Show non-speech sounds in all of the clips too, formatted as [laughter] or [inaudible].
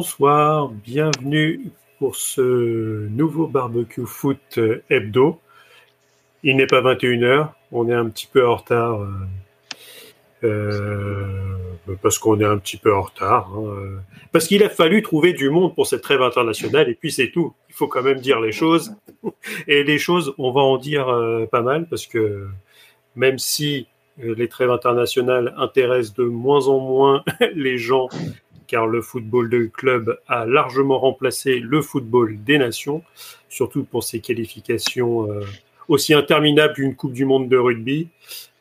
Bonsoir, bienvenue pour ce nouveau barbecue foot hebdo. Il n'est pas 21h, on est un petit peu en retard euh, euh, parce qu'on est un petit peu en retard. Hein, parce qu'il a fallu trouver du monde pour cette trêve internationale et puis c'est tout. Il faut quand même dire les choses. Et les choses, on va en dire euh, pas mal parce que même si les trêves internationales intéressent de moins en moins [laughs] les gens car le football de club a largement remplacé le football des nations, surtout pour ses qualifications euh, aussi interminables qu'une Coupe du Monde de rugby.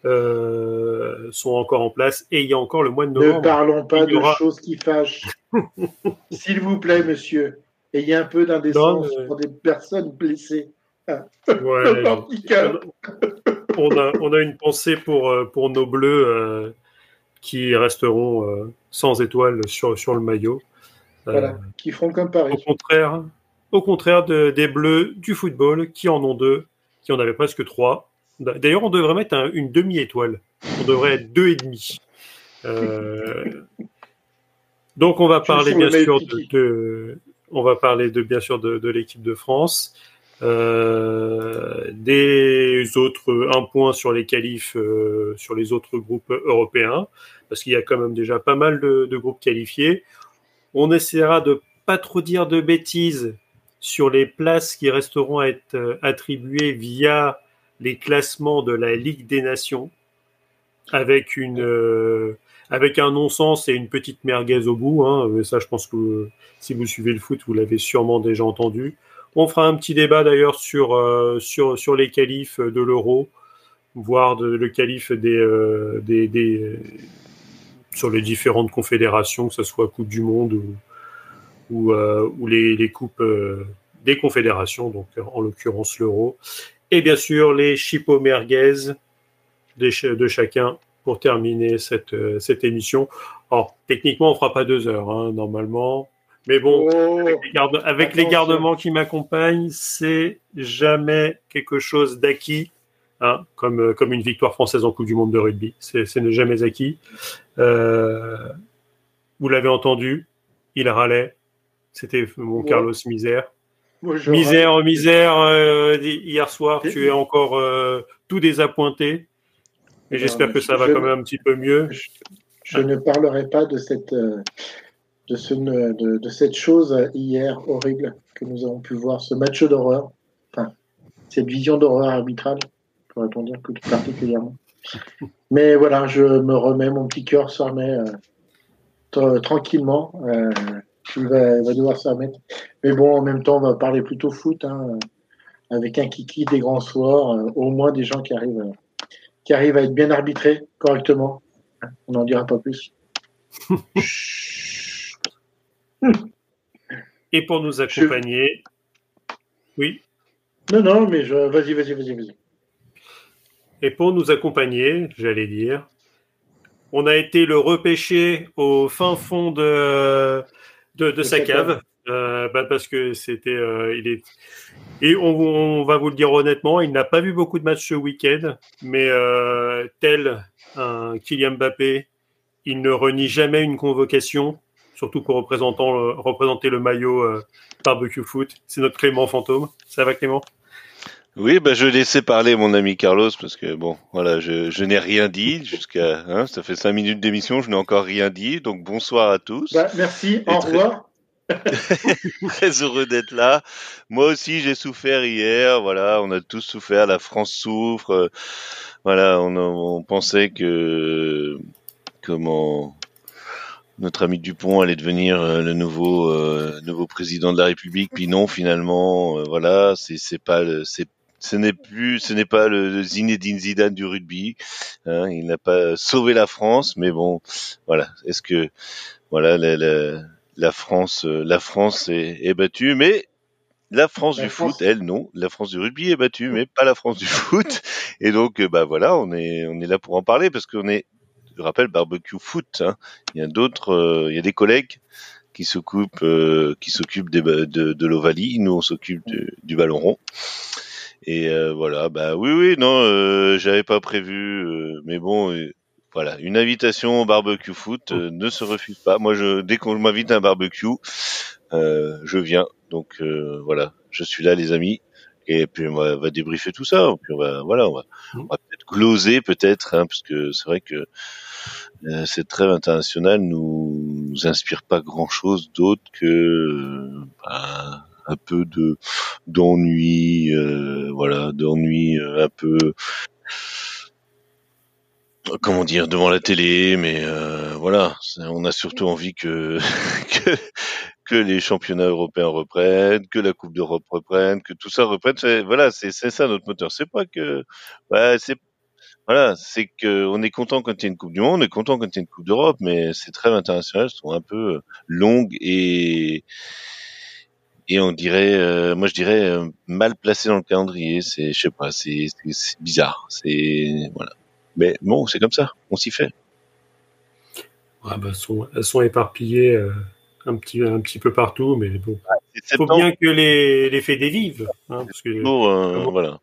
Euh, sont encore en place et il y a encore le mois de novembre. Ne parlons pas de choses qui fâchent. [laughs] S'il vous plaît, monsieur, ayez un peu d'indécence pour des personnes blessées. Ah. [laughs] on, a, on, a, une pensée pour, euh, pour nos bleus qui resteront sans étoiles sur, sur le maillot. Voilà, euh, qui font comme Paris. Au contraire, au contraire de, des Bleus du football, qui en ont deux, qui en avaient presque trois. D'ailleurs, on devrait mettre une demi-étoile. On devrait être deux et demi. Euh, donc, on va [laughs] parler bien sûr de, on va parler de bien sûr de, l'équipe de France. Euh, des autres, un point sur les qualifs, sur les autres groupes européens parce qu'il y a quand même déjà pas mal de, groupes qualifiés. On essaiera de pas trop dire de bêtises sur les places qui resteront à être euh, attribuées via les classements de la Ligue des Nations, avec une euh, avec un non-sens et une petite merguez au bout. Hein. Ça, je pense que si vous suivez le foot, vous l'avez sûrement déjà entendu. On fera un petit débat d'ailleurs sur, euh, sur, sur les qualifs de l'euro, voire le qualif des, des, sur les différentes confédérations, que ce soit Coupe du Monde ou, ou, euh, les, Coupes euh, des confédérations, donc en l'occurrence l'Euro. Et bien sûr, les chipos merguez de, de chacun pour terminer cette, euh, cette émission. Alors, techniquement, on fera pas deux heures, hein, normalement. Mais bon, oh, avec, les, gardements qui m'accompagnent, c'est jamais quelque chose d'acquis. Hein, comme, euh, comme une victoire française en Coupe du Monde de rugby. C'est ne jamais acquis. Euh, vous l'avez entendu, il râlait. C'était mon Carlos Misère. misère, misère, euh, hier soir, tu es encore tout désappointé. Et j'espère que ça va quand même un petit peu mieux. Je, ne parlerai pas de cette, de, ce, de, de, cette chose hier horrible que nous avons pu voir, ce match d'horreur, enfin, cette vision d'horreur arbitrale pourrait-on dire, plus particulièrement. Mais voilà, je me remets, mon petit cœur se remet euh, tranquillement. Euh, il va, devoir se remettre. Mais bon, en même temps, on va parler plutôt foot, hein, avec un kiki, des grands soirs, euh, au moins des gens qui arrivent, qui arrivent à être bien arbitrés correctement. On n'en dira pas plus. Et pour nous accompagner, oui. Non, non, mais je... vas-y, vas-y, vas-y, vas-y. Et pour nous accompagner, j'allais dire, on a été le repêcher au fin fond de, de, sa cave. Euh, bah, parce que c'était, euh, il est, et on, va vous le dire honnêtement, il n'a pas vu beaucoup de matchs ce week-end, mais euh, tel un Kylian Mbappé, il ne renie jamais une convocation, surtout pour représentant, représenter le maillot barbecue foot. C'est notre Clément fantôme. Ça va Clément? Oui, bah, je vais laisser parler mon ami Carlos parce que bon, voilà, je, je n'ai rien dit jusqu'à, hein, ça fait cinq minutes d'émission, je n'ai encore rien dit, donc bonsoir à tous. Bah, merci, au revoir. [laughs] très heureux d'être là. Moi aussi, j'ai souffert hier. Voilà, on a tous souffert. La France souffre. Voilà, on, on pensait que comment notre ami Dupont allait devenir euh, le nouveau euh, nouveau président de la République. Puis non, finalement, euh, voilà, c'est c'est pas c'est ce n'est plus, ce n'est pas le, Zinedine Zidane du rugby. Hein, il n'a pas sauvé la France, mais bon, voilà. Est-ce que, voilà, la, la, France, la France est, est, battue, mais la France du foot, elle, non. La France du rugby est battue, mais pas la France du foot. Et donc, bah voilà, on est, on est là pour en parler parce qu'on est, je rappelle, barbecue foot. Hein. Il y a d'autres, euh, il y a des collègues qui s'occupent, euh, qui s'occupent de, de l'Ovalie. Nous, on s'occupe du ballon rond. Et euh, voilà, bah oui, oui, non, euh, j'avais pas prévu, euh, mais bon, voilà, une invitation au barbecue foot euh, ne se refuse pas. Moi, je, dès qu'on m'invite à un barbecue, euh, je viens. Donc euh, voilà, je suis là, les amis. Et puis on va, va débriefer tout ça. Puis on va, voilà, on va, on va peut-être gloser, peut-être, hein, parce que c'est vrai que euh, cette trêve internationale nous, nous inspire pas grand-chose d'autre que euh, ben, un peu de d'ennui, euh, voilà, d'ennui euh, un peu comment dire devant la télé, mais euh, voilà, on a surtout envie que [laughs] que que les championnats européens reprennent, que la Coupe d'Europe reprenne, que tout ça reprenne. Voilà, c'est ça notre moteur. C'est pas que, ouais, c'est voilà, c'est que on est content quand il y a une Coupe du Monde, on est content quand il y a une Coupe d'Europe, mais ces trêves internationales sont un peu longues et et on dirait, euh, moi je dirais euh, mal placées dans le calendrier. C'est, je sais pas, c'est bizarre. C'est voilà. Mais bon, c'est comme ça. On s'y fait. Ah bah, elles, sont, elles sont éparpillées euh, un, petit, un petit peu partout, mais bon. Il faut septembre, bien que les, les faits dévivent. Hein, parce que euh, Comment- voilà.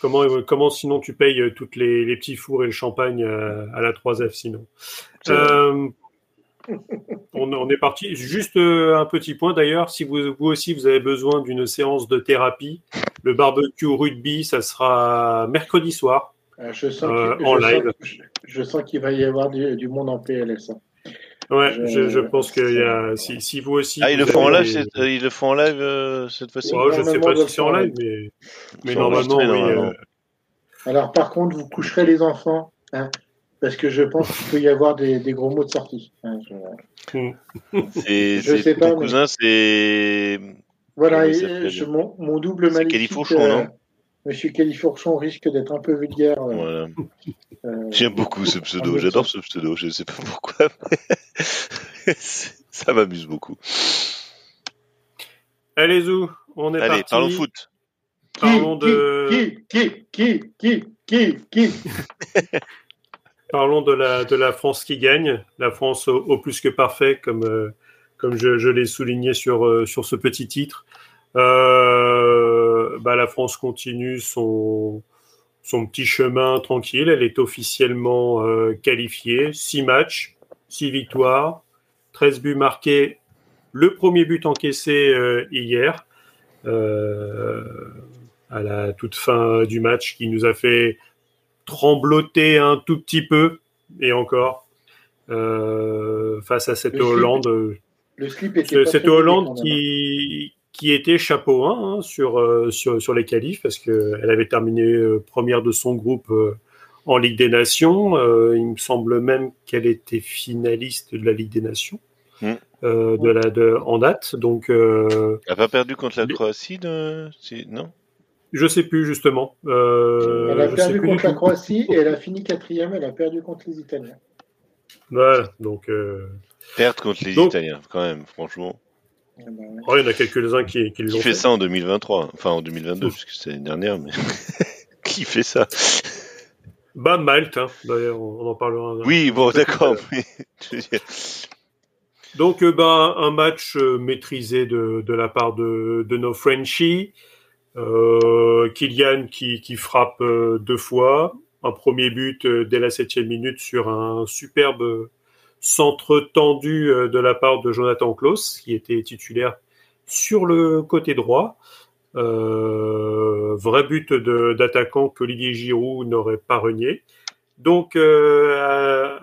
comment, comment sinon tu payes euh, toutes les, les petits fours et le champagne à, à la 3F sinon. Euh, on, on est parti. Juste euh, un petit point d'ailleurs, si vous, vous aussi vous avez besoin d'une séance de thérapie, le barbecue rugby, ça sera mercredi soir. Euh, Je sens Euh, qu'il- en je sens- live. je, je sens qu'il va y avoir du, du monde en PLS. hein. Ouais, Je- pense que y a, si, si vous aussi. Ah, ils vous le font en avez live, euh, ils le font en live euh, cette fois-ci? Ouais, je sais Normalement, pas si c'est en live, mais, normalement, enregistré, oui. normalement. euh, Alors par contre, vous coucherez les enfants, hein, parce que je pense qu'il peut y avoir des, des gros mots de sortie. hein, je- Je sais pas, ton mais- cousin, c'est Voilà, et, je- mon, mon double C'est maléfique, Califourchon, euh, non Monsieur Califourchon risque d'être un peu vulgaire. euh, voilà. euh, J'aime beaucoup ce pseudo. J'adore ce pseudo. Je sais pas pourquoi. mais [laughs] Ça m'amuse beaucoup. Allez, Zou, on est Allez, parti. parlons foot. qui, Parlons de, qui, qui, qui, qui, qui, qui, [laughs] parlons de la, France qui gagne. La France au, plus que parfait, comme, euh, comme je, l'ai souligné sur, euh, sur ce petit titre. Euh, bah, la France continue son, son petit chemin tranquille. Elle est officiellement qualifiée. Six matchs, six victoires, 13 buts marqués. Le premier but encaissé hier, à la toute fin du match, qui nous a fait trembloter un tout petit peu, et encore, euh, face à cette Le. Hollande. euh, Le slip était ce- pas cette Hollande qui, qui était chapeau 1 hein, sur, euh, sur, sur les qualifs parce qu'elle avait terminé première de son groupe en Ligue des Nations. Euh, il me semble même qu'elle était finaliste de la Ligue des Nations Mm. euh, de la, de, en date. Donc, euh, Elle a pas perdu contre la Croatie, de... non? Je sais plus justement. Euh, Elle a perdu contre la. Croatie et elle a fini quatrième. Elle a perdu contre les Italiens. Voilà, donc euh, Perdre contre les Donc- Italiens, quand même, franchement. Ah bah ouais. oh, il y en a quelques-uns qui, qui l'ont Qui fait fait. ça en 2023 Enfin, en 2022, Ouf. puisque c'est l'année dernière, mais... [laughs] Qui fait ça? Bah, Malte, hein, d'ailleurs, on, en parlera. Oui, bon, d'accord. mais [laughs] Donc, euh, ben, un match euh, maîtrisé de, de la part de, de nos Frenchies. Euh, Kylian qui, qui frappe euh, deux fois. Un premier but euh, dès la septième minute sur un superbe centre tendu de la part de Jonathan Klaus, qui était titulaire sur le côté droit. Euh, vrai but d'attaquant qu'Olivier Giroud n'aurait pas renié. Donc, euh,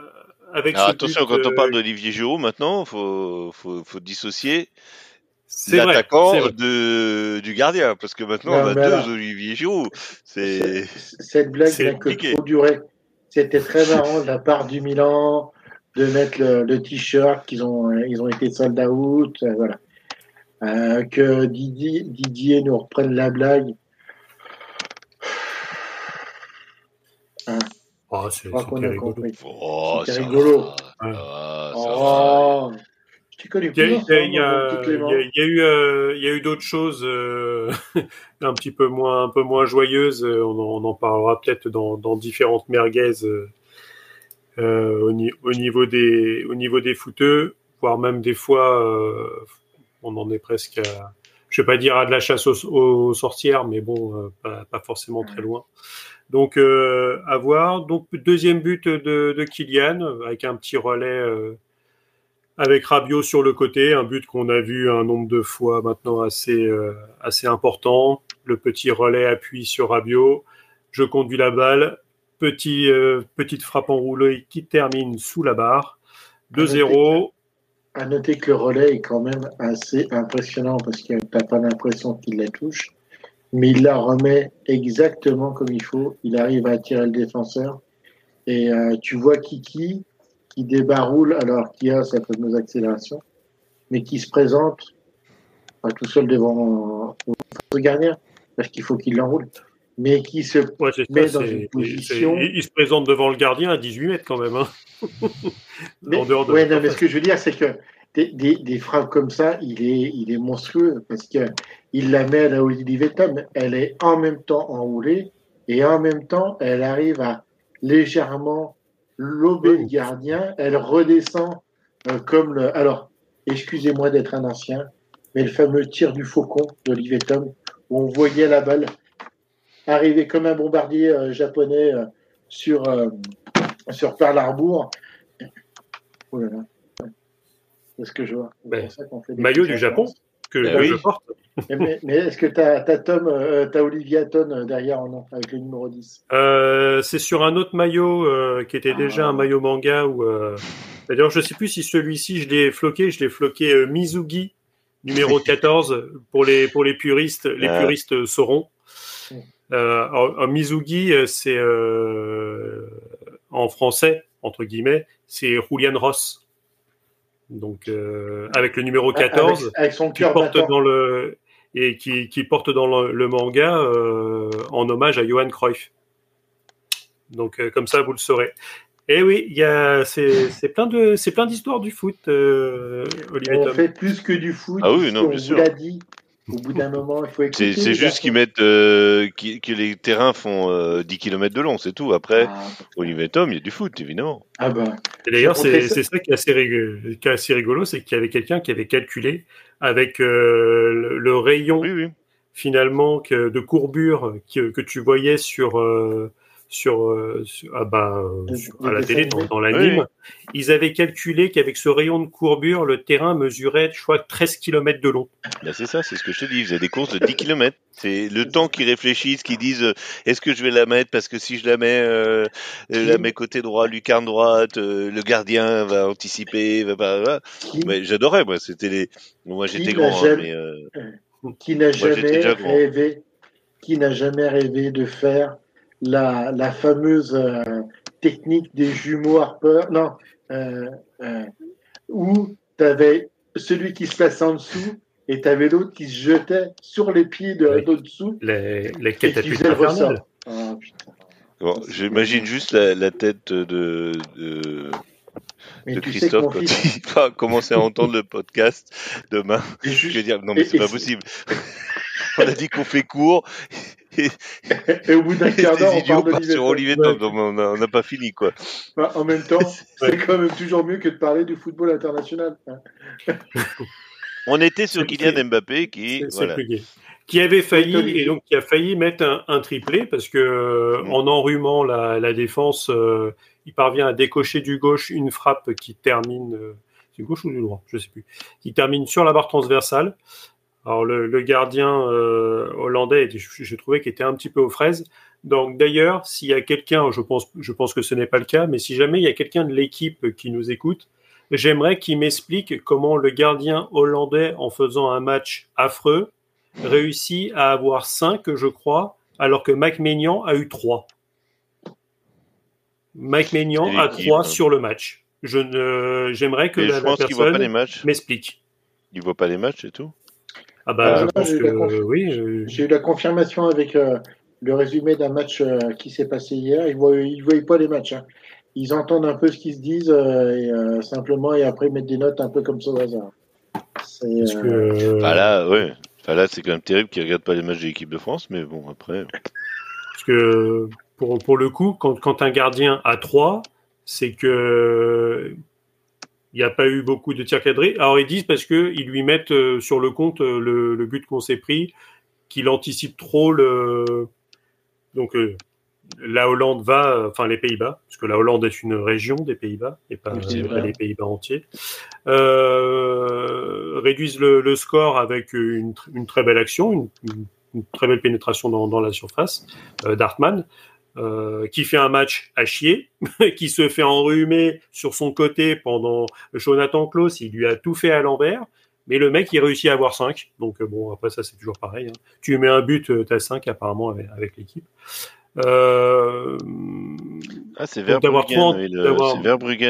avec Alors ce attention, but, quand on parle d'Olivier Giroud, maintenant, faut, faut, faut dissocier l'attaquant c'est de, du gardien, parce que maintenant, Non, on a deux alors- Olivier Giroud. C'est... Cette blague c'est n'a que trop duré. C'était très marrant de la part du Milan de mettre le, le t-shirt qu'ils ont, ils ont été sold out. euh, voilà. Euh, que Didier, Didier nous reprenne la blague. Oh, c'est Je crois c'était qu'on a rigolo. compris. Oh, ça rigolo. ça ça va. Oh, je connais Il y a, plus. il y a- il y a- mon petit Clément. il y a- il y a eu, euh, d'autres choses euh, [laughs] un petit peu moins, un peu moins joyeuses. Euh, On en, on en parlera peut-être dans, dans différentes merguez euh, au, ni- au niveau des, au niveau des footeux, voire même des fois, euh, on en est presque à. je vais pas dire à de la chasse aux, sorcières, mais bon, pas, pas, forcément très loin. Donc, à voir. Donc, deuxième but de, de Kylian, avec un petit relais avec Rabiot sur le côté, un but qu'on a vu un nombre de fois maintenant assez, assez important. Le petit relais appuie sur Rabiot. Je conduis la balle. Petit, petite frappe enroulée qui termine sous la barre. 2-0. À noter que le relais est quand même assez impressionnant parce que tu n'as pas l'impression qu'il la touche, mais il la remet exactement comme il faut. Il arrive à attirer le défenseur. Et euh, tu vois Kiki qui débaroule alors qu'il a sa fameuse accélération, mais qui se présente pas tout seul devant le gardien parce qu'il faut qu'il l'enroule mais qui se met dans une position. Il, se présente devant le gardien à 18 mètres quand même. Hein. [laughs] mais, ouais, non, mais ce que je veux dire, c'est que des, des, des, frappes comme ça, il est, il est monstrueux parce qu'il la met à la Olivetum, elle est en même temps enroulée et en même temps, elle arrive à légèrement lober le gardien, elle redescend euh, comme le. Alors, excusez-moi d'être un ancien, mais le fameux tir du faucon d'Olivetum où on voyait la balle arrivé comme un bombardier euh, japonais euh, sur, euh, sur Pearl Harbor. Oh là là. C'est ce que je vois? Ben, maillot du Japon que ben je porte. [laughs] mais, est-ce que tu as, Tom, as Olivia Ton derrière en nom, avec le numéro 10 C'est sur un autre maillot qui était déjà un ah. maillot manga. Où, D'ailleurs, je ne sais plus si celui-ci, je l'ai floqué. Je l'ai floqué Mizugi, numéro [laughs] 14. pour, les, pour les puristes, les ah. puristes sauront. Euh, Mizugi, euh, c'est euh, en français, entre guillemets, c'est Julian Ross. Donc, euh, avec le numéro 14, avec, son qui porte dans le et qui, qui porte dans le, manga euh, en hommage à Johan Cruyff. Donc, comme ça, vous le saurez. Et eh oui, il y a c'est plein de c'est plein d'histoires du foot. Olivier On fait plus que du foot. Ah oui, non, bien sûr. l'a dit. Au bout d'un moment, il faut écouter. C'est juste qu'ils mettent euh, que les terrains font euh, 10 km de long, c'est tout. Après, ah, Olivier Tom, il y a du foot, évidemment. Ah. Et d'ailleurs, c'est ça qui est assez, rigolo, qui est assez rigolo, c'est qu'il y avait quelqu'un qui avait calculé avec euh, le, rayon finalement que, de courbure que, que tu voyais sur euh, sur, euh, ah bah, à la télé, dans, l'anime, ils avaient calculé qu'avec ce rayon de courbure, le terrain mesurait, je crois, 13 km de long. Bah, c'est ça, c'est ce que je te dis. Ils faisaient des courses de 10 km. C'est le temps qu'ils réfléchissent, qu'ils disent euh, est-ce que je vais la mettre? Parce que si je la mets, euh, la mets côté droit, lucarne droite, le gardien va anticiper. Va, Mais j'adorais, moi. C'était les. Moi, j'étais grand, hein, mais. Qui n'a jamais rêvé Qui n'a jamais rêvé de faire la, la fameuse euh, technique des jumeaux Harper, non, euh, euh, où tu avais celui qui se plaçait en dessous et tu avais l'autre qui se jetait sur les pieds de l'autre dessous. Les, les catapultes infernales. Oh, bon, J'imagine juste la, la, tête de, de, de Christophe quand il va commencer à entendre le podcast demain. Je vais dire, non mais c'est pas possible. [laughs] [laughs] on a dit qu'on fait court. Et, au bout d'un quart d'heure, on parle sur Olivier on n'a pas fini, quoi. Bah, en même temps, [laughs] c'est quand même toujours mieux que de parler du football international. [laughs] on était sur Kylian Mbappé qui, voilà. qui avait failli et donc qui a failli mettre un, triplé parce que mm. en enrhumant la, la défense, euh, il parvient à décocher du gauche une frappe qui termine, euh, du gauche ou du droit, je sais plus, qui termine sur la barre transversale. Alors le, gardien euh, hollandais, j'ai trouvé qu'il était un petit peu aux fraises. Donc d'ailleurs, s'il y a quelqu'un, je pense, je pense que ce n'est pas le cas, mais si jamais il y a quelqu'un de l'équipe qui nous écoute, j'aimerais qu'il m'explique comment le gardien hollandais, en faisant un match affreux, réussit à avoir 5, je crois, alors que Mike Maignan a eu 3. Mike Maignan a 3 hein. sur le match. Je ne, j'aimerais que la, personne m'explique. Il voit pas les matchs et tout ah bah, je pense que oui. J'ai eu la confirmation avec euh, le résumé d'un match euh, qui s'est passé hier. Ils ne voient, ils voient pas les matchs. Hein. Ils entendent un peu ce qu'ils se disent euh, et, simplement et après ils mettent des notes un peu comme ça au hasard. Que... Bah là, ouais. là, c'est quand même terrible qu'ils ne regardent pas les matchs de l'équipe de France, mais bon, après. Parce que pour, pour le coup, quand, quand un gardien a 3, c'est que il n'y a pas eu beaucoup de tirs cadrés. Alors ils disent parce que ils lui mettent euh, sur le compte euh, le, le but qu'on s'est pris, qu'il anticipe trop le. Donc euh, la Hollande va, enfin les Pays-Bas, parce que la Hollande est une région des Pays-Bas et pas, Oui, les Pays-Bas entiers. Euh, réduisent le, le score avec une, tr- une très belle action, une, une- une très belle pénétration dans, dans la surface euh, d'Artman. Euh, qui fait un match à chier, [laughs] qui se fait enrhumer sur son côté pendant Jonathan Klaus, il lui a tout fait à l'envers, mais le mec il réussit à avoir 5. Donc euh, bon, après ça c'est toujours pareil. hein. Tu mets un but, euh, t'as 5 apparemment avec, avec l'équipe. Euh, Ah, c'est Verbruggen, le-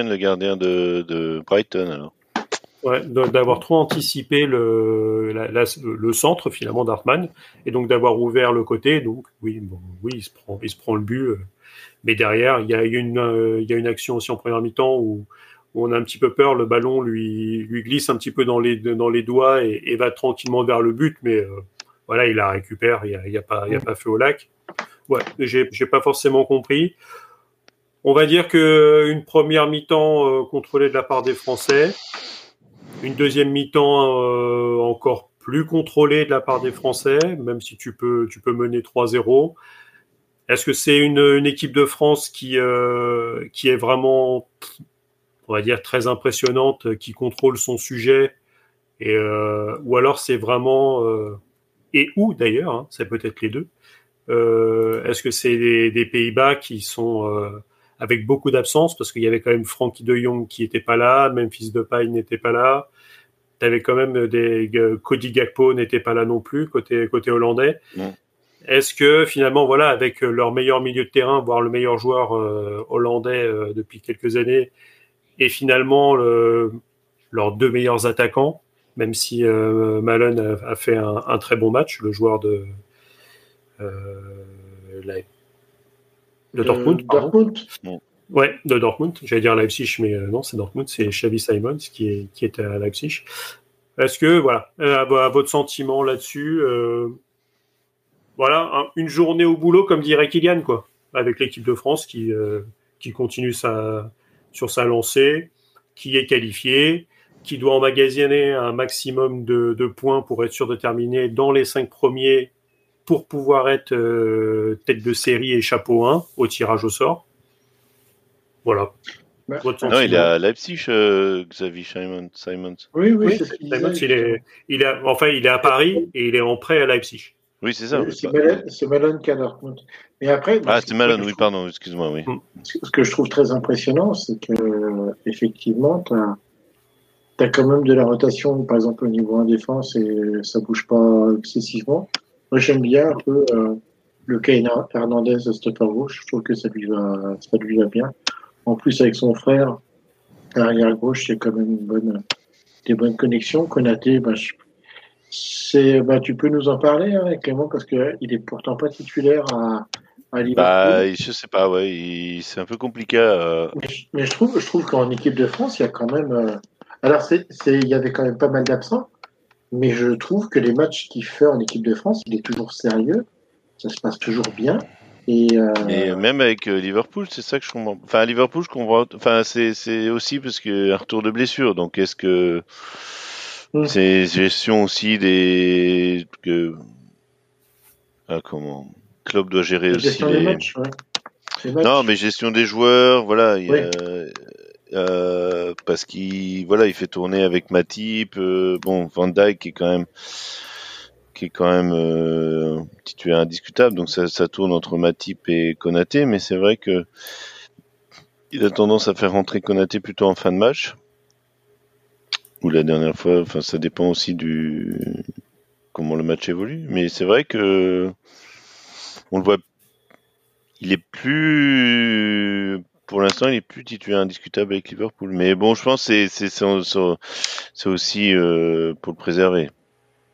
le gardien de, de Brighton, alors. D'avoir trop anticipé le, centre finalement d'Artman et donc d'avoir ouvert le côté. Donc oui, oui, il se prend, il se prend le but. euh, mais derrière, il y a une, euh, il y a une action aussi en première mi-temps où, on a un petit peu peur. Le ballon lui, glisse un petit peu dans les, doigts et, va tranquillement vers le but. Mais euh, voilà, il la récupère. Il n'y a, a, pas, feu au lac. Ouais, j'ai pas forcément compris. On va dire que une première mi-temps contrôlée de la part des Français, une deuxième mi-temps euh, encore plus contrôlée de la part des Français, même si tu peux tu peux mener 3-0. Est-ce que c'est une, une équipe de France qui euh, qui est vraiment on va dire très impressionnante, qui contrôle son sujet et euh, ou alors c'est vraiment euh, et où d'ailleurs, hein, c'est peut-être les deux. Euh, Est-ce que c'est des, des Pays-Bas qui sont euh, avec beaucoup d'absence parce qu'il y avait quand même Frankie de Jong qui était pas là, Memphis Depay n'était pas là. Tu avais quand même des euh, Cody Gakpo n'était pas là non plus côté côté hollandais. Est-ce que finalement voilà avec leur meilleur milieu de terrain, voire le meilleur joueur euh, hollandais euh, depuis quelques années, et finalement le- leurs deux meilleurs attaquants, même si euh, Malone a, a fait un, un très bon match, le joueur de euh, la- de Dortmund, Euh. Dortmund. Ouais, de Dortmund. J'allais dire Leipzig, mais euh, non, c'est Dortmund. C'est Xavi Simons qui est qui est à Leipzig. Est-ce que voilà, euh, à, vo- à votre sentiment là-dessus, euh, voilà, un- une journée au boulot, comme dirait Kylian, quoi, avec l'équipe de France qui euh, qui continue sa sur sa lancée, qui est qualifiée, qui doit emmagasiner un maximum de, de points pour être sûr de terminer dans les cinq premiers pour pouvoir être euh, tête de série et chapeau 1 au tirage au sort. Voilà. Bah, Non, il est à Leipzig, euh, Xavier Simon, Simons. Oui, oui, Oui, c'est Simons, il est, il est, enfin, il est à Paris et il est en prêt à Leipzig. Oui, c'est ça. Oui, C'est Malone, qui a Dortmund. Mais après, Ah, ce c'est Malone, oui, trouve- pardon, excuse-moi, oui. Ce que je trouve très impressionnant, c'est que effectivement, tu as, quand même de la rotation, par exemple au niveau en défense, et ça bouge pas excessivement. Moi, j'aime bien un peu euh, le Herna- Hernandez de stopper gauche. Je trouve que ça lui va, ça lui va bien. En plus, avec son frère, à l'arrière gauche, c'est quand même une bonne, des bonnes connexions. Konaté, bah, c'est, bah, tu peux nous en parler, hein, Clément, parce que il est pourtant pas titulaire à, à Liverpool. Bah, je sais pas, ouais, c'est un peu compliqué. euh, Mais je, mais je trouve, je trouve qu'en équipe de France, il y a quand même. euh, alors, il y avait quand même pas mal d'absents, mais je trouve que les matchs qu'il fait en équipe de France, il est toujours sérieux, ça se passe toujours bien. Et, euh, Et même avec euh, Liverpool, c'est ça que je comprends. Enfin, à Liverpool, je comprends. Enfin, c'est aussi parce que un retour de blessure. Donc, est-ce que Mm. c'est gestion aussi des que ah, comment Klopp doit gérer aussi les. matchs, ouais. Les matchs, Non, mais gestion des joueurs, voilà. il y a- Oui. Euh, parce qu'il voilà, il fait tourner avec Matip. euh, bon, Van Dijk qui est quand même qui est quand euh, titulaire indiscutable. Donc ça, ça tourne entre Matip et Konaté, mais c'est vrai que il a tendance à faire rentrer Konaté plutôt en fin de match. Ou la dernière fois, enfin ça dépend aussi du comment le match évolue. Mais c'est vrai que on le voit, il est plus pour l'instant, il est plus titulaire indiscutable avec Liverpool. Mais bon, je pense que c'est aussi euh, pour le préserver.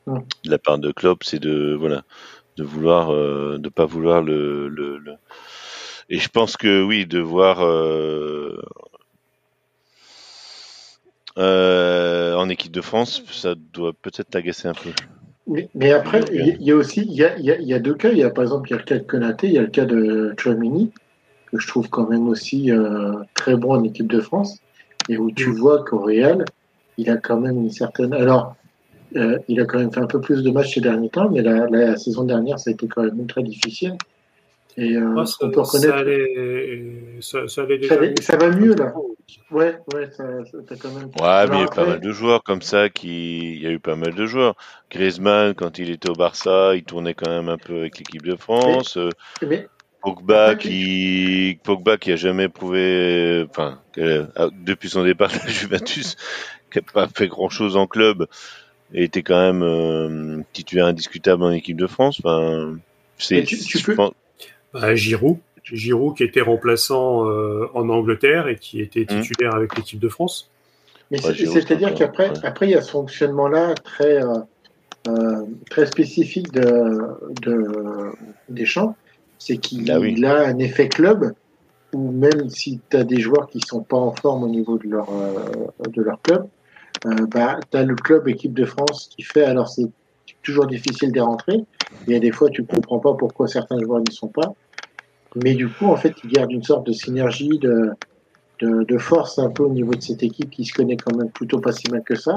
Mm. De la part de Klopp, c'est de voilà de vouloir euh, de pas vouloir le, le, le- et je pense que oui de voir euh, en équipe de France, ça doit peut-être t'agacer un peu. mais, mais après, il y, a- il y a aussi, il y a, il y a- il y a deux cas. Il y a par exemple, il y a le cas de Konaté, il y a le cas de Chouamini, que je trouve quand même aussi euh, très bon en équipe de France. et où tu vois qu'au Real, il a quand même une certaine. Alors, euh, il a quand même fait un peu plus de matchs ces derniers temps, mais la, la saison dernière, ça a été quand même très difficile. Et euh, Ah, ça, on peut reconnaître. ça allait, ça, ça allait Ça, déjà va- ça va mieux là. Ouais, ouais, ça, ça t'as quand même. Ouais, mais il y a eu pas mal de joueurs comme ça qui, il y a eu pas mal de joueurs. Griezmann, quand il était au Barça, il tournait quand même un peu avec l'équipe de France. Mais Pogba qui, Pogba qui a jamais prouvé, enfin, que- ah, depuis son départ de [laughs] la Juventus, qui a pas fait grand chose en club, et était quand même euh, titulaire indiscutable en équipe de France. Enfin, c'est, tu- tu je peux- pense- Bah, Giroud, Giroud qui était remplaçant euh, en Angleterre et qui était Hmm. titulaire avec l'équipe de France. Mais Ouais, c'est- Giroud, c'est-à-dire c'est qu'après, ouais. après, il y a ce fonctionnement-là très, euh, euh, très spécifique de, de Deschamps, c'est qu'il Ah oui. a un effet club où même si tu as des joueurs qui sont pas en forme au niveau de leur, euh, de leur club, euh, bah, tu as le club équipe de France qui fait, alors c'est toujours difficile d'y rentrer, il y a des fois tu comprends pas pourquoi certains joueurs n'y sont pas, mais du coup, en fait, ils gardent une sorte de synergie, de, de, de force un peu au niveau de cette équipe qui se connaît quand même plutôt pas si mal que ça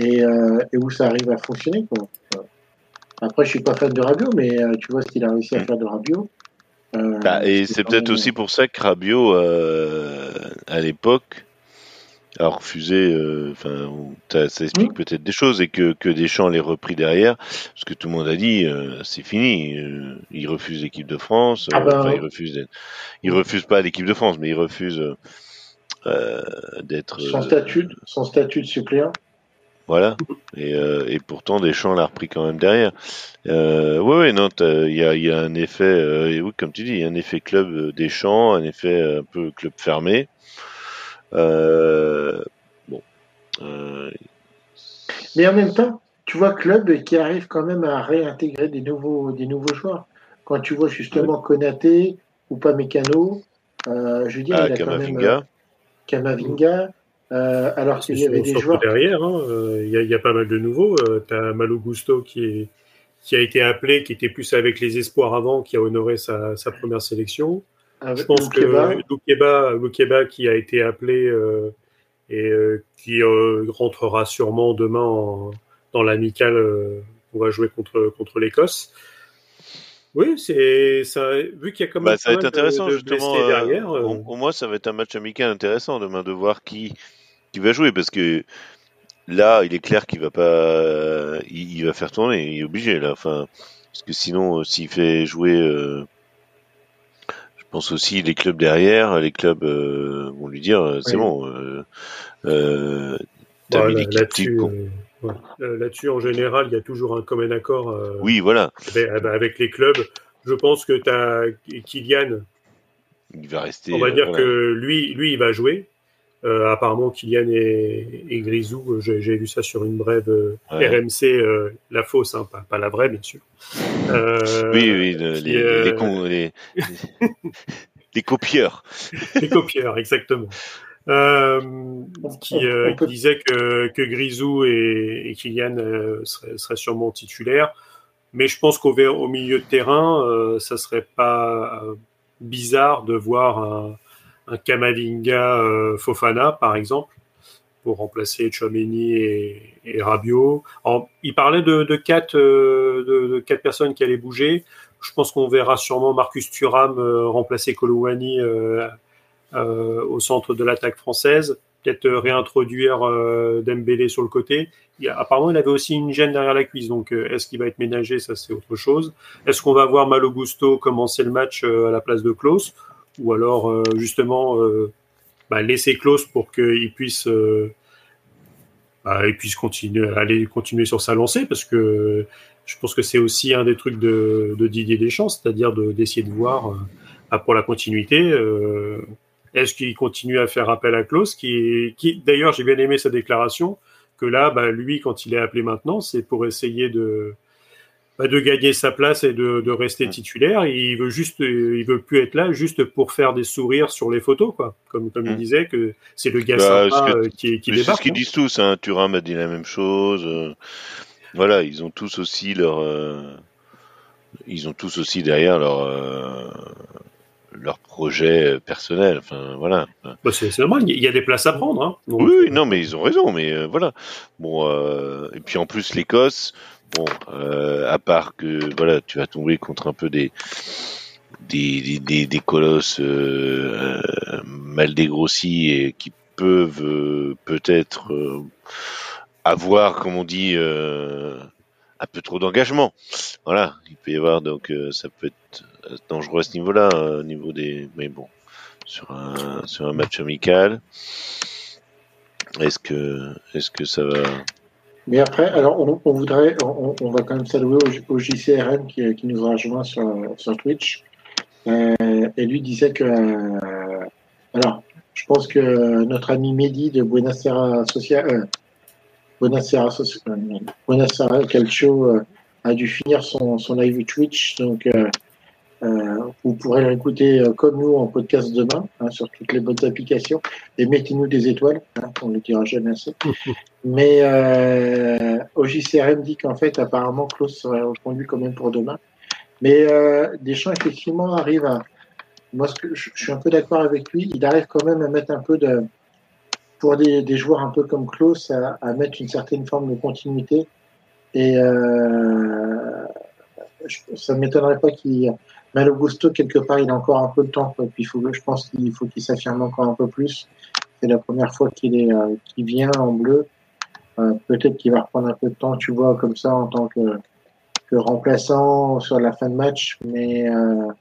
et, euh, et où ça arrive à fonctionner. Quoi. Après, je suis pas fan de Rabiot, mais euh, tu vois ce qu'il a réussi à faire de Rabiot. Euh, Bah, et c'est peut-être même- aussi pour ça que Rabiot, euh, à l'époque, a refusé, euh, enfin, ça ça explique Mm. peut-être des choses et que, que Deschamps l'ait repris derrière, parce que tout le monde a dit, c'est fini, il refuse l'équipe de France, Ah ben, il refuse il refuse pas l'équipe de France, mais il refuse euh, d'être, son euh, statut, son statut de suppléant. Voilà. Et, euh, et pourtant, Deschamps l'a repris quand même derrière. Euh, ouais, non, il y a, il y a un effet, euh, et oui, comme tu dis, il y a un effet club euh, Deschamps, un effet euh, un peu club fermé. Bon. Mais en même temps, tu vois club qui arrive quand même à réintégrer des nouveaux, des nouveaux joueurs. Quand tu vois justement Konaté ou pas Mécano, je veux dire, ah, il a quand même Kamavinga. Euh, euh, alors qu'il y avait des joueurs. derrière, hein, euh, il y, a- il y a pas mal de nouveaux. tu as Malo Gusto qui, est, qui a été appelé, qui était plus avec les espoirs avant, qui a honoré sa, sa première sélection. Je pense Loukeba. que Loukeba, Loukeba qui a été appelé euh, et euh, qui euh, rentrera sûrement demain en- dans l'amicale euh, on va jouer contre, contre l'Écosse. Oui, c'est ça. Vu qu'il y a quand même Bah, ça va être de- justement. euh, derrière. euh, au, au moins, ça va être un match amical intéressant demain de voir qui, qui va jouer, parce que là, il est clair qu'il va pas, il, il va faire tourner, il est obligé, là. Enfin, parce que sinon, euh, s'il fait jouer, euh, je pense aussi les clubs derrière, les clubs vont lui dire, c'est Oui. bon, euh, t'as mis l'équipe euh, là-dessus, en général, il y a toujours un commun accord euh, Oui, voilà, avec, avec les clubs. Je pense que tu as Kylian, il va rester. on va dire voilà. que lui, lui, il va jouer. Euh, apparemment, Kylian et, et Grisou, j'ai vu ça sur une brève euh, Ouais. RMC, euh, la fausse, hein, pas, pas la vraie, bien sûr. Oui, oui, le- qui, les, les, con- les, [laughs] les copieurs. les copieurs, exactement. Euh, qui, euh, qui disait que, que Grisou et, et Kylian euh, seraient, seraient sûrement titulaires. Mais je pense qu'au au milieu de terrain, euh, ça serait pas bizarre de voir un, un Kamavinga Fofana, par exemple, pour remplacer Chouameni et, et Rabiot. Il parlait de, de, quatre, de, de quatre personnes qui allaient bouger. Je pense qu'on verra sûrement Marcus Thuram remplacer Kolouani au centre de l'attaque française. Peut-être euh, réintroduire euh, Dembélé sur le côté. Apparemment, il avait aussi une gêne derrière la cuisse. Donc, euh, est-ce qu'il va être ménagé? Ça, c'est autre chose. Est-ce qu'on va voir Malo Gusto commencer le match euh, à la place de Klaus Ou alors, euh, justement, euh, bah, laisser Klaus pour qu'il puisse, euh, bah, continuer, aller continuer sur sa lancée? Parce que je pense que c'est aussi un des trucs de, Didier Deschamps, c'est-à-dire de- d'essayer de voir euh, bah, pour la continuité. euh, est-ce qu'il continue à faire appel à Klaus qui, qui D'ailleurs, j'ai bien aimé sa déclaration que là, bah, lui, quand il est appelé maintenant, c'est pour essayer de, bah, de gagner sa place et de, de rester titulaire. Il veut juste, euh, il veut plus être là juste pour faire des sourires sur les photos, quoi. Comme, comme il Mm. disait que c'est le gars Bah, sympa ce que- euh, qui, qui Mais c'est débarque. ce qu'ils hein. disent tous. Hein. Thuram a dit la même chose. euh, voilà, ils ont tous aussi leur. euh, ils ont tous aussi derrière leur. euh, leur projet personnel. Enfin, voilà. Bah, c'est normal, il y a des places à prendre. Hein. oui, non, mais ils ont raison, mais voilà. Bon, et puis en plus, l'Écosse, bon, à part que voilà, tu vas tomber contre un peu des des, des, des colosses mal dégrossis et qui peuvent peut-être avoir, comme on dit, un peu trop d'engagement. Voilà, il peut y avoir donc euh, ça peut être dangereux à ce niveau-là, euh, au niveau des. Mais bon, sur un match amical, est-ce que est-ce que ça va? Mais après, alors on, voudrait, on, va quand même saluer au, JCRM qui, qui, nous a rejoint sur, Twitch. Euh, et lui disait que, alors, je pense que notre ami Mehdi de Buenos Aires Social, Buonasera, Calcio euh, a dû finir son, son live Twitch, donc euh, euh, vous pourrez l'écouter comme nous en podcast demain hein, sur toutes les bonnes applications et mettez-nous des étoiles, hein, on ne le dira jamais assez. [laughs] Mais euh, OJCRM dit qu'en fait apparemment Klaus serait reconduit quand même pour demain. Mais Deschamps effectivement arrive à moi ce que je, je suis un peu d'accord avec lui, il arrive quand même à mettre un peu de pour des, joueurs un peu comme Klaus à, mettre une certaine forme de continuité. Et euh, ça ne m'étonnerait pas qu'il. Mais le Gusto, quelque part, il a encore un peu de temps. Puis il faut, je pense qu'il faut qu'il s'affirme encore un peu plus. C'est la première fois qu'il est, euh, vient en bleu. Euh, peut-être qu'il va reprendre un peu de temps, tu vois, comme ça, en tant que, que remplaçant sur la fin de match. Mais euh,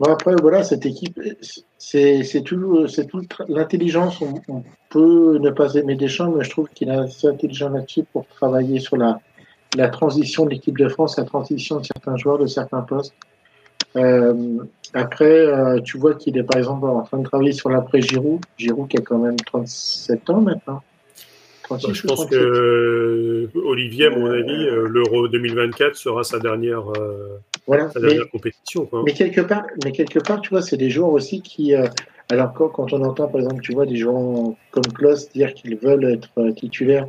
Bon, après, voilà, cette équipe, c'est tout, c'est tout l'intelligence. On, peut ne pas aimer Deschamps, mais je trouve qu'il a assez intelligent là-dessus pour travailler sur la, la transition de l'équipe de France, la transition de certains joueurs de certains postes. Euh, après, euh, tu vois qu'il est par exemple en train de travailler sur l'après Giroud. Giroud qui a quand même 37 ans maintenant. je pense que euh, Olivier, à mon avis, l'Euro 2024 sera sa dernière voilà. Mais, compétition. Mais quelque part, mais quelque part, tu vois, c'est des joueurs aussi qui. Euh, alors quand, quand, on entend, par exemple, tu vois, des joueurs comme Klaus dire qu'ils veulent être euh, titulaires,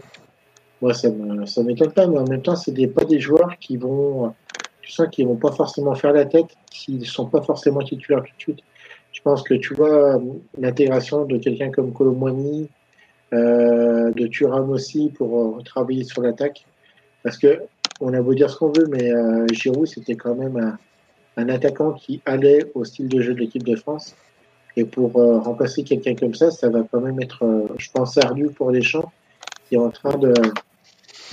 moi, ça ne ça m'étonne pas, mais en même temps, c'est des, pas des joueurs qui vont, tu sens qu'ils vont pas forcément faire la tête s'ils sont pas forcément titulaires tout de suite. Je pense que tu vois l'intégration de quelqu'un comme Colomboigny, euh, de Thuram aussi pour euh, travailler sur l'attaque, parce que on a beau dire ce qu'on veut, mais euh, Giroud, c'était quand même un, attaquant qui allait au style de jeu de l'équipe de France. Et pour euh, remplacer quelqu'un comme ça, ça va quand même être, euh, je pense, ardu pour Deschamps, qui est en train de,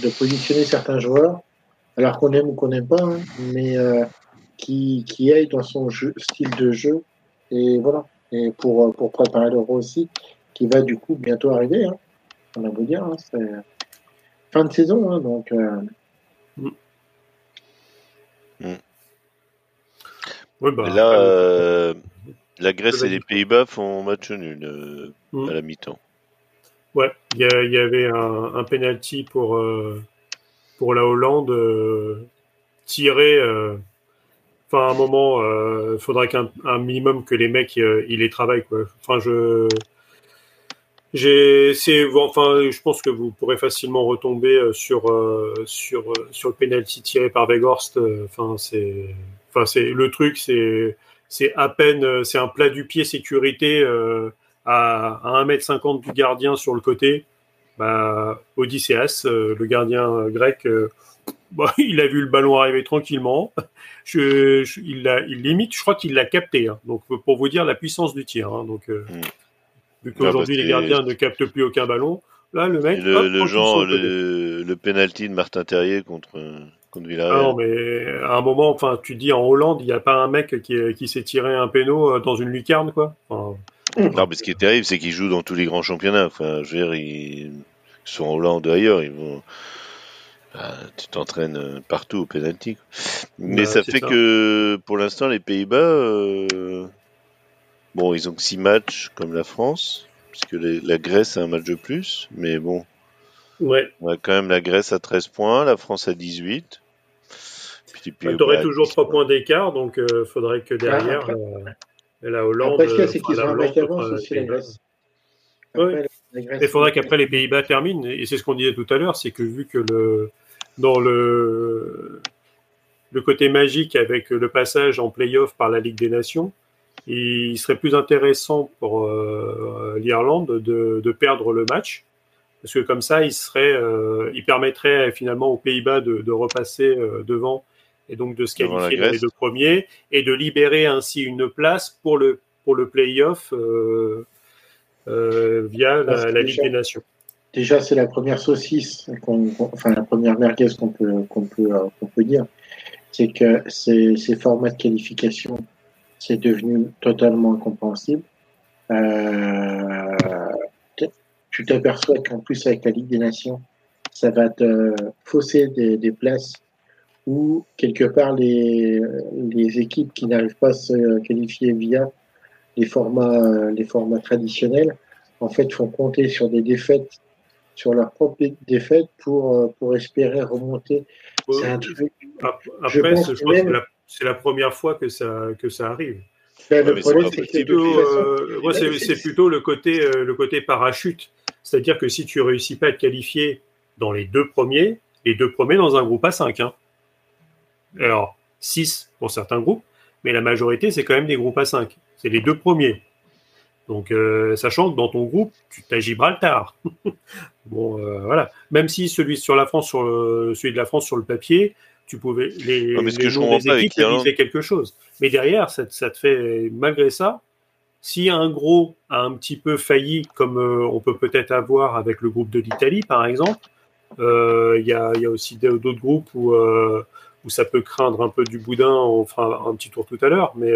de positionner certains joueurs, alors qu'on aime ou qu'on n'aime pas, hein, mais qui, qui aillent dans son jeu, style de jeu. Et voilà. Et pour, pour préparer l'Euro aussi, qui va du coup bientôt arriver. Hein. On a beau dire, hein, c'est fin de saison, donc bah, là, euh, la Grèce et les Pays-Bas font match nul euh, mm. à la mi-temps. Ouais, il y, avait un, un penalty pour, euh, pour la Hollande tiré. Enfin, à un moment, il faudrait qu'un minimum que les mecs ils les travaillent. Enfin, je j'ai, c'est, enfin, je pense que vous pourrez facilement retomber euh, sur euh, sur euh, sur le penalty tiré par Weghorst. Enfin, c'est, enfin, c'est le truc, c'est c'est à peine, c'est un plat du pied sécurité à, à 1m50 du gardien sur le côté. Bah, Odysseas, le gardien grec, [laughs] bah, il a vu le ballon arriver tranquillement. [laughs] Je, il, limite, je crois qu'il l'a capté. Hein. Donc, pour vous dire la puissance du tir. Hein. Donc, mm. Vu qu'aujourd'hui, les gardiens ne captent plus aucun ballon. Là, le mec. Le, le genre, le, le penalty de Martin Terrier contre, contre Villarreal. Ah non, mais à un moment, enfin, tu dis en Hollande, il n'y a pas un mec qui, qui s'est tiré un péno euh, dans une lucarne, quoi. Non, mais ce qui est terrible, c'est qu'ils jouent dans tous les grands championnats. Enfin, je veux dire, ils sont en Hollande ou ailleurs, ils vont. Bah, tu t'entraînes partout au penalty. Mais bah, ça fait que pour l'instant, les Pays-Bas, euh, Bon, ils ont que 6 matchs comme la France, puisque la Grèce a un match de plus, mais bon. Ouais. On a quand même la Grèce à 13 points, la France à 18. Puis, puis tu aurais toujours 3 points d'écart, donc il euh, faudrait que derrière, euh, la Hollande. Après, c'est qu'ils ont un avance aussi, la Grèce. Il faudrait qu'après les Pays-Bas terminent, et c'est ce qu'on disait tout à l'heure, c'est que vu que le dans le le côté magique avec le passage en play-off par la Ligue des Nations, il serait plus intéressant pour euh, l'Irlande de, de, perdre le match. Parce que comme ça, il, serait, euh, il permettrait finalement aux Pays-Bas de, de, repasser euh, devant et donc de se qualifier dans les deux premiers et de libérer ainsi une place pour le, pour le play-off euh, euh, via la, la, Ligue des Nations. Déjà, c'est la première saucisse, enfin la première merguez qu'on peut, qu'on peut, qu'on peut dire. C'est que ces, ces formats de qualification c'est devenu totalement incompréhensible. Euh, tu t'aperçois qu'en plus avec la Ligue des Nations, ça va te fausser des, des places où quelque part les, les équipes qui n'arrivent pas à se qualifier via les formats, les formats traditionnels, en fait, font compter sur des défaites, sur leurs propres défaites pour, pour espérer remonter. C'est un truc. Après, je pense, je pense même, que c'est la première fois que ça, que ça arrive. Ben, le problème, c'est plutôt, euh, moi, c'est plutôt le côté, euh, le côté parachute. C'est-à-dire que si tu réussis pas à te qualifier dans les deux premiers, les deux premiers dans un groupe à 5. Hein. Alors, 6 pour certains groupes, mais la majorité, c'est quand même des groupes à 5. C'est les deux premiers. Donc, euh, sachant que dans ton groupe, tu as Gibraltar. [laughs] bon, euh, voilà. Même si celui sur la France, sur le, celui de la France sur le papier, tu pouvais les, non, mais les je noms des équipes te disaient quelque chose. Mais derrière, ça, ça, te fait malgré ça. Si un gros a un petit peu failli, comme euh, on peut peut-être avoir avec le groupe de l'Italie, par exemple, il y, a, y, a, aussi d'autres groupes où, où ça peut craindre un peu du boudin. On fera un petit tour tout à l'heure, mais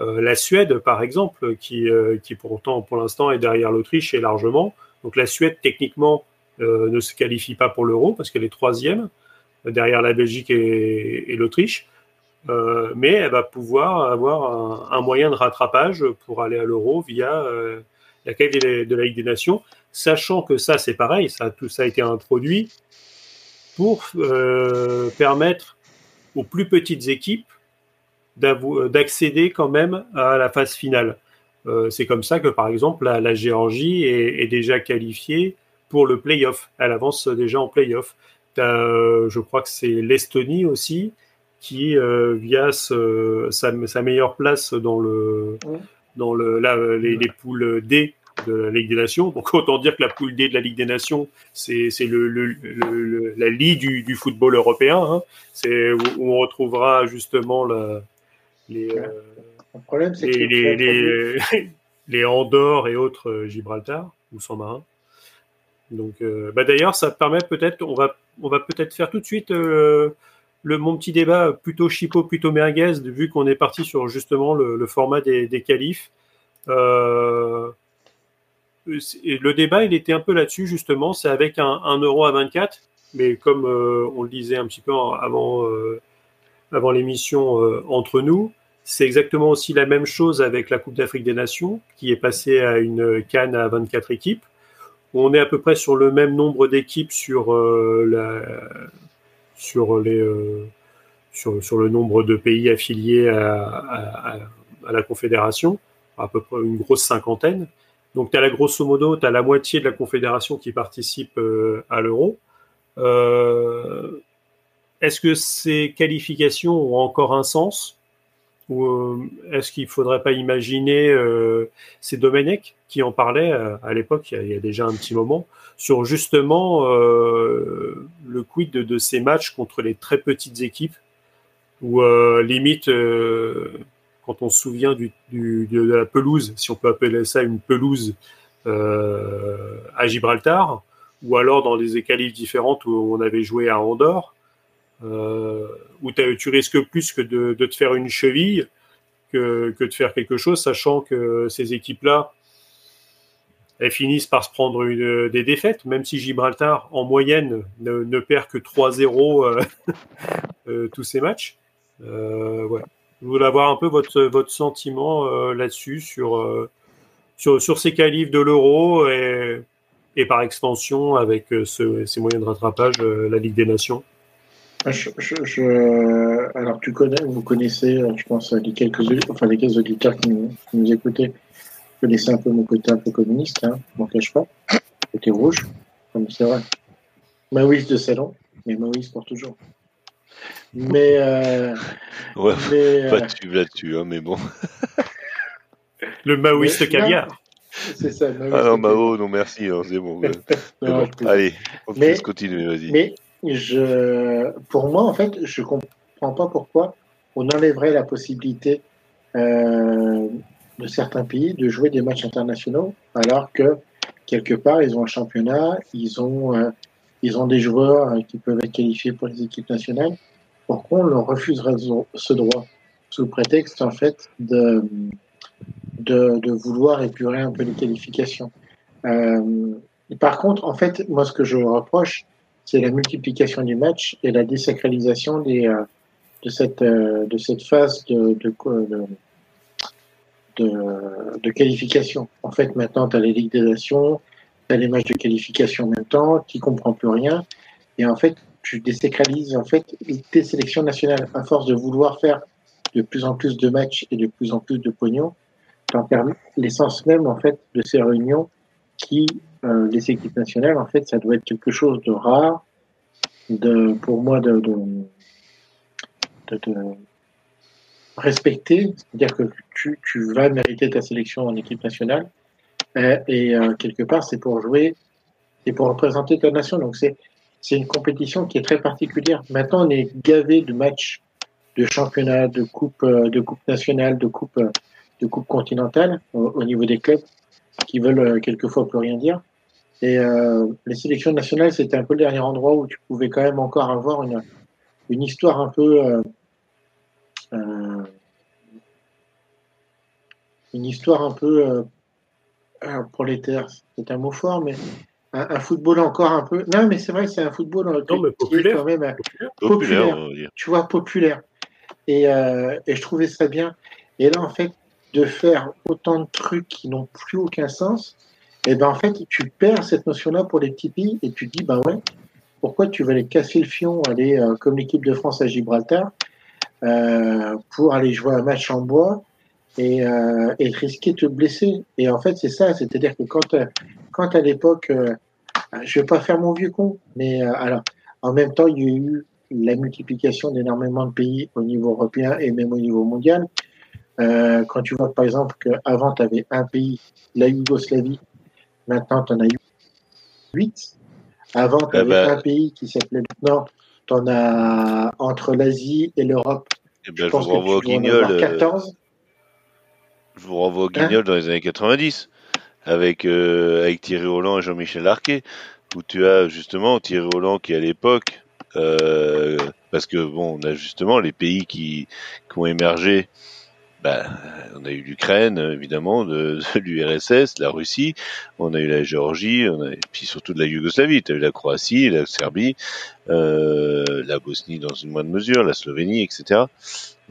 la Suède, par exemple, qui, qui pourtant pour l'instant est derrière l'Autriche et largement. Donc la Suède, techniquement, ne se qualifie pas pour l'euro parce qu'elle est troisième derrière la Belgique et, l'Autriche. Euh, mais elle va pouvoir avoir un, moyen de rattrapage pour aller à l'euro via euh, la qualité de, de la Ligue des Nations, sachant que ça, c'est pareil, ça, tout ça a été introduit pour euh, permettre aux plus petites équipes d'accéder quand même à la phase finale. Euh, c'est comme ça que, par exemple, la, la Géorgie est, est, déjà qualifiée pour le play-off. Elle avance déjà en play-off. Euh, je crois que c'est l'Estonie aussi qui, euh, via ce, sa, sa, meilleure place dans le, dans le, les, poules D de la Ligue des Nations. Donc autant dire que la poule D de la Ligue des Nations, c'est le, le, le, la Ligue du, du football européen. Hein. C'est où, où, on retrouvera justement la, les, le problème, les, les, les, [laughs] les, Andorre et autres Gibraltar ou San Marin. Donc, euh, bah d'ailleurs, ça permet peut-être, on va, on va peut-être faire tout de suite euh, le mon petit débat plutôt chipot, plutôt merguez, vu qu'on est parti sur justement le, le format des, des qualifs. Euh, le débat, il était un peu là-dessus justement. C'est avec un, euro à 24, mais comme euh, on le disait un petit peu avant, euh, avant l'émission euh, entre nous, c'est exactement aussi la même chose avec la Coupe d'Afrique des Nations, qui est passée à une canne à 24 équipes on est à peu près sur le même nombre d'équipes sur euh, sur les euh, sur, le nombre de pays affiliés à, à, la Confédération, à peu près une grosse cinquantaine. Donc, tu as la grosso modo, tu la moitié de la Confédération qui participe euh, à l'euro. Euh, Est-ce que ces qualifications ont encore un sens? Ou euh, est-ce qu'il ne faudrait pas imaginer, c'est Domenech qui en parlait à l'époque, il, y a déjà un petit moment, sur justement le quid de, de, ces matchs contre les très petites équipes, où limite, quand on se souvient de la pelouse, si on peut appeler ça une pelouse à Gibraltar, ou alors dans des qualifs différentes où on avait joué à Andorre, euh, où tu risques plus que de, te faire une cheville que, de faire quelque chose, sachant que ces équipes-là, elles finissent par se prendre des défaites, même si Gibraltar, en moyenne, ne, perd que 3-0 euh, [laughs] euh, tous ces matchs. Euh. Je voulais avoir un peu votre, votre sentiment euh, là-dessus, sur, euh, sur, sur ces qualifs de l'Euro et, par extension avec ce, ces moyens de rattrapage, la Ligue des Nations. Je, alors tu connais, vous connaissez, je pense, les quelques, enfin les quelques auditeurs qui nous, écoutaient, vous connaissez un peu mon côté un peu communiste, hein, je m'en cache pas, côté rouge, comme c'est vrai. Maoïs de salon, mais Maoïs pour toujours. Mais. Euh, [laughs] ouais, mais, pas de là-dessus, hein, mais bon. [laughs] Le maoïste caviar. C'est ça. Ah non, Mao, non merci, hein, c'est bon. [laughs] bon. Allez, on mais, continuer, vas-y. Mais je, pour moi, en fait, je comprends pas pourquoi on enlèverait la possibilité euh, de certains pays de jouer des matchs internationaux, alors que quelque part, ils ont un championnat, ils ont, euh, ils ont des joueurs euh, qui peuvent être qualifiés pour les équipes nationales. Pourquoi on leur refuserait ce droit? Sous prétexte en fait de, de, vouloir épurer un peu les qualifications euh, Par contre, en fait, moi, ce que je reproche, c'est la multiplication du match et la désacralisation des, euh, de, cette, euh, de cette phase de, de qualification. En fait, maintenant, tu as les Ligues des Nations, tu as les matchs de qualification en même temps, tu comprends plus rien. Et en fait, tu désacralises en fait, tes sélections nationales à force de vouloir faire de plus en plus de matchs et de plus en plus de pognon. L'essence même en fait de ces réunions qui euh, les équipes nationales, en fait, ça doit être quelque chose de rare, de, pour moi, de, de, de, respecter. C'est-à-dire que tu, tu, vas mériter ta sélection en équipe nationale. Euh, et euh, quelque part, c'est pour jouer, et pour représenter ta nation. Donc, c'est, c'est une compétition qui est très particulière. Maintenant, on est gavé de matchs de championnat, de coupe, euh, de coupe nationale, de coupe, euh, de coupe continentale au, au niveau des clubs qui veulent quelquefois plus rien dire. Et euh, les sélections nationales, c'était un peu le dernier endroit où tu pouvais quand même encore avoir une, histoire un peu. Euh, euh, une histoire un peu euh, euh prolétaire, c'est un mot fort, mais un, un, football encore un peu. Non, mais c'est vrai, c'est un football non, mais populaire. quand même populaire, populaire tu vois, populaire. Et, et je trouvais ça bien. Et là, en fait, de faire autant de trucs qui n'ont plus aucun sens, et ben en fait, tu perds cette notion-là pour les petits pays et tu te dis, ben ouais, pourquoi tu vas aller casser le fion, aller euh, comme l'équipe de France à Gibraltar, euh, pour aller jouer un match en bois et, euh, et risquer de te blesser. Et en fait, c'est ça, c'est-à-dire que quand, euh, quand à l'époque, euh, je vais pas faire mon vieux con, mais euh, alors, en même temps, il y a eu la multiplication d'énormément de pays au niveau européen et même au niveau mondial. quand tu vois par exemple qu'avant, tu avais un pays, la Yougoslavie, Maintenant, tu en as eu 8. Avant, tu avais eh ben, un pays qui s'appelait maintenant, tu en as entre l'Asie et l'Europe. Eh ben, je, vous renvoie au Guignol. 14. Je vous renvoie au Guignol dans les années 90 avec, euh, avec Thierry Roland et Jean-Michel Larquet, où tu as justement Thierry Roland qui à l'époque, euh, parce que bon, on a justement les pays qui, qui ont émergé bah, on a eu l'Ukraine, évidemment, de, de l'URSS, la Russie, on a eu la Géorgie, on a, et puis surtout de la Yougoslavie. Tu as eu la Croatie, la Serbie, euh, la Bosnie dans une moindre mesure, la Slovénie, etc.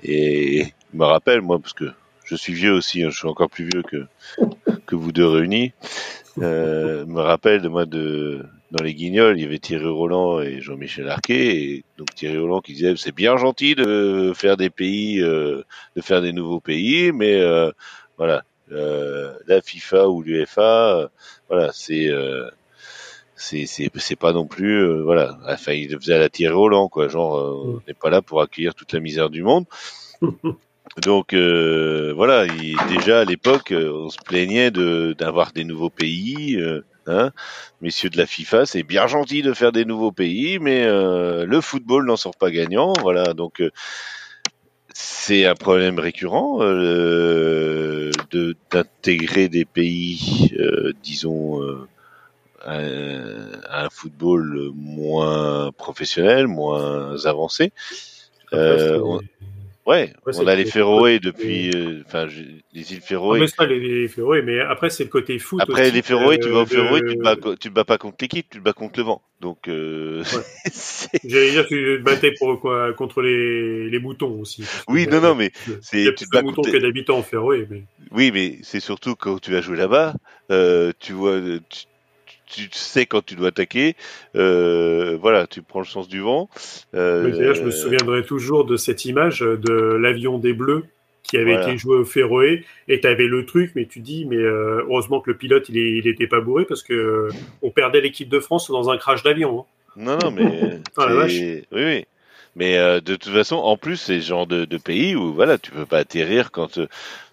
Et je me rappelle, moi, parce que je suis vieux aussi, hein, je suis encore plus vieux que, que vous deux réunis, euh, me rappelle de moi de dans les Guignols, il y avait Thierry Roland et Jean-Michel Arquet, et donc Thierry Roland qui disait c'est bien gentil de faire des pays, euh, de faire des nouveaux pays, mais euh, voilà, euh, la FIFA ou l'UEFA, euh, voilà, c'est c'est c'est pas non plus voilà, enfin il faisait à la Thierry Roland quoi, genre on n'est pas là pour accueillir toute la misère du monde. [laughs] Donc voilà, il, déjà à l'époque, on se plaignait de d'avoir des nouveaux pays. Euh, Hein Messieurs de la FIFA, c'est bien gentil de faire des nouveaux pays, mais euh, le football n'en sort pas gagnant. Voilà, donc euh, c'est un problème récurrent euh, de d'intégrer des pays, euh, disons, euh, à, à, un football moins professionnel, moins avancé. On, Ouais, on a les Féroé depuis, euh, enfin, les îles Féroé. mais ça, les, Féroé, mais après, c'est le côté foot. Après, les Féroé, tu vas au Féroé, tu te bats, tu te bats pas contre l'équipe, tu te bats contre le vent. Donc, euh, [laughs] J'allais dire, tu te battais pour quoi, contre les, les moutons aussi. Oui, non, non, mais c'est. Il y a plus de moutons que d'habitants en Féroé, mais. Oui, mais c'est surtout quand tu vas jouer là-bas, euh, tu vois, tu, tu sais quand tu dois attaquer. Euh, voilà, tu prends le sens du vent. Euh, je me souviendrai toujours de cette image de l'avion des Bleus qui avait été joué au Féroé et tu avais le truc mais tu dis mais euh, heureusement que le pilote il, il était pas bourré parce que euh, on perdait l'équipe de France dans un crash d'avion. Hein. Non non mais [laughs] ah, oui oui Mais de toute façon, en plus, c'est ce genre de, de, pays où voilà, tu peux pas atterrir quand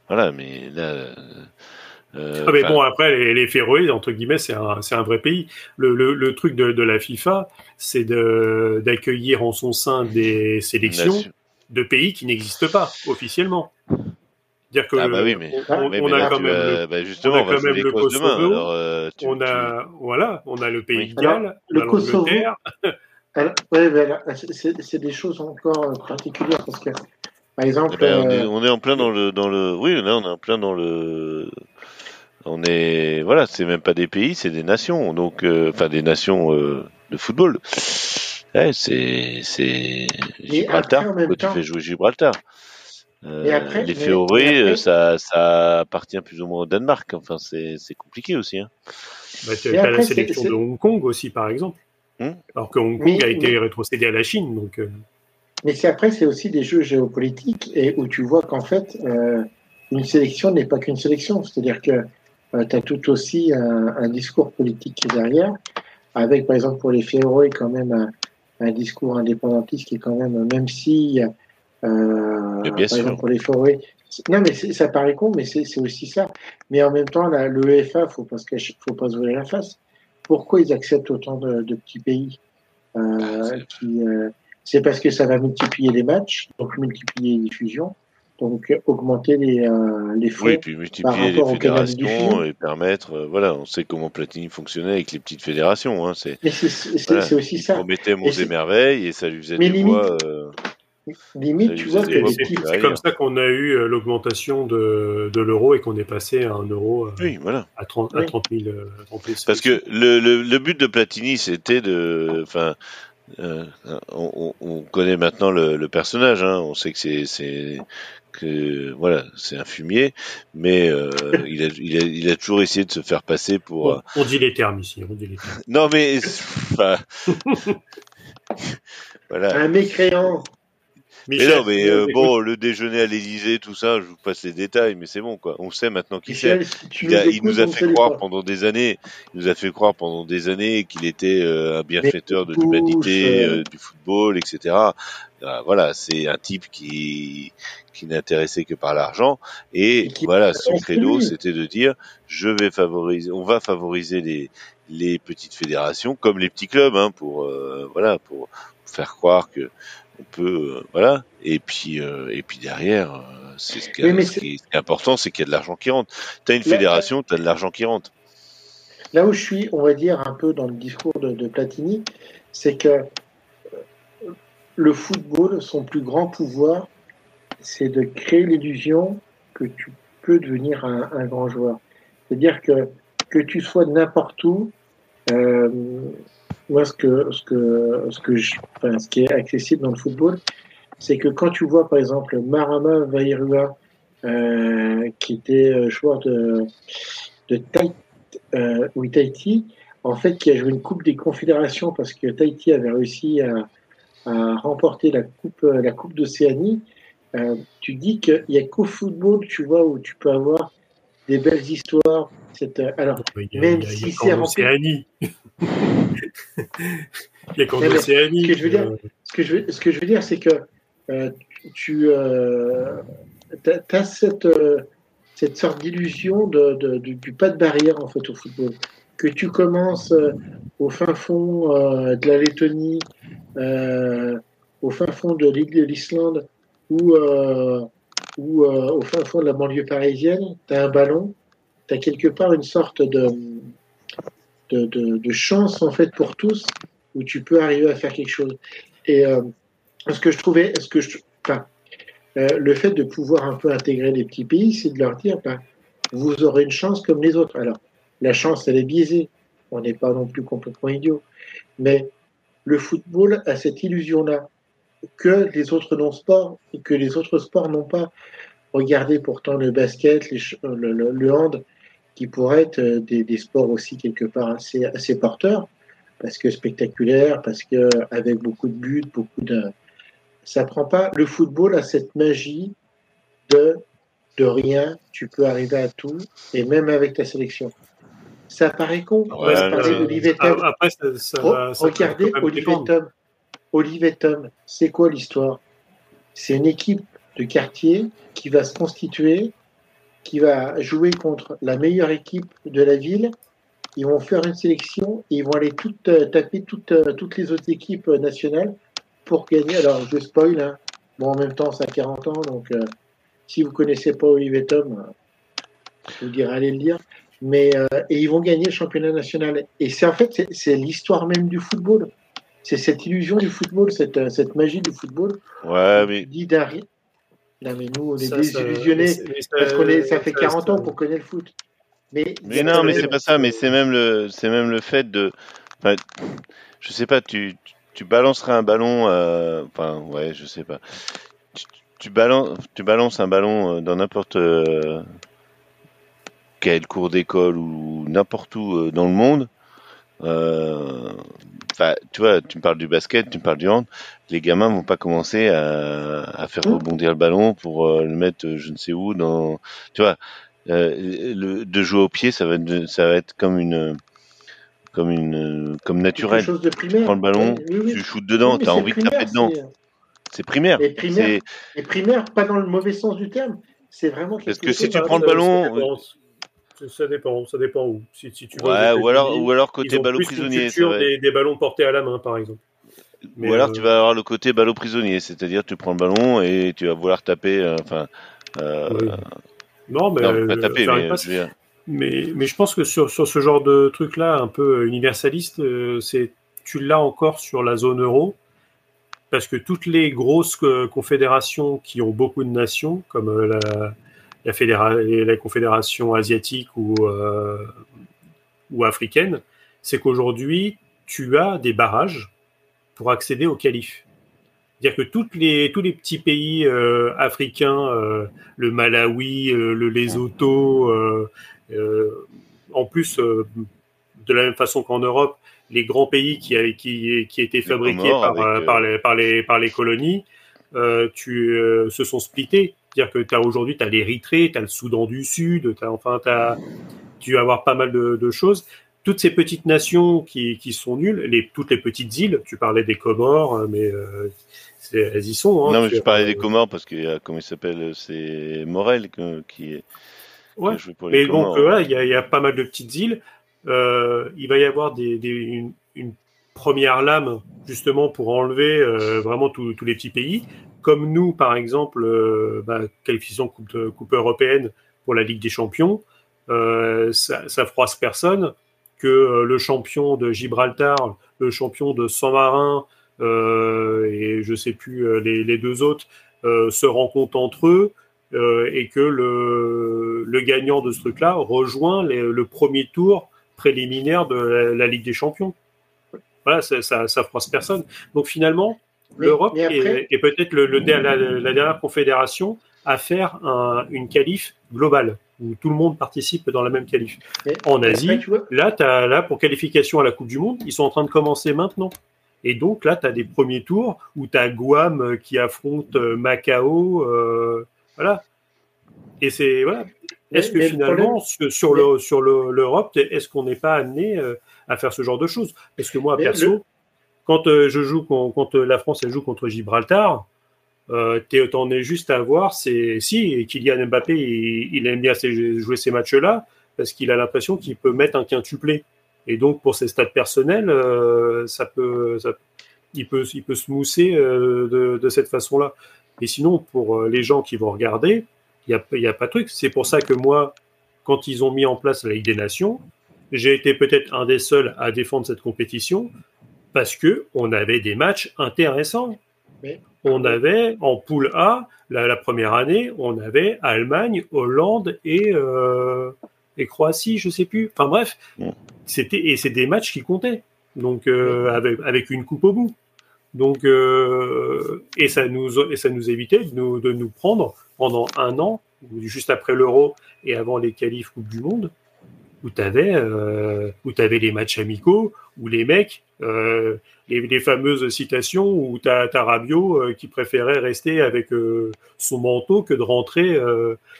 voilà, mais là. Euh, ah mais bon, après, les, les Féroé, entre guillemets, c'est un, un, vrai pays. Le, le, le truc de, de, la FIFA, c'est d'accueillir en son sein des sélections de pays qui n'existent pas officiellement. Dire que ah bah oui, mais, on, mais, on a quand même le, bah justement, on a quand même le Kosovo. Demain, alors, euh, tu, on a tu... voilà, on a le pays de Galles, le Kosovo. Ouais, c'est des choses encore particulières parce que, par exemple, eh ben, on, est, on, est, en plein dans le dans le oui, là on est en plein dans le on est voilà, c'est même pas des pays, c'est des nations, donc euh, enfin des nations euh, de football. Ouais, c'est c'est Gibraltar. Après, temps... tu fais jouer Gibraltar. Euh, après, les Féoré, après... ça, ça appartient plus ou moins au Danemark. Enfin, c'est compliqué aussi. Hein. Bah, tu as la sélection de Hong Kong aussi, par exemple. Hmm Alors que Hong Kong mais, a été mais... rétrocédé à la Chine. Donc. Mais c'est après, c'est aussi des jeux géopolitiques et où tu vois qu'en fait, euh, une sélection n'est pas qu'une sélection. C'est-à-dire que euh, tu as tout aussi un, un, discours politique qui est derrière, avec par exemple pour les Féroé quand même un, un, discours indépendantiste qui est quand même, même si euh, par exemple pour les forêts, non mais ça paraît con, mais c'est aussi ça. Mais en même temps, l'UEFA, faut pas se faut pas se voir la face. Pourquoi ils acceptent autant de, de petits pays euh, euh, C'est parce que ça va multiplier les matchs, donc multiplier les fusions donc augmenter les, euh, les frais oui, puis multiplier les fédérations et permettre, euh, voilà, on sait comment Platini fonctionnait avec les petites fédérations. Hein, c'est voilà, aussi il ça. Il promettait monts et, merveilles et ça lui faisait Mais des limite, voix. Euh, limite, tu vois que c'est comme ça qu'on a eu euh, l'augmentation de, de l'euro et qu'on est passé à un euro oui, voilà. à 30, oui. à 30 000. 30 000 Parce que le, le, le but de Platini, c'était de, enfin, euh, on, on, connaît maintenant le, le personnage, hein, on sait que c'est que voilà, c'est un fumier, mais euh, [laughs] il, a, il, a, il, a, toujours essayé de se faire passer pour. On, on dit les termes ici. On dit les termes. [laughs] non, mais enfin, [laughs] voilà. Un mécréant. Michel, mais non, mais euh, bon, le déjeuner à l'Élysée, tout ça, je vous passe les détails, mais c'est bon, quoi. On sait maintenant qui c'est. Il, il, nous a fait croire pendant des années, il nous a fait croire pendant des années qu'il était euh, un bienfaiteur de l'humanité, euh, du football, etc. Euh, voilà, c'est un type qui qui n'intéressait que par l'argent et, et voilà, son credo, c'était de dire, je vais favoriser, on va favoriser les les petites fédérations comme les petits clubs, hein, pour euh, voilà, pour faire croire que on peut, euh, voilà. Et puis, euh, et puis derrière, c'est ce, oui, ce, qui est, ce, qui est important, c'est qu'il y a de l'argent qui rentre. Tu as une fédération, tu as de l'argent qui rentre. Là où je suis, on va dire un peu dans le discours de, de Platini, c'est que le football, son plus grand pouvoir, c'est de créer l'illusion que tu peux devenir un, un grand joueur. C'est-à-dire que que tu sois n'importe où, euh, moi, ce que, ce que, ce que je, enfin, ce qui est accessible dans le football, c'est que quand tu vois, par exemple, Marama Vairua, euh, qui était joueur de, de euh, en fait, qui a joué une Coupe des Confédérations parce que Tahiti avait réussi à, à remporter la Coupe, la coupe d'Océanie, euh, tu dis qu'il n'y a qu'au football, tu vois, où tu peux avoir des belles histoires. Cette, alors, il y a, même a, si c'est rempli. Il y a qu'en Océanie. [laughs] Ce que je veux dire, ce que je veux, ce que je veux dire, c'est que euh, tu euh, as cette, euh, cette sorte d'illusion de, de, de, du pas de barrière en fait au football. Que tu commences euh, au fin fond euh, de la Lettonie, au fin fond de l'Islande ou, ou au fin fond de la banlieue parisienne, tu as un ballon, tu as quelque part une sorte de, de, de, de, chance en fait pour tous où tu peux arriver à faire quelque chose. Et euh, ce que je trouvais, ce que je, enfin, euh, le fait de pouvoir un peu intégrer les petits pays, c'est de leur dire, ben, vous aurez une chance comme les autres. Alors, la chance, elle est biaisée. On n'est pas non plus complètement idiot. Mais le football a cette illusion-là que les autres non-sports, que les autres sports n'ont pas. Regardez pourtant le basket, les, le, hand, qui pourraient être des, des, sports aussi quelque part assez, assez porteurs parce que spectaculaire, parce que avec beaucoup de buts, beaucoup de. Ça prend pas. Le football a cette magie de de rien, tu peux arriver à tout, et même avec ta sélection. Ça paraît con. Ouais, ça parlait d'Olivier Tom. Après, ça, ça, oh, regardez Olivier Tom. Olivier Tom, c'est quoi l'histoire? C'est une équipe de quartier qui va se constituer, qui va jouer contre la meilleure équipe de la ville. Ils vont faire une sélection et ils vont aller toutes, euh, taper toutes, euh, toutes les autres équipes euh, nationales pour gagner. Alors, je spoil, hein. bon, en même temps, ça a 40 ans, donc si vous connaissez pas Olivier Tom, je vous dirais allez le lire. Mais, et ils vont gagner le championnat national. Et c'est en fait, c'est l'histoire même du football. C'est cette illusion du football, cette, cette magie du football. Ouais, mais. Dit non, mais nous, on est désillusionnés parce qu'on est, ça fait 40 ans qu'on connaît le foot. Mais, mais non, mais c'est pas ça, mais c'est même le, c'est même le fait de, enfin, je sais pas, tu, tu balancerais un ballon, euh, enfin, ouais, je sais pas. Tu, tu, balances, tu balances un ballon euh, dans n'importe euh, quel cours d'école ou n'importe où dans le monde. Euh, tu vois, tu me parles du basket, tu me parles du hand. Les gamins vont pas commencer à, à faire mmh. rebondir le ballon pour euh, le mettre euh, je ne sais où dans. Tu vois, euh, le, de jouer au pied, ça va être, ça va être comme une comme une comme naturel. Chose de primaire. Tu prends le ballon, tu shootes dedans, tu as envie de taper dedans. C'est primaire. Et primaire, et primaire, pas dans le mauvais sens du terme. C'est vraiment. Parce que si tu prends le ballon, ça dépend, ça dépend où. Si, si tu ouais, ou alors, ou alors côté ballon prisonnier. Des, des, ballons portés à la main, par exemple. ou alors tu euh, vas avoir le côté ballon prisonnier, c'est-à-dire tu prends le ballon et tu vas vouloir taper. Euh, enfin. Euh, non, mais, non, pas taper, mais, je mais, mais, je pense que sur, sur ce genre de truc-là, un peu universaliste, c'est tu l'as encore sur la zone euro, parce que toutes les grosses confédérations qui ont beaucoup de nations, comme la, la, la confédération asiatique ou, euh, ou africaine, c'est qu'aujourd'hui, tu as des barrages pour accéder au calife. C'est-à-dire que toutes les, tous les petits pays euh, africains, euh, le Malawi, le Lesotho, en plus, de la même façon qu'en Europe, les grands pays qui, qui, qui étaient fabriqués par, par, les, par, les, par les colonies, tu, se sont splittés. C'est-à-dire que as, aujourd'hui, tu as l'Érythrée, tu as le Soudan du Sud, as, enfin, as, tu vas avoir pas mal de, choses. Toutes ces petites nations qui, qui, sont nulles, les, toutes les petites îles, tu parlais des Comores, hein, mais euh, elles y sont. Hein, non, mais je parlais des Comores parce a, comment il s'appelle, c'est Morel qui est. Ouais, mais donc, euh, il y, y, a pas mal de petites îles. Euh, il va y avoir des, des une, une, première lame justement pour enlever euh, vraiment tous les petits pays comme nous, par exemple, euh, bah, qualification coupe, européenne pour la Ligue des Champions, euh, ça, froisse personne que euh, le champion de Gibraltar, le champion de San Marin et je sais plus les, deux autres se rencontrent entre eux et que le, gagnant de ce truc-là rejoint le premier tour préliminaire de la, Ligue des Champions. Voilà, ça, ça, ça froisse personne. Donc finalement, l'Europe est, peut-être le, la, dernière confédération à faire une qualif globale où tout le monde participe dans la même qualif. en Asie, là, as, là, pour qualification à la Coupe du Monde, ils sont en train de commencer maintenant. Et donc là, tu as des premiers tours où tu as Guam euh, qui affronte euh, Macao. Euh, voilà. Et c'est. Voilà. Est-ce que finalement, sur l'Europe, sur est-ce qu'on n'est pas amené à faire ce genre de choses? Parce que moi, perso. Quand euh, je joue, quand, euh, la France elle joue contre Gibraltar, euh, t'en es juste à voir. C'est si Kylian Mbappé, il, aime bien jouer ces matchs-là parce qu'il a l'impression qu'il peut mettre un quintuplé. Et donc pour ses stats personnels, euh, ça peut, ça, il peut, il peut se mousser euh, de, de, cette façon-là. Et sinon, pour les gens qui vont regarder, il n'y a, y a pas de truc. C'est pour ça que moi, quand ils ont mis en place la Ligue des Nations, j'ai été peut-être un des seuls à défendre cette compétition parce que on avait des matchs intéressants. On avait en poule A, la, première année, on avait Allemagne, Hollande et, euh, et Croatie, je sais plus. Enfin bref, c'était et c'est des matchs qui comptaient. Donc euh, avec, avec une coupe au bout. Donc euh, et ça nous et ça nous évitait de nous, de nous prendre pendant un an, juste après l'Euro et avant les qualifs Coupe du Monde, où tu avais, euh, les matchs amicaux, où les mecs, euh, les, fameuses citations où tu as, Rabiot euh, qui préférait rester avec son manteau que de rentrer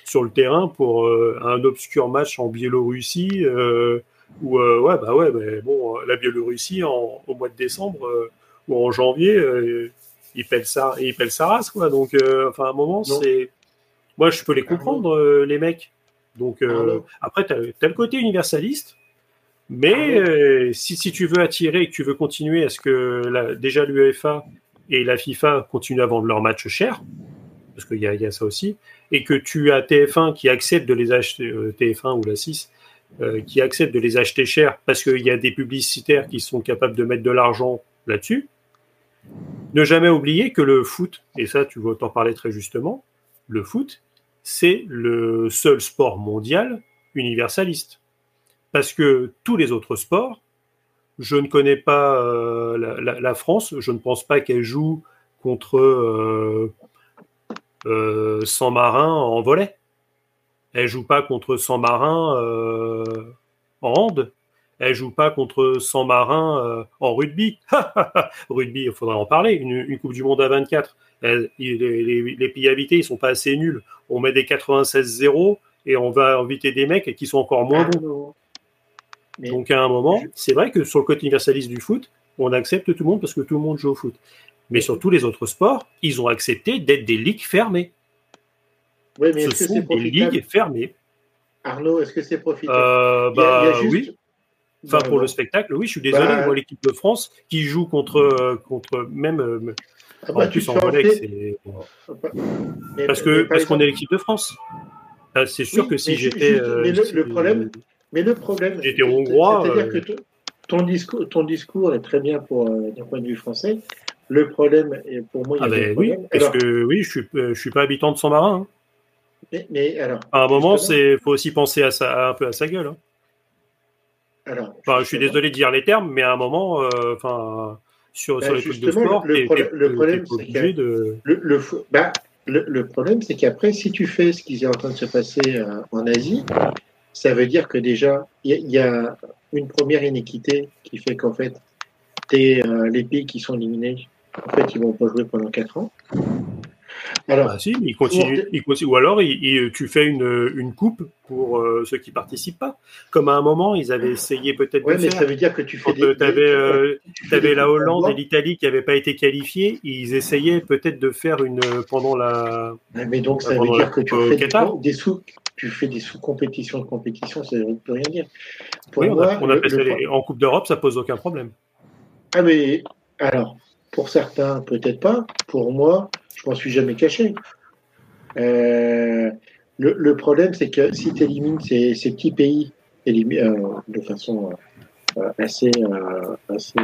sur le terrain pour un obscur match en Biélorussie. où, ouais, bah ouais, mais bon, la Biélorussie, en, au mois de décembre, ou en janvier, il pèle ça, il pèle sa race, quoi. Donc, enfin, à un moment, c'est. Moi, je peux les comprendre, les mecs. Donc, après, tu as, le côté universaliste. Mais si, si, tu veux attirer et que tu veux continuer à ce que la, déjà l'UEFA et la FIFA continuent à vendre leurs matchs chers, parce qu'il y, y, a ça aussi, et que tu as TF1 qui accepte de les acheter, TF1 ou la 6, euh, qui acceptent de les acheter cher parce qu'il y a des publicitaires qui sont capables de mettre de l'argent là-dessus. Ne jamais oublier que le foot, et ça tu vas t'en parler très justement, le foot, c'est le seul sport mondial universaliste. Parce que tous les autres sports, je ne connais pas euh, la, France, je ne pense pas qu'elle joue contre euh, euh, San Marin en volet. Elle joue pas contre San Marin euh, en hand. Elle joue pas contre San Marin euh, en rugby. [laughs] rugby, il faudrait en parler. Une, Coupe du Monde à 24. les, pays habités, ils sont pas assez nuls. On met des 96-0 et on va inviter des mecs qui sont encore moins bons. Donc à un moment, c'est vrai que sur le côté universaliste du foot, on accepte tout le monde parce que tout le monde joue au foot. Mais sur tous les autres sports, ils ont accepté d'être des ligues fermées. Oui, mais est-ce que c'est des ligues fermées. Arnaud, est-ce que c'est profitable? Euh, bah, Oui. Enfin, pour le spectacle, oui, je suis désolé. Bah... Moi, l'équipe de France qui joue contre, contre même. Euh, ah bah, en plus, en c'est. Parce qu'on est l'équipe de France. Ah, c'est sûr que si j'étais. Euh, mais le, problème. Mais le problème. J'étais hongrois. C'est-à-dire que ton discours, ton discours est très bien pour d'un point de vue français. Le problème, et pour moi, il y a ah ben, oui, parce que oui, je suis, je suis pas habitant de Saint-Marin. Hein. Mais, alors, à un moment, il faut aussi penser à, sa, un peu à sa gueule. Hein. Alors, enfin, je suis désolé de dire les termes, mais à un moment, euh, enfin, sur, bah, sur, les trucs de sport, le, le, problème, c'est de... le, bah, le, problème, c'est qu'après, si tu fais ce qui est en train de se passer euh, en Asie, ça veut dire que déjà, il y, a une première inéquité qui fait qu'en fait, es, euh, les pays qui sont éliminés, en fait, ils vont pas jouer pendant 4 ans. Alors, bah, si, il continue, il continue, ou alors il, tu fais une, une coupe pour euh, ceux qui participent pas. Comme à un moment, ils avaient essayé peut-être ouais, de mais faire. ça veut dire que tu fais. Quand tu avais, euh, avais la Hollande et l'Italie qui n'avaient pas été qualifiés, ils essayaient peut-être de faire une pendant la. Mais donc ça veut dire que tu fais des, sous, tu fais des sous-compétitions de compétition, ça ne veut rien dire. Pour oui, moi, on, a, on en Coupe d'Europe, ça pose aucun problème. Ah mais alors, pour certains, peut-être pas. Pour moi, je m'en suis jamais caché. Euh, le, problème, c'est que si tu élimines ces, petits pays euh, de façon euh, assez, assez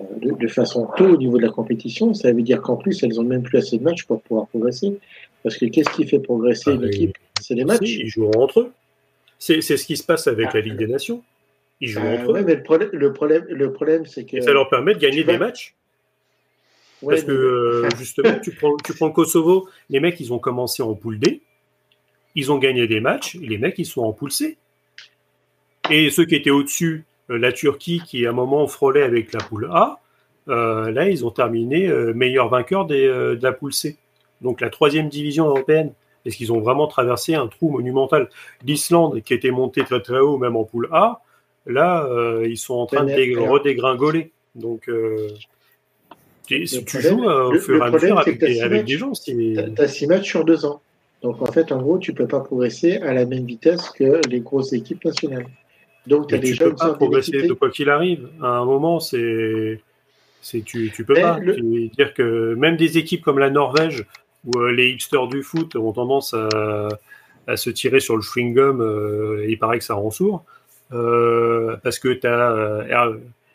de, façon tôt au niveau de la compétition, ça veut dire qu'en plus, elles n'ont même plus assez de matchs pour pouvoir progresser. Parce que qu'est-ce qui fait progresser une ah, équipe? C'est les matchs. ils jouent entre eux. C'est ce qui se passe avec la Ligue des Nations. Ils jouent entre eux. Mais le problème, le problème, le problème c'est que. ça leur permet de gagner des matchs. Parce que euh, [laughs] justement, tu prends, tu prends le Kosovo, les mecs, ils ont commencé en poule D, ils ont gagné des matchs, et les mecs, ils sont en poule C. Et ceux qui étaient au-dessus, euh, la Turquie, qui à un moment frôlait avec la poule A, euh, là, ils ont terminé meilleur vainqueur de la poule C. Donc la troisième division européenne. Est-ce qu'ils ont vraiment traversé un trou monumental? L'Islande, qui était montée très très haut, même en poule A, là, ils sont en train de redégringoler. Donc, si tu joues euh, au fur et à mesure avec, des, gens. Tu as 6 matchs sur 2 ans. Donc en fait, en gros, tu ne peux pas progresser à la même vitesse que les grosses équipes nationales. Donc as déjà tu peux pas progresser de quoi qu'il arrive. À un moment, c'est. Tu, tu peux pas. dire que même des équipes comme la Norvège, où euh, les hipsters du foot ont tendance à, à se tirer sur le chewing-gum, euh, il paraît que ça rend sourd, parce que tu as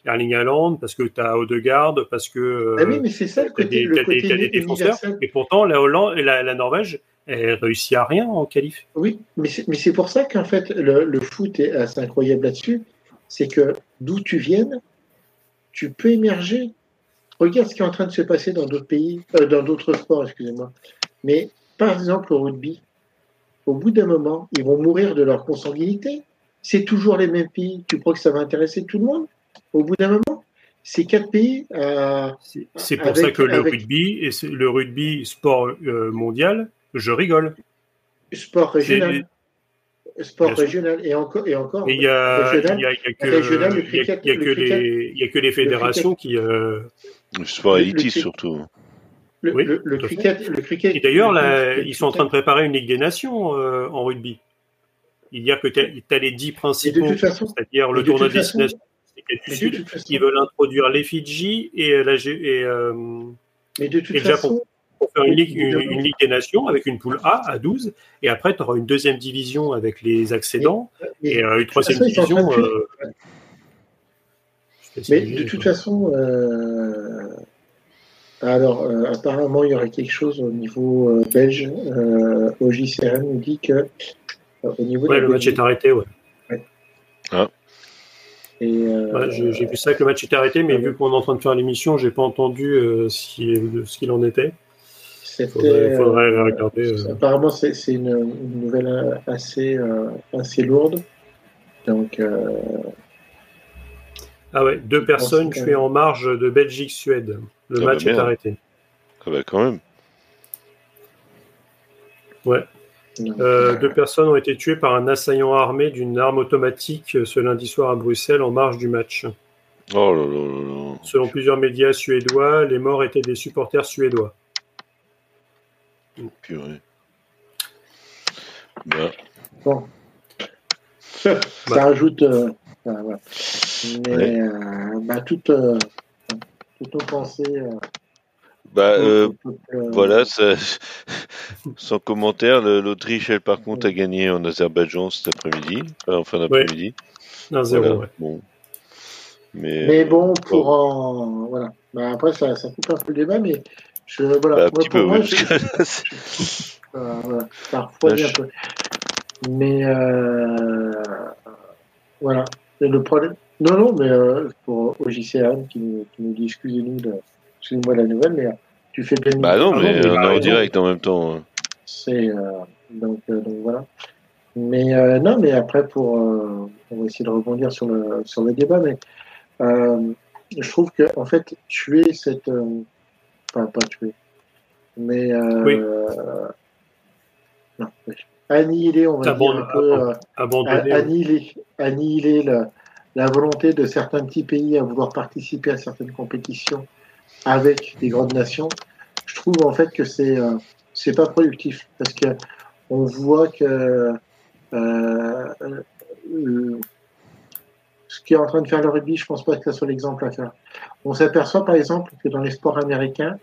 Erling Haaland, parce que tu as Odegaard, parce que. ah oui, mais c'est ça le côté, côté des, défenseurs. Et pourtant, la, Hollande, la, la Norvège, elle réussit à rien en qualif. Oui, mais c'est pour ça qu'en fait, le, le, foot est assez incroyable là-dessus. C'est que d'où tu viennes, tu peux émerger. Regarde ce qui est en train de se passer dans d'autres pays, euh, dans d'autres sports, excusez-moi. Mais par exemple, au rugby, au bout d'un moment, ils vont mourir de leur consanguinité. C'est toujours les mêmes pays. Tu crois que ça va intéresser tout le monde? Au bout d'un moment, ces quatre pays. Euh, c'est pour ça que le rugby, et le rugby sport euh, mondial, je rigole. Sport régional. sport Bien sûr. régional. Et encore, et encore. Il y a, il y que, régional, le il y a- cricket- il y a le que cricket- les, il y a que les fédérations qui. euh, Le sport élitiste surtout. Le, Oui, le- cricket, le cricket. Et d'ailleurs, ils sont en train de préparer une Ligue des Nations euh, en rugby. Il y a que tu as, les dix Et de principaux, c'est-à-dire et le de tournoi toute des façon- Nations du Sud. façon, Ils veulent introduire les Fidji et, la, G- et, euh, mais de toute et le Japon. façon, pour faire une ligue, une, ligue des nations avec une poule A à 12. Et après, tu auras une deuxième division avec les accédants mais- et euh, une troisième façon, division. euh, Mais de toute quoi. façon, euh, alors euh, apparemment il y aurait quelque chose au niveau euh, belge. Euh, OJCRM nous dit que euh, au niveau Ouais, la le match est arrêté, ouais. et, euh, Ouais, j'ai j'ai vu ça que le match était arrêté, mais ouais. vu qu'on est en train de faire l'émission, j'ai pas entendu euh, si, de ce qu'il en était. c'était Faudrait, faudrait euh, regarder. euh. apparemment c'est c'est une, une nouvelle assez euh, assez lourde. Donc euh, Ah ouais, deux personnes tuées en marge de Belgique-Suède. Le Ah bah match est merde. arrêté. Ah bah quand même. Ouais. Euh, euh, deux personnes ont été tuées par un assaillant armé d'une arme automatique ce lundi soir à Bruxelles en marge du match. Oh là là là là. Selon plusieurs médias suédois, les morts étaient des supporters suédois. Purée. Bah, Bon. [laughs] Ça rajoute. euh. Mais Ouais. euh, bah, toutes, euh, toutes nos pensées. Euh, bah euh, euh, voilà, ça... [laughs] sans commentaire, l'Autriche, elle, par contre, a gagné en Azerbaïdjan cet après-midi, enfin, en fin d'après-midi. 1-0, Voilà, ouais. bon. Mais, Mais euh, bon, pour en. Voilà. Bah, après, ça, ça coupe un peu le débat, mais je. Voilà. bah, un petit peu, moi, oui, je- [laughs] Euh, voilà, ça refroidit Là, un peu. Mais euh, voilà. Et le problème. Non, non, mais euh, pour OJCRM qui nous, qui nous dit excusez-nous de excusez-moi la nouvelle, mais euh, tu fais bien. bah non, Ah mais non, mais on est en direct en même temps. hein. C'est euh, donc, euh, donc voilà. Mais euh, non, mais après pour euh, on va essayer de rebondir sur le sur le débat, mais euh, je trouve que en fait tuer cette euh, enfin pas tuer, mais euh, Oui. non, oui. annihiler on va dire un peu euh, annihiler annihiler la, la volonté de certains petits pays à vouloir participer à certaines compétitions avec des grandes nations. Je trouve en fait que c'est euh, c'est pas productif parce que on voit que euh, euh, ce qui est en train de faire le rugby, je pense pas que ça soit l'exemple à faire. On s'aperçoit par exemple que dans les sports américains,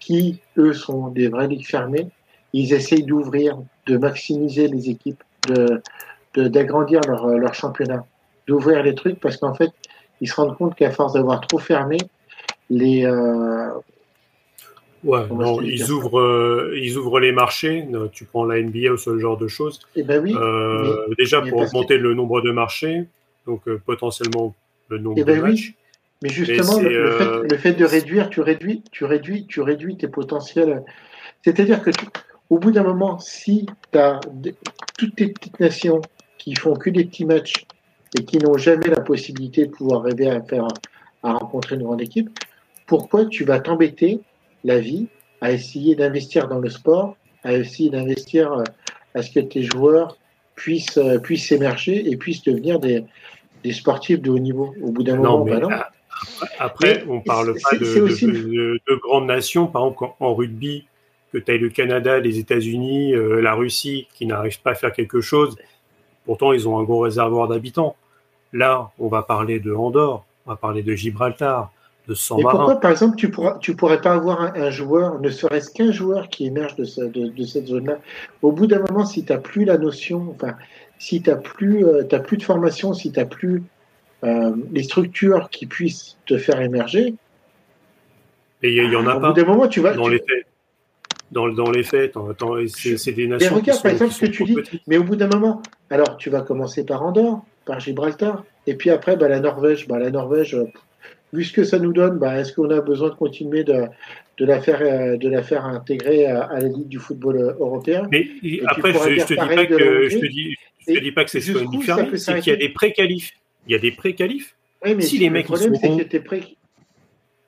qui eux sont des vraies ligues fermées, ils essayent d'ouvrir, de maximiser les équipes, de- d'agrandir leur, leur championnat, d'ouvrir les trucs parce qu'en fait, ils se rendent compte qu'à force d'avoir trop fermé, les euh, Ouais, non, ils ouvrent, euh, ils ouvrent les marchés. Tu prends la NBA ou ce genre de choses. eh ben oui, Euh, déjà mais pour que- augmenter le nombre de marchés, donc potentiellement le nombre Eh ben de oui. matchs. Mais justement, le, le fait, le fait de réduire, tu réduis, tu réduis, tu réduis tes potentiels. C'est-à-dire que tu- au bout d'un moment, si tu as toutes tes petites nations qui font que des petits matchs et qui n'ont jamais la possibilité de pouvoir rêver à faire, à rencontrer une grande équipe, pourquoi tu vas t'embêter la vie à essayer d'investir dans le sport, à essayer d'investir euh, à ce que tes joueurs puissent, euh, puissent émerger et puissent devenir des, des sportifs de haut niveau. Au bout d'un moment, Non, mais bah non. après, Mais on parle c'est- pas de, grandes nations. Par exemple, en- en rugby, que tu as le Canada, les États-Unis, euh, la Russie, qui n'arrivent pas à faire quelque chose. Pourtant, ils ont un gros réservoir d'habitants. Là, on va parler de Andorre, on va parler de Gibraltar, de Mais pourquoi, par exemple, tu pourras, tu pourrais pas avoir un, un joueur, ne serait-ce qu'un joueur qui émerge de, ce- de, de cette zone-là? Au bout d'un moment, si tu n'as plus la notion, enfin, si tu n'as plus, euh, plus de formation, si tu n'as plus euh, les structures qui puissent te faire émerger, Et il y, il y en a au pas bout d'un moment, tu vas. dans tu- les faits. Dans, dans les faits, c'est des nations. regarde, qui par exemple, ce que tu dis. petites. Mais au bout d'un moment, alors tu vas commencer par Andorre, par Gibraltar, et puis après, bah, la Norvège. Bah, la Norvège, euh, vu ce que ça nous donne, bah, est-ce qu'on a besoin de continuer de, de, la, faire, euh, de la faire intégrer à, à la Ligue du football euh, européen? Mais après, je, je te dis pas que je te dis, je te dis pas que c'est ça fermée, peut c'est qu'il y a des pré-qualifs. Il y a des pré-qualifs. Oui, mais Si les le mecs, ils problème, sont c'est bons. prêt.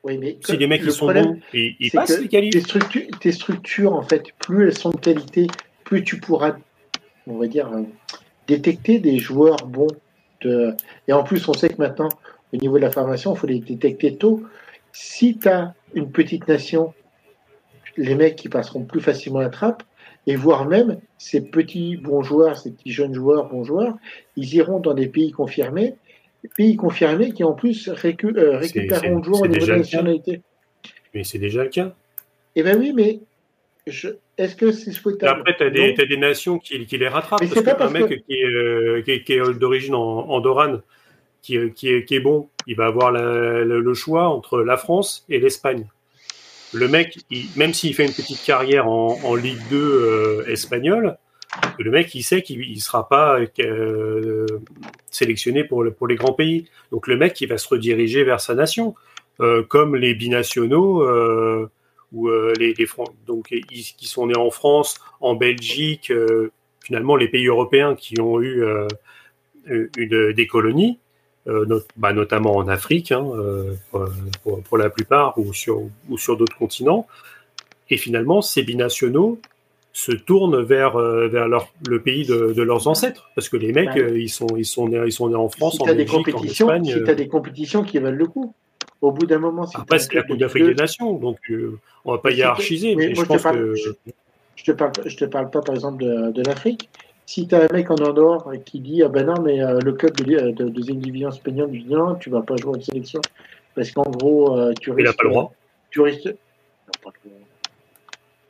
Oui, mais Si les mecs le ils sont problème, bons, ils, ils passent les qualifs. tes structures, tes structures, en fait, plus elles sont de qualité, plus tu pourras, on va dire, euh, détecter des joueurs bons. De... Et en plus, on sait que maintenant, au niveau de la formation, il faut les détecter tôt. Si tu as une petite nation, les mecs qui passeront plus facilement la trappe, et voire même ces petits bons joueurs, ces petits jeunes joueurs, bons joueurs, ils iront dans des pays confirmés, pays confirmés qui en plus récu euh, récupéreront le joueur au niveau de la nationalité. Mais c'est déjà le cas. Eh bien oui, mais est-ce que c'est souhaitable? Après, tu as, des nations qui, qui les rattrapent. parce que un mec qui est, euh, qui est, d'origine andorrane, qui, qui, est, qui est bon, il va avoir le choix entre la France et l'Espagne. Le mec, même s'il fait une petite carrière en, Ligue 2 euh, espagnole, le mec, il sait qu'il ne sera pas euh, sélectionné pour, pour les grands pays. Donc le mec, il va se rediriger vers sa nation, comme les binationaux ou euh, les, les donc qui sont nés en France, en Belgique, euh, finalement les pays européens qui ont eu euh, des colonies, bah, notamment en Afrique hein, pour, pour, la plupart ou sur ou sur d'autres continents. Et finalement, ces binationaux se tournent vers vers leur, le pays de, de, leurs ancêtres parce que les mecs ils sont ils sont nés ils sont nés en France si en Belgique en Espagne si tu as des compétitions qui valent le coup au bout d'un moment. Si Après, c'est la Coupe d'Afrique des Nations, donc euh, on ne va pas hiérarchiser. Mais, je, pense que... je, te parle, je te parle pas, par exemple, de, l'Afrique. Si tu as un mec en Andorre qui dit Ah ben non, mais euh, le club de, de, deuxième division espagnole dit Non, tu vas pas jouer en sélection. Parce qu'en gros, euh, tu risques. Il n'a pas le droit. Tu risques.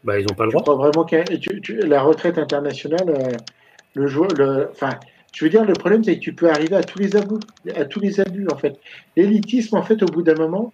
Bah, ils n'ont pas le droit. Je crois vraiment que la retraite internationale, le joueur. Le, enfin, je veux dire, le problème, c'est que tu peux arriver à tous les abus, à tous les abus, en fait. L'élitisme, en fait, au bout d'un moment,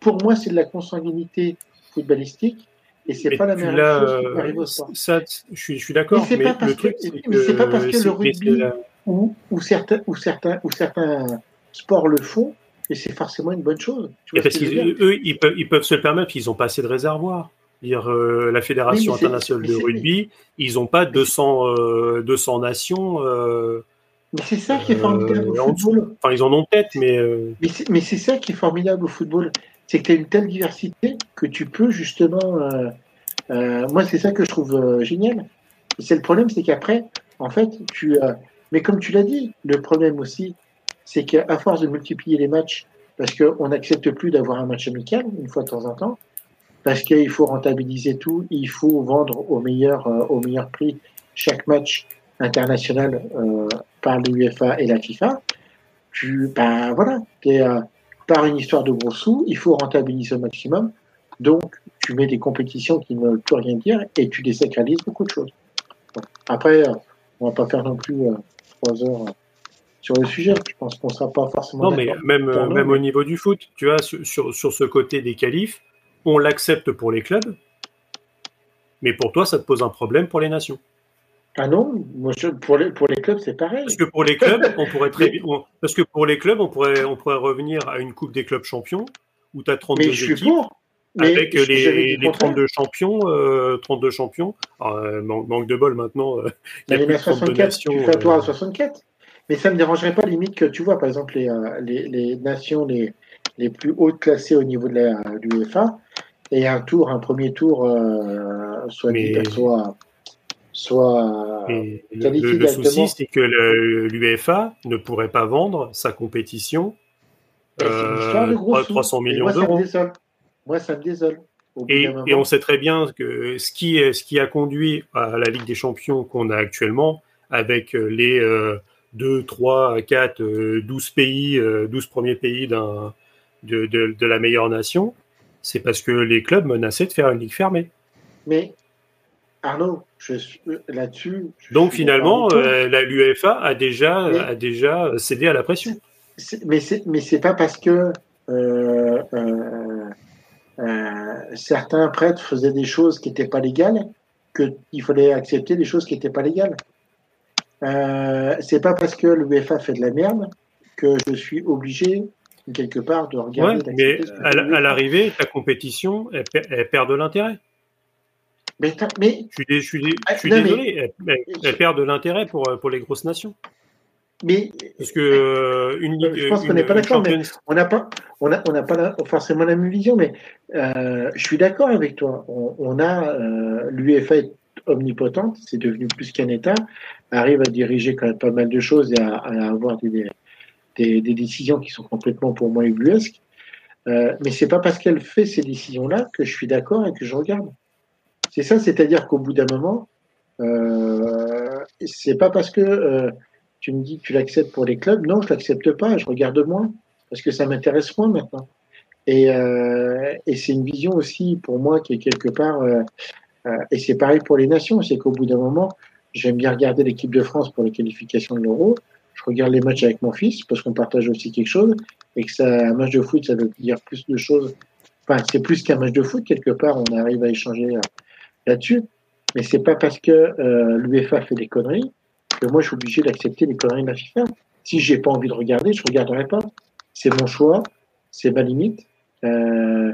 pour moi, c'est de la consanguinité footballistique. Et c'est pas la même chose qui au sport. Ça, je suis, je suis d'accord. Mais, mais, le truc, c'est pas parce que le rugby ou, ou, certains, ou, certains, ou certains sports le font, et c'est forcément une bonne chose. parce qu'eux, ils peuvent, ils peuvent se le permettre, ils n'ont pas assez de réservoirs. Dire, euh, la Fédération internationale de rugby, ils n'ont pas 200, 200 euh, nations. Euh, mais c'est ça qui est formidable au football. Enfin, ils en ont peut-être, mais. Mais c'est ça qui est formidable au football. C'est que tu as une telle diversité que tu peux justement. moi, c'est ça que je trouve génial. C'est le problème, c'est qu'après, en fait, tu. mais comme tu l'as dit, le problème aussi, c'est qu'à force de multiplier les matchs, parce qu'on n'accepte plus d'avoir un match amical une fois de temps en temps, parce qu'il faut rentabiliser tout, il faut vendre au meilleur, euh, au meilleur prix chaque match international euh, par l'UEFA et la FIFA. Tu, ben voilà, es, euh, par une histoire de gros sous, il faut rentabiliser au maximum. Donc, tu mets des compétitions qui ne veulent plus rien dire et tu désacralises beaucoup de choses. Après, on va pas faire non plus trois heures sur le sujet. Je pense qu'on ne sera pas forcément. Non, mais même, même au niveau du foot, tu vois, sur, sur ce côté des qualifs, on l'accepte pour les clubs, mais pour toi, ça te pose un problème pour les nations. Ah non, pour, les, pour les clubs, c'est pareil. Parce que pour les clubs, [laughs] on pourrait très parce que pour les clubs, on pourrait, on pourrait revenir à une Coupe des clubs champions où tu as 32 mais je équipes. avec les, 32 champions, 32 euh, champions. Euh, manque, de bol maintenant. Euh, il y a 64, tu fais toi à 64. Mais ça ne me dérangerait pas limite que tu vois, par exemple, les, les, les nations les, les plus hautes classées au niveau de l'UEFA, et un tour, un premier tour, euh, soit, soit, le, le, souci, c'est que l'UEFA ne pourrait pas vendre sa compétition euh, 300 millions d'euros. Moi, ça me désole. Et, et, on sait très bien que ce qui, ce qui a conduit à la Ligue des Champions qu'on a actuellement, avec les 2, 3, 4, 12 pays, 12 euh, premiers pays de, de, la meilleure nation, c'est parce que les clubs menaçaient de faire une ligue fermée. Mais Arnaud, je suis là-dessus. Donc finalement, euh, la l'UEFA a déjà, a déjà cédé à la pression. Mais c'est pas parce que euh, euh, certains prêtres faisaient des choses qui n'étaient pas légales qu'il fallait accepter des choses qui n'étaient pas légales. c'est pas parce que l'UEFA fait de la merde que je suis obligé quelque part de regarder. mais à l'arrivée, ta compétition, elle, perd de l'intérêt. Mais, mais, je suis, je suis, ah, désolé, elle, perd de l'intérêt pour, pour les grosses nations. Mais parce que euh, une, je pense qu'on n'est pas d'accord, mais on n'a pas, on a, on n'a pas forcément la même vision. Mais euh, je suis d'accord avec toi. On, a euh, l'UEFA omnipotente, c'est devenu plus qu'un État, arrive à diriger quand même pas mal de choses et à, avoir des, des, décisions qui sont complètement pour moi ubuesques. Euh, mais c'est pas parce qu'elle fait ces décisions-là que je suis d'accord et que je regarde. C'est ça, c'est-à-dire qu'au bout d'un moment, euh, c'est pas parce que euh, tu me dis que tu l'acceptes pour les clubs, non, je l'accepte pas, je regarde moins parce que ça m'intéresse moins maintenant. Et, euh, et c'est une vision aussi pour moi qui est quelque part, euh, euh, et c'est pareil pour les nations, c'est qu'au bout d'un moment, j'aime bien regarder l'équipe de France pour les qualifications de l'Euro. Je regarde les matchs avec mon fils parce qu'on partage aussi quelque chose et que ça, un match de foot, ça veut dire plus de choses. Enfin, c'est plus qu'un match de foot quelque part. On arrive à échanger là-dessus, mais c'est pas parce que euh, l'UEFA fait des conneries que moi je suis obligé d'accepter les conneries de la FIFA. Si j'ai pas envie de regarder, je regarderai pas. C'est mon choix, c'est ma limite. Euh,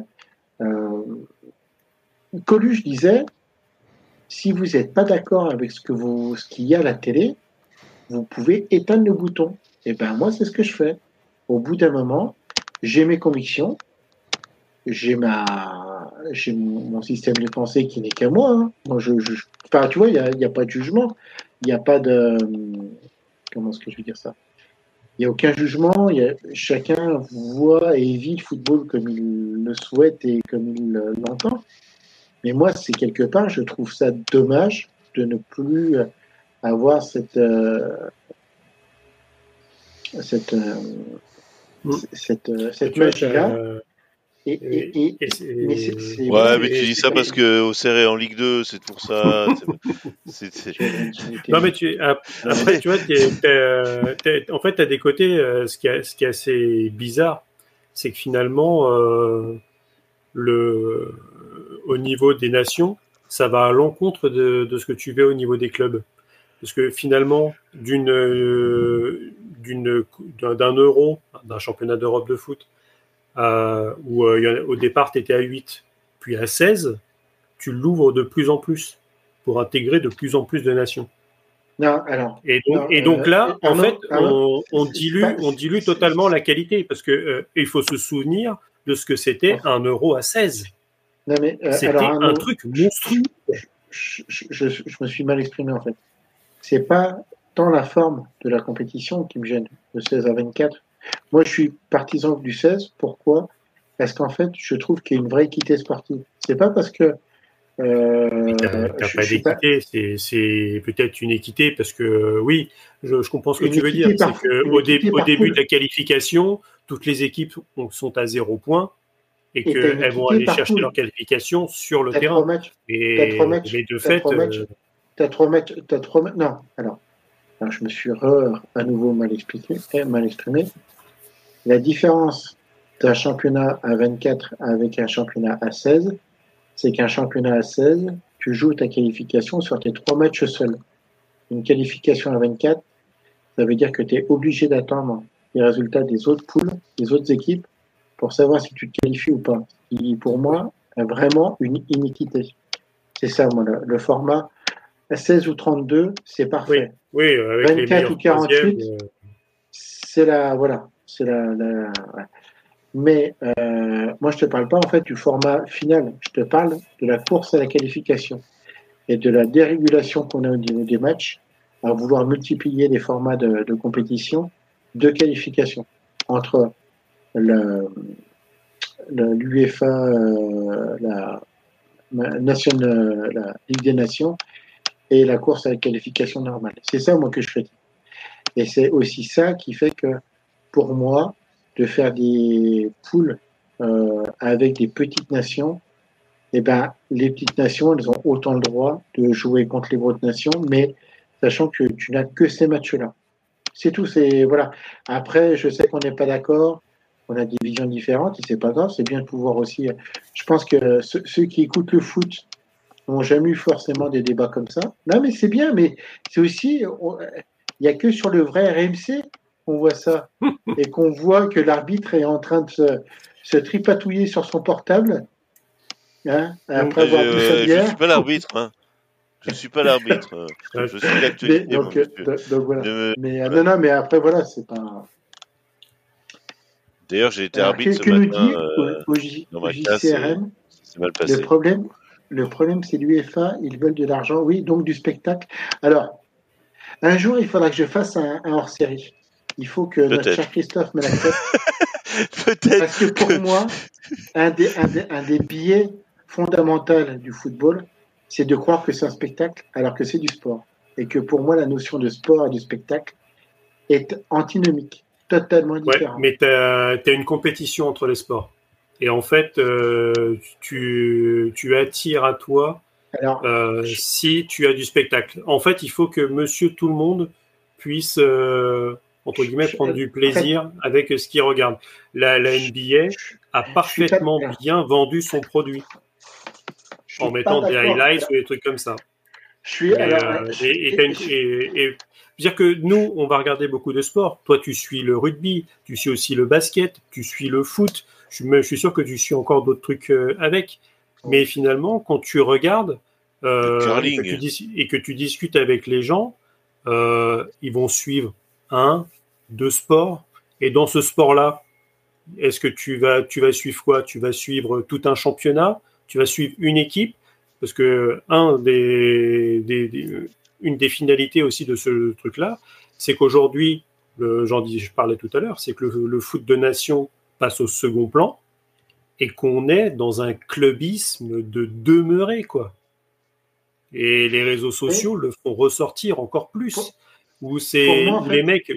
euh, Coluche disait si vous n'êtes pas d'accord avec ce qu'il y a à la télé, vous pouvez éteindre le bouton. Et eh ben moi, c'est ce que je fais. Au bout d'un moment, j'ai mes convictions, j'ai ma, j'ai mon, système de pensée qui n'est qu'à moi. Hein. Moi, je, je, enfin, tu vois, il n'y a, pas de jugement, il n'y a pas de, comment est-ce que je vais dire ça? Il n'y a aucun jugement. Y a, chacun voit et vit le football comme il le souhaite et comme il l'entend. Mais moi, c'est quelque part, je trouve ça dommage de ne plus avoir cette euh, cette euh, mm. cette, euh, cette magie-là. Et, et, et, ouais, mais tu dis ça parce que au serré en Ligue 2, c'est pour ça. [laughs] non, mais tu, après, tu vois, en fait, tu as des côtés, ce, qui est, ce qui est assez bizarre, c'est que finalement, le, au niveau des nations, ça va à l'encontre de, ce que tu veux au niveau des clubs. Parce que finalement, d'une, d'une, d'un, euro, d'un championnat d'Europe de foot, euh, où euh, au départ tu étais à 8, puis à 16, tu l'ouvres de plus en plus pour intégrer de plus en plus de nations. Non, alors, et donc, et donc là, euh, en fait, on, dilue, on dilue totalement la qualité parce que il faut se souvenir de ce que c'était un euro à 16. Euh, C'était un truc monstrueux. Je, me suis mal exprimé en fait. C'est pas tant la forme de la compétition qui me gêne, le 16 à 24. Moi, je suis partisan du 16. Pourquoi? Parce qu'en fait, je trouve qu'il y a une vraie équité sportive. C'est pas parce que. Euh, pas d'équité, c'est peut-être une équité parce que oui, je, comprends ce que tu veux dire. C'est au, début de la qualification, toutes les équipes sont à zéro point et, qu'elles vont aller chercher leur qualification sur le terrain. et, trois matchs, de fait, tu as trois matchs, as trois non, alors, je me suis à nouveau mal expliqué, eh, mal exprimé. La différence d'un championnat à 24 avec un championnat à 16, c'est qu'un championnat à 16, tu joues ta qualification sur tes trois matchs seuls. Une qualification à 24, ça veut dire que tu es obligé d'attendre les résultats des autres poules, des autres équipes, pour savoir si tu te qualifies ou pas. Qui, pour moi, vraiment une iniquité. C'est ça, moi, le, format 16 ou 32, c'est parfait. Oui, 24 ou 48, euh. c'est la. Voilà. Mais euh, moi, je te parle pas en fait du format final. Je te parle de la course à la qualification et de la dérégulation qu'on a au niveau des matchs à vouloir multiplier les formats de, compétition de qualification entre l'UEFA, euh, la, la Ligue des Nations et la course à la qualification normale. C'est ça, moi, que je fais. Et c'est aussi ça qui fait que, pour moi, de faire des poules euh, avec des petites nations, eh ben, les petites nations, elles ont autant le droit de jouer contre les grosses nations, mais sachant que tu n'as que ces matchs-là. C'est tout. C'est voilà. Après, je sais qu'on n'est pas d'accord on a des visions différentes et c'est pas grave, c'est bien de pouvoir aussi. Je pense que ceux, qui écoutent le foot n'ont jamais eu forcément des débats comme ça. Non, mais c'est bien, mais c'est aussi. Il n'y a que sur le vrai RMC qu'on voit ça [laughs] et qu'on voit que l'arbitre est en train de se, tripatouiller sur son portable. Hein, après avoir euh, je ne suis pas l'arbitre. Hein. Je ne suis pas l'arbitre. je suis [laughs] l'actualité. Donc, donc, voilà. Mais, non, non, mais après, voilà, c'est pas. D'ailleurs, j'ai été arbitre ce matin euh, dans ma classe. C'est mal passé. Le problème, le problème, c'est l'UEFA, ils veulent de l'argent, oui, donc du spectacle. Alors, un jour, il faudra que je fasse un, hors-série. Il faut que notre cher Christophe me l'accepte. [laughs] Peut-être. Parce que pour moi, un des, un des billets fondamentaux du football, c'est de croire que c'est un spectacle alors que c'est du sport. Et que pour moi, la notion de sport et de spectacle est antinomique, totalement différente. mais tu as, une compétition entre les sports. Et en fait, euh, tu, tu, attires à toi alors, euh, si tu as du spectacle. En fait, il faut que monsieur tout le monde puisse, euh, entre guillemets, prendre du plaisir avec ce qu'il regarde. La, la NBA a parfaitement bien vendu son produit en mettant des highlights ou des trucs comme ça. Je suis. Alors, et, dire que nous, on va regarder beaucoup de sports. Toi, tu suis le rugby, tu suis aussi le basket, tu suis le foot. Je, suis sûr que tu suis encore d'autres trucs euh, avec. Mais finalement, quand tu regardes euh, et, que tu et, que tu discutes avec les gens, euh, ils vont suivre un, deux sports. Et dans ce sport-là, est-ce que tu vas, tu vas suivre quoi? Tu vas suivre tout un championnat? Tu vas suivre une équipe, parce que un des, une des finalités aussi de ce truc-là, c'est qu'aujourd'hui, j'en dis, je parlais tout à l'heure, c'est que le, foot de nation passe au second plan et qu'on est dans un clubisme de demeurer, quoi. Et les réseaux sociaux le font ressortir encore plus. Où c'est les mecs,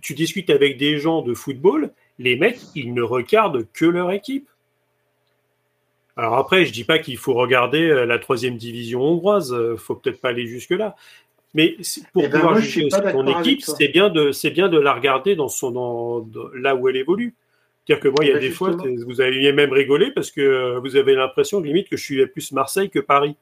tu discutes avec des gens de football, les mecs, ils ne regardent que leur équipe. Alors après, je dis pas qu'il faut regarder euh, la troisième division hongroise, euh, faut peut-être pas aller jusque là. Mais pour eh ben, pouvoir juger ton équipe, c'est bien de c'est bien de la regarder dans son dans, là où elle évolue. C'est-à-dire que moi, il y a eh ben, des fois, vous avez même rigolé parce que euh, vous avez l'impression limite que je suis plus Marseille que Paris.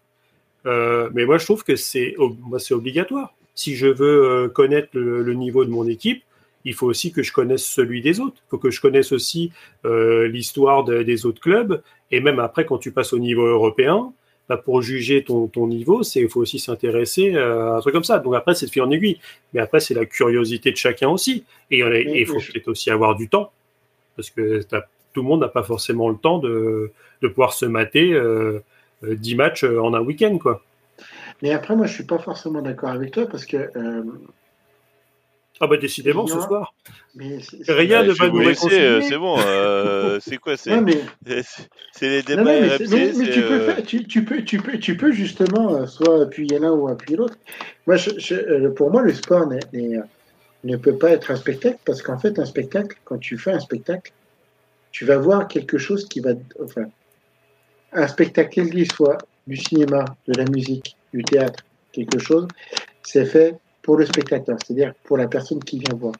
mais moi, je trouve que c'est c'est obligatoire. Si je veux connaître le, niveau de mon équipe, il faut aussi que je connaisse celui des autres. Il faut que je connaisse aussi l'histoire des autres clubs et même après, quand tu passes au niveau européen, bah, pour juger ton, ton niveau, il faut aussi s'intéresser à un truc comme ça. Donc après, c'est de fil en aiguille. Mais après, c'est la curiosité de chacun aussi. Et il faut peut-être aussi avoir du temps. Parce que tout le monde n'a pas forcément le temps de, de pouvoir se mater euh, 10 matchs en un week-end. quoi. Mais après, moi, je suis pas forcément d'accord avec toi parce que euh, ah bah décidément ce soir. Rien ne va nous réconcilier. Euh, c'est bon. Euh, c'est quoi C'est les débats non, mais, [laughs] tu, peux euh, tu, tu, peux, tu, peux, tu peux justement soit appuyer l'un ou appuyer l'autre. Moi, je, pour moi, le sport ne peut pas être un spectacle parce qu'en fait, un spectacle, quand tu fais un spectacle, tu vas voir quelque chose qui va. Enfin, un spectacle, qu'il soit du cinéma, de la musique, du théâtre, quelque chose, c'est fait pour le spectateur, c'est-à-dire pour la personne qui vient voir.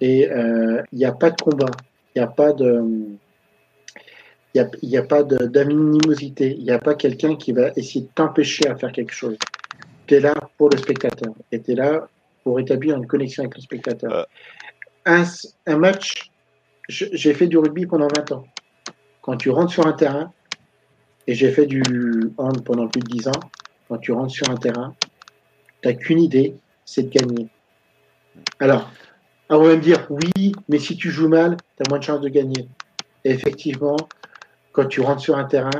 Et euh, il n'y a pas de combat, il n'y a pas de, il n'y a, pas d'animosité, il n'y a pas quelqu'un qui va essayer de t'empêcher à faire quelque chose. Tu es là pour le spectateur et tu es là pour établir une connexion avec le spectateur. Un, un match, j'ai fait du rugby pendant 20 ans. Quand tu rentres sur un terrain, et j'ai fait du hand pendant plus de 10 ans, quand tu rentres sur un terrain, tu n'as qu'une idée, c'est de gagner. Alors, on va me dire, oui, mais si tu joues mal, tu as moins de chances de gagner. Et effectivement, quand tu rentres sur un terrain,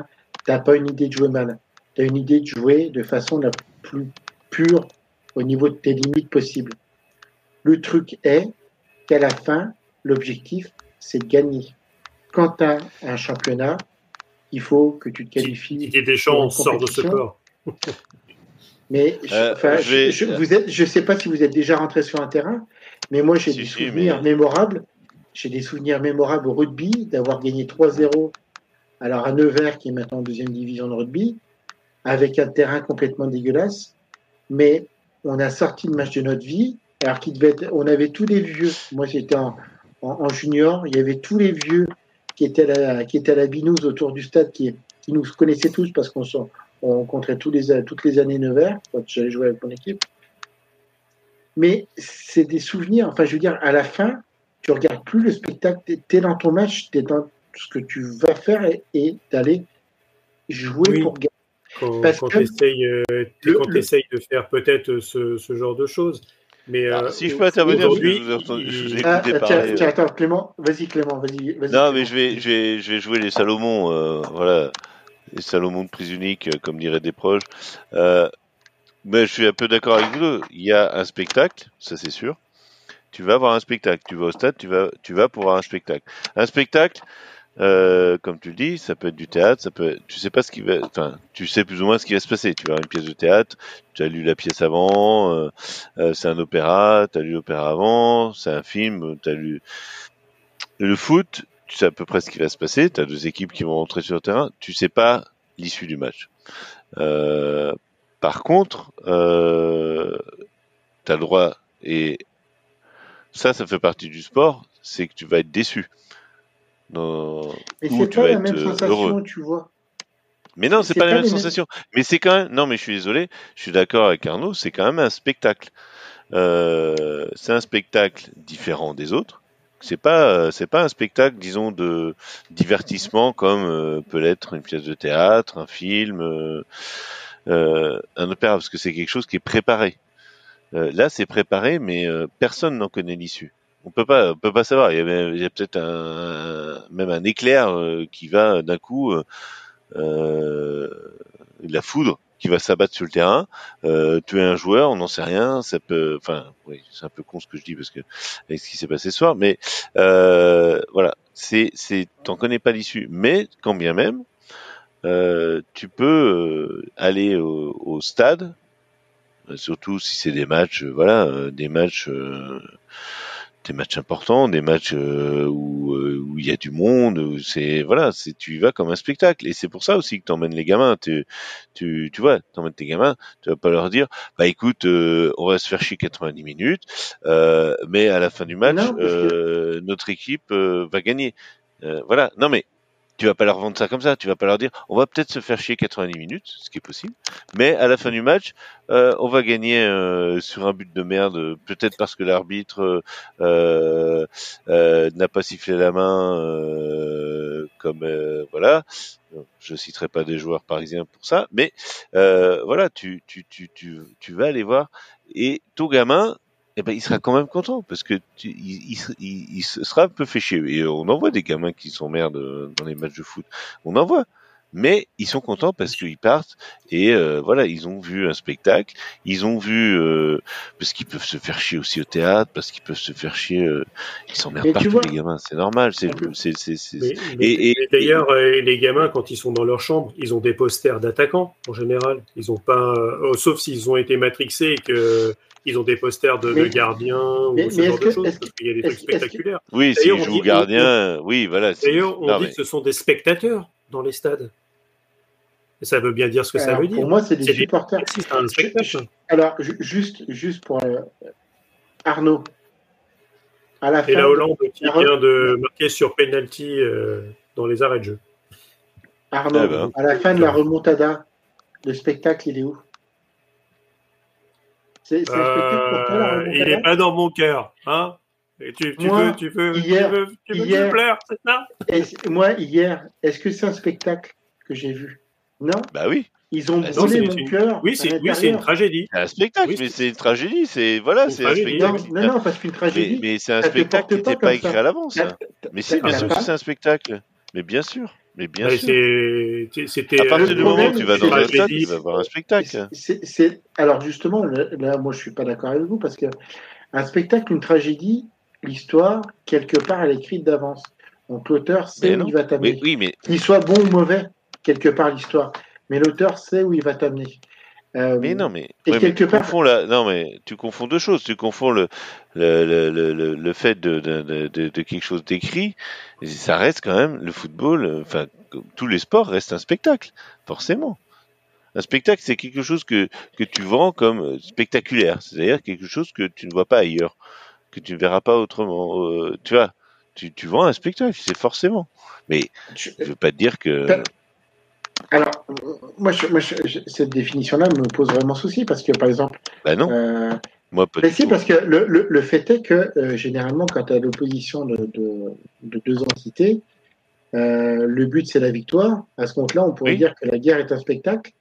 tu n'as pas une idée de jouer mal. Tu as une idée de jouer de façon la plus pure au niveau de tes limites possibles. Le truc est qu'à la fin, l'objectif, c'est de gagner. Quand tu as un championnat, il faut que tu te qualifies. Et des chances sort de ce corps. [laughs] Mais euh, je, vous êtes, je sais pas si vous êtes déjà rentré sur un terrain, mais moi j'ai des souvenirs mémorables. J'ai des souvenirs mémorables au rugby d'avoir gagné 3-0 alors à Nevers qui est maintenant en deuxième division de rugby avec un terrain complètement dégueulasse. Mais on a sorti le match de notre vie alors qu'il devait être, on avait tous les vieux. Moi j'étais en, en, junior, il y avait tous les vieux qui étaient à la, qui étaient à la binouse autour du stade qui, qui nous connaissaient tous parce qu'on on rencontrait tous les, toutes les années Nevers quand j'allais jouer avec mon équipe. Mais c'est des souvenirs. Enfin, je veux dire, à la fin, tu regardes plus le spectacle. Tu es dans ton match, tu es dans ce que tu vas faire et, d'aller jouer pour gagner. Quand, quand tu essayes, euh, de faire peut-être ce, ce, genre de choses. Mais ah, euh, si je peux intervenir, je, ah, tiens, tiens, attends, Clément, vas-y, Clément, vas-y. non, mais je vais, je vais, je vais jouer les Salomon, euh, voilà. Et Salomon de prise unique, euh, comme dirait des proches. Euh, mais je suis un peu d'accord avec vous. Il y a un spectacle, ça c'est sûr. Tu vas voir un spectacle. Tu vas au stade, tu vas, tu vas pour voir un spectacle. Un spectacle, euh, comme tu le dis, ça peut être du théâtre, ça peut. Tu sais pas ce qui va. Enfin, tu sais plus ou moins ce qui va se passer. Tu vas une pièce de théâtre, tu as lu la pièce avant, c'est un opéra, tu as lu l'opéra avant, c'est un film, tu as lu. Le foot, tu sais à peu près ce qui va se passer. Tu as deux équipes qui vont rentrer sur le terrain. Tu sais pas l'issue du match. Euh, par contre, euh, tu as le droit, et ça, ça fait partie du sport, c'est que tu vas être déçu. Non, mais c'est pas la même sensation, heureux. tu vois. Mais non, c'est pas, pas la même sensation. Mêmes... Mais c'est quand même. Non, mais je suis désolé. Je suis d'accord avec Arnaud. C'est quand même un spectacle. Euh, c'est un spectacle différent des autres. C'est pas, c'est pas un spectacle, disons, de divertissement comme euh, peut l'être une pièce de théâtre, un film, euh, euh, un opéra, parce que c'est quelque chose qui est préparé. Euh, là, c'est préparé, mais personne n'en connaît l'issue. On peut pas, on peut pas savoir. Il y a, a peut-être un, même un éclair qui va d'un coup, la foudre qui va s'abattre sur le terrain, euh, tuer un joueur, on n'en sait rien, ça peut, enfin, oui, c'est un peu con ce que je dis parce que avec ce qui s'est passé ce soir, mais euh, voilà, c'est, c'est, t'en connais pas l'issue, mais quand bien même, euh, tu peux euh, aller au, au, stade, surtout si c'est des matchs, voilà, des matchs des matchs importants, des matchs euh, où euh, où il y a du monde, c'est voilà, c'est tu y vas comme un spectacle. Et c'est pour ça aussi que t'emmènes les gamins, tu tu tu vois, t'emmènes tes gamins, tu vas pas leur dire bah écoute, euh, on va se faire chier 90 minutes, mais à la fin du match, notre équipe va gagner. voilà, non mais tu vas pas leur vendre ça comme ça. Tu vas pas leur dire, on va peut-être se faire chier 90 minutes, ce qui est possible, mais à la fin du match, euh, on va gagner euh, sur un but de merde, peut-être parce que l'arbitre euh, euh n'a pas sifflé la main, euh, comme euh, voilà. Je citerai pas des joueurs parisiens pour ça, mais voilà, tu, tu, tu, tu, tu vas aller voir et ton gamin, eh ben, il sera quand même content parce que tu, il, il, il, sera un peu fait chier. Et on en voit des gamins qui s'emmerdent dans les matchs de foot. On en voit. Mais ils sont contents parce qu'ils partent et euh, voilà, ils ont vu un spectacle, ils ont vu euh, parce qu'ils peuvent se faire chier aussi au théâtre, parce qu'ils peuvent se faire chier, euh, ils s'emmerdent partout vois, les gamins, c'est normal. C'est, c'est, c'est, c'est... Mais, et, et, d'ailleurs, et... les gamins quand ils sont dans leur chambre, ils ont des posters d'attaquants en général. Ils ont pas, euh, sauf s'ils ont été matrixés et que ils ont des posters de, mais, de gardiens ou ce genre de choses, parce qu'il y a des trucs spectaculaires. Oui, s'ils jouent gardien, oui, voilà. D'ailleurs, on non, dit mais... que ce sont des spectateurs dans les stades. Et ça veut bien dire ce que Alors, ça veut dire. Pour moi, c'est des supporters. C'est un spectacle. Alors, juste, juste pour euh, Arnaud. À la Et la Hollande qui vient de marquer sur penalty euh, dans les arrêts de jeu. Arnaud, eh ben. à la fin de la remontada, le spectacle, il est où? C'est, c'est euh, il n'est pas dans mon cœur. Hein tu, tu, moi, veux, tu veux, hier, tu veux, tu veux hier, me plaire, c'est ça? Moi, hier, est-ce que c'est un spectacle que j'ai vu? Non Bah oui. Ils ont bah brûlé mon une... cœur. Oui, c'est, oui, c'est une tragédie. C'est un spectacle, oui, mais c'est une tragédie. C'est voilà, c'est un spectacle. Non, non, non, parce qu'une tragédie. Mais, mais c'est un spectacle qui n'était pas écrit ça. à l'avance. Hein. Mais si, bien sûr que c'est un spectacle. Mais bien sûr. Mais bien ouais, sûr. C'était, à partir du moment où tu vas dans un stade, tu vas voir un spectacle. C'est, alors justement, là, moi, je suis pas d'accord avec vous parce que un spectacle, une tragédie, l'histoire, quelque part, elle est écrite d'avance. Donc l'auteur sait où il va t'amener. Oui, mais... Qu'il soit bon ou mauvais, quelque part, l'histoire. Mais l'auteur sait où il va t'amener. Euh, mais non, mais, ouais, mais tu, part... confonds la... non, mais tu confonds deux choses. Tu confonds le, le, le, le, le fait de, de, de, de, quelque chose d'écrit. Ça reste quand même le football. Enfin, tous les sports restent un spectacle, forcément. Un spectacle, c'est quelque chose que, que tu vends comme spectaculaire. C'est-à-dire quelque chose que tu ne vois pas ailleurs, que tu ne verras pas autrement. Euh, tu vois, tu, tu vends un spectacle, c'est forcément. Mais je ne veux pas te dire que. Alors, moi, je, moi je, cette définition-là me pose vraiment souci parce que, par exemple. Bah non. Euh, moi, pas mais si, parce que le, le, le, fait est que, euh, généralement, quand tu as l'opposition de, de, de, deux entités, euh, le but, c'est la victoire. À ce compte-là, on pourrait Oui. dire que la guerre est un spectacle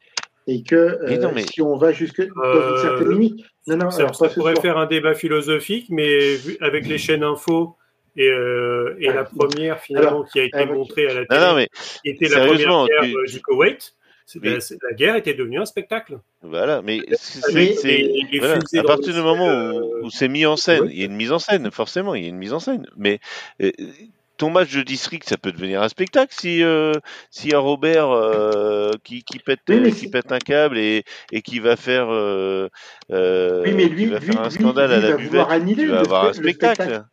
et que Mais non, mais- si on va jusque dans une certaine Euh, limite. Non, non, Ça, alors ça pas ce pourrait soir. faire un débat philosophique, mais vu- avec les chaînes info Et, euh, et la première, finalement, Alors, qui a été alors, montrée à la télé, non, était la première guerre tu- euh, du Koweït, c'est- Oui. la, la guerre était devenue un spectacle. voilà, mais c'est, voilà, à partir du moment où, euh, où c'est mis en scène, ouais. il y a une mise en scène, forcément, il y a une mise en scène. Mais euh, ton match de district, ça peut devenir un spectacle si euh, si un Robert euh, qui, qui pète Oui, mais qui c'est- pète un câble et, et qui va faire euh, Oui, mais qui lui, va lui, faire un lui, scandale lui à la buvette, tu vas avoir un spe- le spectacle. La- la- Oui, mais-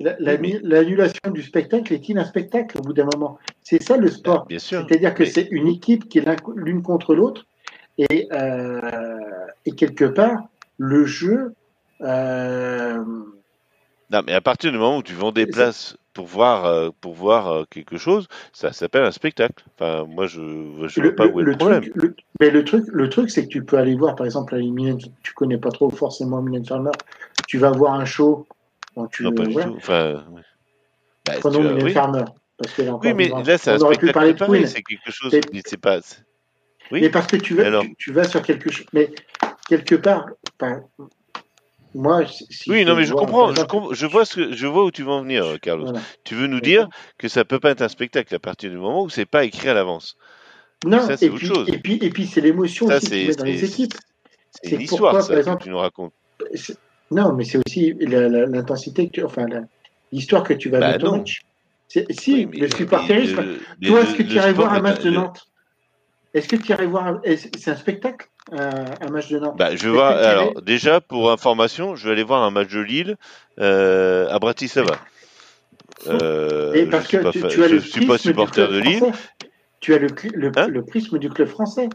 L'annulation du spectacle est-il un spectacle au bout d'un moment C'est ça le sport. bien sûr. C'est-à-dire que Mais- c'est une équipe qui est l'un- l'une contre l'autre et, euh, et quelque part, le jeu. euh, Non, mais à partir du moment où tu vends des places pour voir, euh, pour voir quelque chose, ça s'appelle un spectacle. Enfin, moi, je je vois pas où est le, problème. truc, le, mais le truc, le truc, c'est que tu peux aller voir, par exemple, à Mylène, tu connais pas trop forcément Mylène Farmer, tu vas voir un show. Tu, non, pas du tout. Enfin, ouais. bah, Prenons tu oui. Farmer. Parce Oui, mais là, c'est un spectacle pareil. C'est quelque chose. C'est pas. Oui. Mais parce que tu vas, Alors tu, tu vas sur quelque chose. Mais quelque part, moi, si Oui, non, mais je vois, comprends. Je, com- je vois ce que je vois où tu veux en venir, euh, Carlos. voilà. Tu veux nous dire que ça peut pas être un spectacle à partir du moment où c'est pas écrit à l'avance. Non, ça, c'est et autre puis, chose. et puis, et puis, c'est l'émotion aussi que tu c'est mets dans les équipes. c'est C'est une histoire, pourquoi, ça, par que exemple, tu nous racontes. Non, mais c'est aussi l'intensité enfin, l'histoire que tu vas Bah, match. Si, Oui, le supporterisme. le- Toi, le- est-ce que le tu irais voir un match de le- Nantes? Est-ce que tu irais voir C'est un spectacle, un, match de Nantes? Bah, je irais- Alors, déjà, pour information, je vais aller voir un match de Lille euh, à Bratislava. Euh, Et je parce suis que pas, tu, fa- tu as je le suis pas du supporter de Lille. Tu as le, le, Hein? le prisme du club français.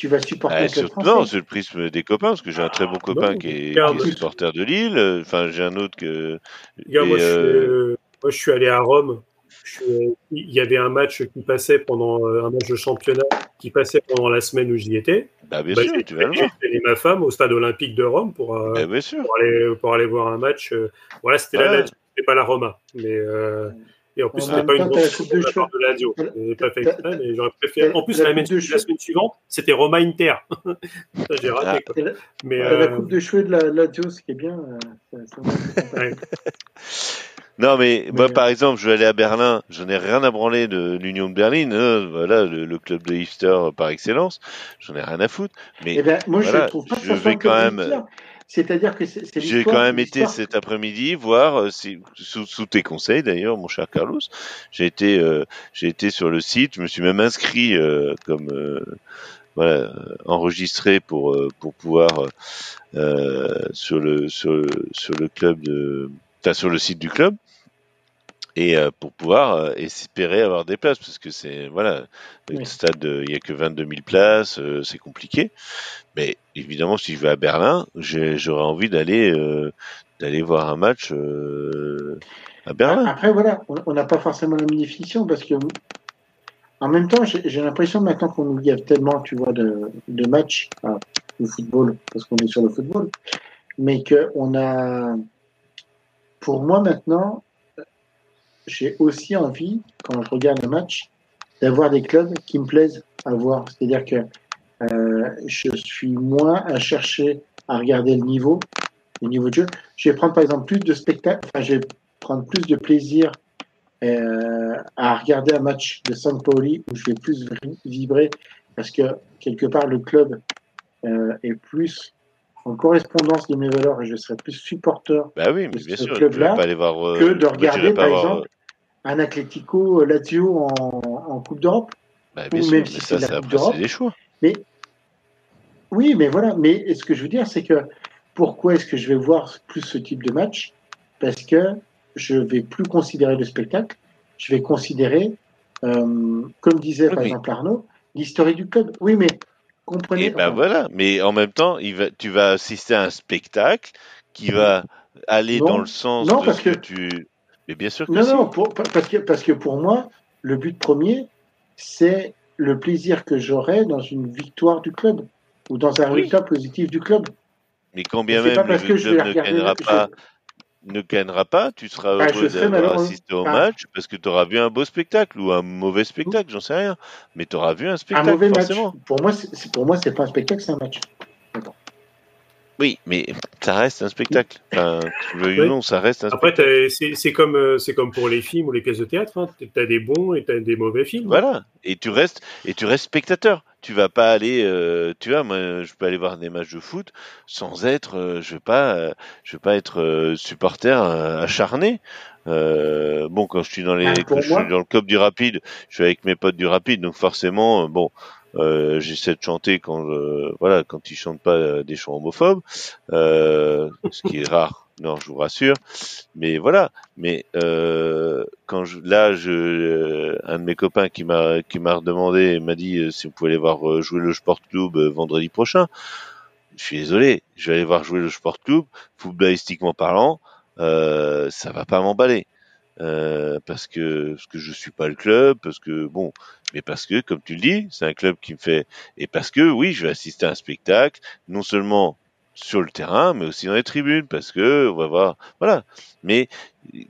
Tu vas supporter Ah, français. non, c'est le prisme des copains, parce que j'ai un très bon copain non, qui est, regarde. qui est supporter de Lille. euh, Enfin, j'ai un autre que. Regarde, et, moi, je suis, euh, euh, moi, je suis allé à Rome. Je il y avait un match qui passait pendant un match de championnat qui passait pendant la semaine où j'y étais. Bah, bien Bah, sûr, j'ai tu vas le j'ai voir. traîné ma femme au stade olympique de Rome pour, euh, Bah, bien sûr. pour, aller, pour aller voir un match. voilà, c'était Ouais. la Lazio, c'était pas la Roma. Mais, euh, et en plus, En c'était même pas une grosse la coupe de de la part de Lazio. T'as- Je n'ai pas fait exprès, mais j'aurais préféré. En plus, la la, semaine, la suivante, c'était Roma Inter. [laughs] Ça, j'ai raté. Ah. quoi. La, Mais, la euh, coupe de cheveux de la Lazio, ce qui est bien. euh, ouais. [laughs] Non, mais, moi, par exemple, je vais aller à Berlin, je n'ai rien à branler de l'Union de Berlin, hein, voilà, le, le club de hipster par excellence, j'en ai rien à foutre. Mais Eh ben, moi, voilà, je trouve pas que je ça soit vais quand de même-. C'est-à-dire que c'est j'ai quand même été cet après-midi voir, euh, si, sous, sous tes conseils d'ailleurs, mon cher Carlos, j'ai été, euh, j'ai été sur le site, je me suis même inscrit euh, comme euh, voilà, enregistré pour euh, pour pouvoir euh, sur le sur, le- sur le club de, enfin sur le site du club et euh, pour pouvoir euh, espérer avoir des places parce que c'est voilà le Oui. stade euh, il y a que 22 000 places euh, c'est compliqué mais évidemment si je vais à Berlin j'aurais envie d'aller d'aller voir un match à Berlin Après, voilà, on- on n'a pas forcément la même définition parce que, en même temps, j'ai l'impression maintenant qu'on nous a tellement, tu vois, de, de matchs, enfin, de football, parce qu'on est sur le football, mais qu'on a, pour moi maintenant, j'ai aussi envie, quand je regarde un match, d'avoir des clubs qui me plaisent à voir. C'est-à-dire que euh, je suis moins à chercher à regarder le niveau, le niveau de jeu. Je vais prendre par exemple plus de spectacles, enfin, je vais prendre plus de plaisir euh, à regarder un match de San Paoli où je vais plus vi- vibrer parce que quelque part le club euh, est plus en correspondance de mes valeurs et je serai plus supporter bah oui mais de bien ce sûr club-là vais pas aller voir que de regarder par exemple un Atlético Lazio en, en Coupe d'Europe. euh, bah, bien ou sûr même mais si ça c'est la c'est Coupe après d'Europe. c'est des choix Oui, mais voilà. Mais ce que je veux dire, c'est que pourquoi est-ce que je vais voir plus ce type de match? Parce que je vais plus considérer le spectacle. Je vais considérer, euh, comme disait Oui, par mais- exemple Arnaud, l'historique du club. Oui, mais comprenez. Et ben enfin, voilà, mais en même temps, il va, tu vas assister à un spectacle qui va aller Non. dans le sens Non, de parce ce que, que- tu. Mais bien sûr que Non, si. non, pour- parce, que, parce que pour moi, le but premier, c'est le plaisir que j'aurai dans une victoire du club ou dans un Oui. résultat positif du club. Mais quand bien même pas parce le que club ne gagnera pas, ne gagnera pas, tu seras Bah, heureux d'avoir assisté au Bah. match parce que tu auras vu un beau spectacle ou un mauvais spectacle, j'en sais rien. Mais tu auras vu un Un spectacle mauvais forcément. match. Pour moi, c'est- pour moi, c'est pas un spectacle, c'est un match. Oui, mais ça reste un spectacle. Enfin, tu veux ou Oui. non, ça reste un Après, spectacle. t'as- c'est c'est comme, euh, c'est comme pour les films ou les pièces de théâtre. Hein. Tu as des bons et tu as des mauvais films. Voilà. Et tu restes, et tu restes spectateur. Tu vas pas aller, euh, tu vois, moi, je peux aller voir des matchs de foot sans être, euh, je vais pas, euh, je vais pas être supporter acharné. Euh, bon, quand je suis dans les, Ah, pour quand je moi- suis dans le club du rapide, je suis avec mes potes du rapide, donc forcément, bon, euh, j'essaie de chanter quand, je, voilà, quand ils chantent pas euh, des chants homophobes, euh, ce qui est rare. [laughs] Non, je vous rassure. Mais voilà. Mais euh, quand je, là, je, euh, un de mes copains qui m'a qui m'a redemandé, m'a dit euh, si on pouvait aller voir jouer le Sport Club vendredi prochain. Je suis désolé, je vais aller voir jouer le Sport Club. Footballistiquement parlant, ça va pas m'emballer. Euh, parce que parce que je suis pas le club, parce que bon, mais parce que comme tu le dis, c'est un club qui me fait et parce que oui, je vais assister à un spectacle, non seulement sur le terrain, mais aussi dans les tribunes, parce que on va voir, voilà. Mais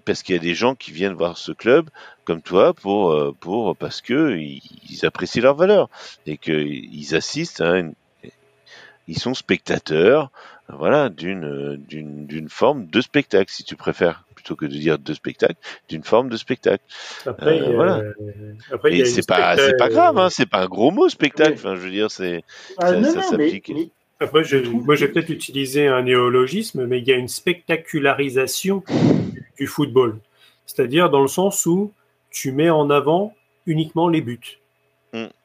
parce qu'il y a des gens qui viennent voir ce club comme toi pour euh, pour parce que ils, ils apprécient leur valeur et qu'ils assistent à une, ils sont spectateurs, voilà, d'une d'une d'une forme de spectacle, si tu préfères, plutôt que de dire de spectacle, d'une forme de spectacle. Après, Euh, euh, voilà. après, Et c'est pas c'est pas grave, hein, c'est pas un gros mot spectacle. Oui. Enfin, je veux dire, c'est Ah, Ça- non, ça non, mais, s'applique. mais- Après, je, moi, j'ai peut-être utilisé un néologisme, mais il y a une spectacularisation du, du football. C'est-à-dire dans le sens où tu mets en avant uniquement les buts.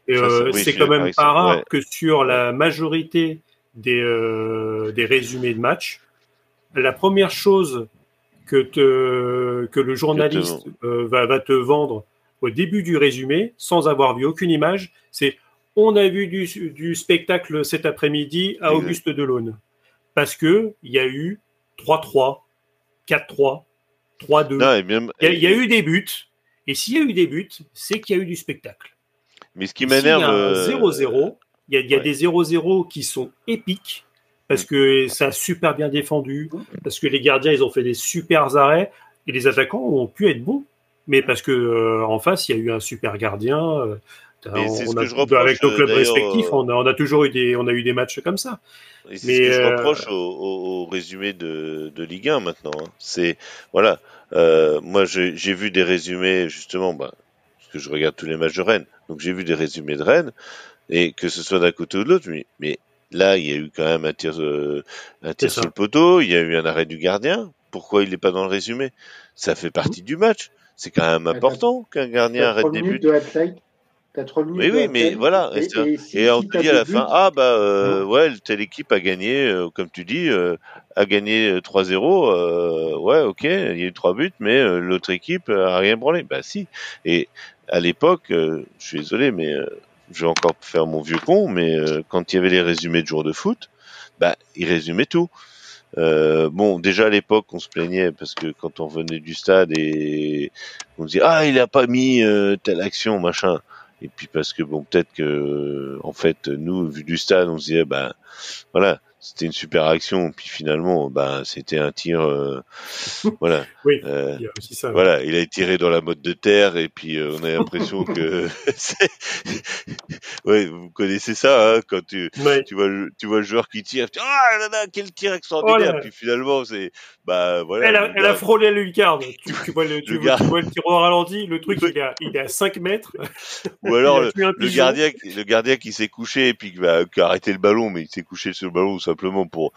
Et euh, c'est- oui, quand même pas rare ouais. que sur la majorité des, euh, des résumés de match, la première chose que, te, que le journaliste euh, va, va te vendre au début du résumé, sans avoir vu aucune image, c'est on a vu du, du spectacle cet après-midi à Exact. Auguste Delaune. Parce que il y a eu 3-3, 4-3, 3-2. non, et même. Il y, a- il y a eu des buts. Et s'il y a eu des buts, c'est qu'il y a eu du spectacle. Mais ce qui y m'énerve. a un euh, 0-0, il y a, il y a ouais. des 0-0 qui sont épiques parce que ça a super bien défendu, parce que les gardiens ils ont fait des super arrêts et les attaquants ont pu être bons, mais parce que euh, en face il y a eu un super gardien. euh, c'est on a- que je reproche, avec nos clubs euh, respectifs, euh, on a, on a toujours eu des, on a eu des matchs comme ça. Et c'est ce que je euh, reproche au, au- au résumé de, de Ligue 1 maintenant. hein. C'est voilà, euh, moi j'ai j'ai vu des résumés justement, bah, parce que je regarde tous les matchs de Rennes, donc j'ai vu des résumés de Rennes et que ce soit d'un côté ou de l'autre, mais, mais là il y a eu quand même un tir, euh, un tir ça. sur le poteau, il y a eu un arrêt du gardien. Pourquoi il n'est pas dans le résumé? Ça fait partie du match. C'est quand même important qu'un gardien arrête des buts. de highlight. T'as trois minutes Oui, mais voilà, Et, c'est- et si- Et on te dit à la fin, ah bah euh, ouais, telle équipe a gagné, euh, comme tu dis, euh, a gagné euh, 3-0. euh, ouais, ok, il y a eu trois buts, mais euh, l'autre équipe a rien branlé. Bah si. Et à l'époque, euh, je suis désolé, mais euh, je vais encore faire mon vieux con, mais euh, quand il y avait les résumés de jours de foot, bah ils résumaient tout. Euh, bon, déjà à l'époque, on se plaignait parce que quand on venait du stade et on disait ah il a pas mis euh, telle action machin. Et puis parce que bon peut-être que en fait nous vu du stade on se disait bah voilà c'était une super action puis finalement bah c'était un tir euh, [laughs] voilà Oui, Euh, il y a aussi ça. voilà il a tiré dans la mode de terre et puis euh, on a l'impression [laughs] que [laughs] ouais vous connaissez ça hein, quand tu Ouais. tu vois le, tu vois le joueur qui tire tu ah là là quel tir extraordinaire Oh puis finalement c'est bah voilà Elle a, elle frôlé le lucarne. Tu, tu vois le, tu, Le vois, tu vois le tir au ralenti, le truc il est à, il est à 5 mètres. ou alors le, gardien qui- le gardien qui s'est couché et puis qui, bah, qui a arrêté le ballon mais il s'est couché sur le ballon simplement pour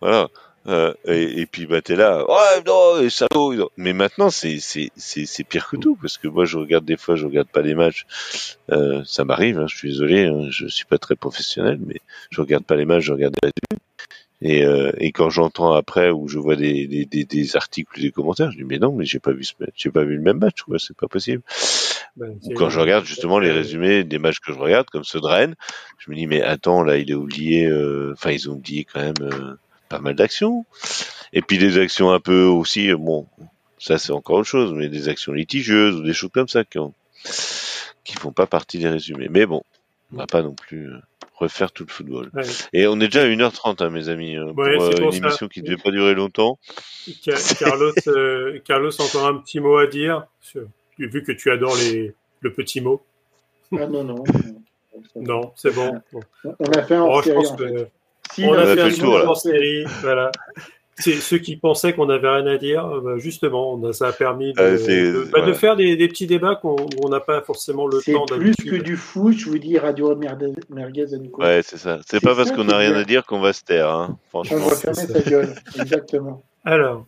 voilà Euh, et, puis bah t'es là ouais non non. mais maintenant c'est c'est c'est pire que tout parce que moi je regarde des fois je regarde pas les matchs euh, ça m'arrive hein, je suis désolé hein, je suis pas très professionnel mais je regarde pas les matchs je regarde les et, euh, et quand j'entends après ou je vois des, des, des, articles des commentaires je dis mais non mais j'ai pas vu j'ai pas vu le même match quoi c'est pas possible ou c'est- quand je regarde justement les résumés des matchs que je regarde, comme ceux de Rennes, je me dis mais attends là il est oublié, euh, enfin ils ont oublié quand même euh, pas mal d'actions. Et puis des actions un peu aussi, bon ça c'est encore autre chose, mais des actions litigieuses ou des choses comme ça qui ont, qui font pas partie des résumés. Mais bon, on va pas non plus euh, refaire tout le football. ouais. Et on est déjà à 1h30 hein, mes amis, euh, pour Ouais, c'est euh, pour une ça. émission qui devait pas durer longtemps. Ca- Carlos, euh, Carlos, encore un petit mot à dire, sur- vu que tu adores les, le petit mot. Ah non, non. [laughs] Non, c'est bon. On a fait un Oh, que fait. Si, on on a a fait fait un un le tour tour, là. en série. Voilà. C'est ceux qui pensaient qu'on n'avait rien à dire, euh, bah, justement, on a, ça a permis de, c'est- de- bah, de faire des, des petits débats qu'on- on n'a pas forcément le C'est temps plus que d'habitude. du foot, je vous dis Radio Merguez Merguez and Co. Ouais, c'est ça. C'est C'est pas parce qu'on qui a est rien bien. à dire qu'on va se taire, hein. On Franchement. va fermer sa gueule. [laughs] Exactement. Alors,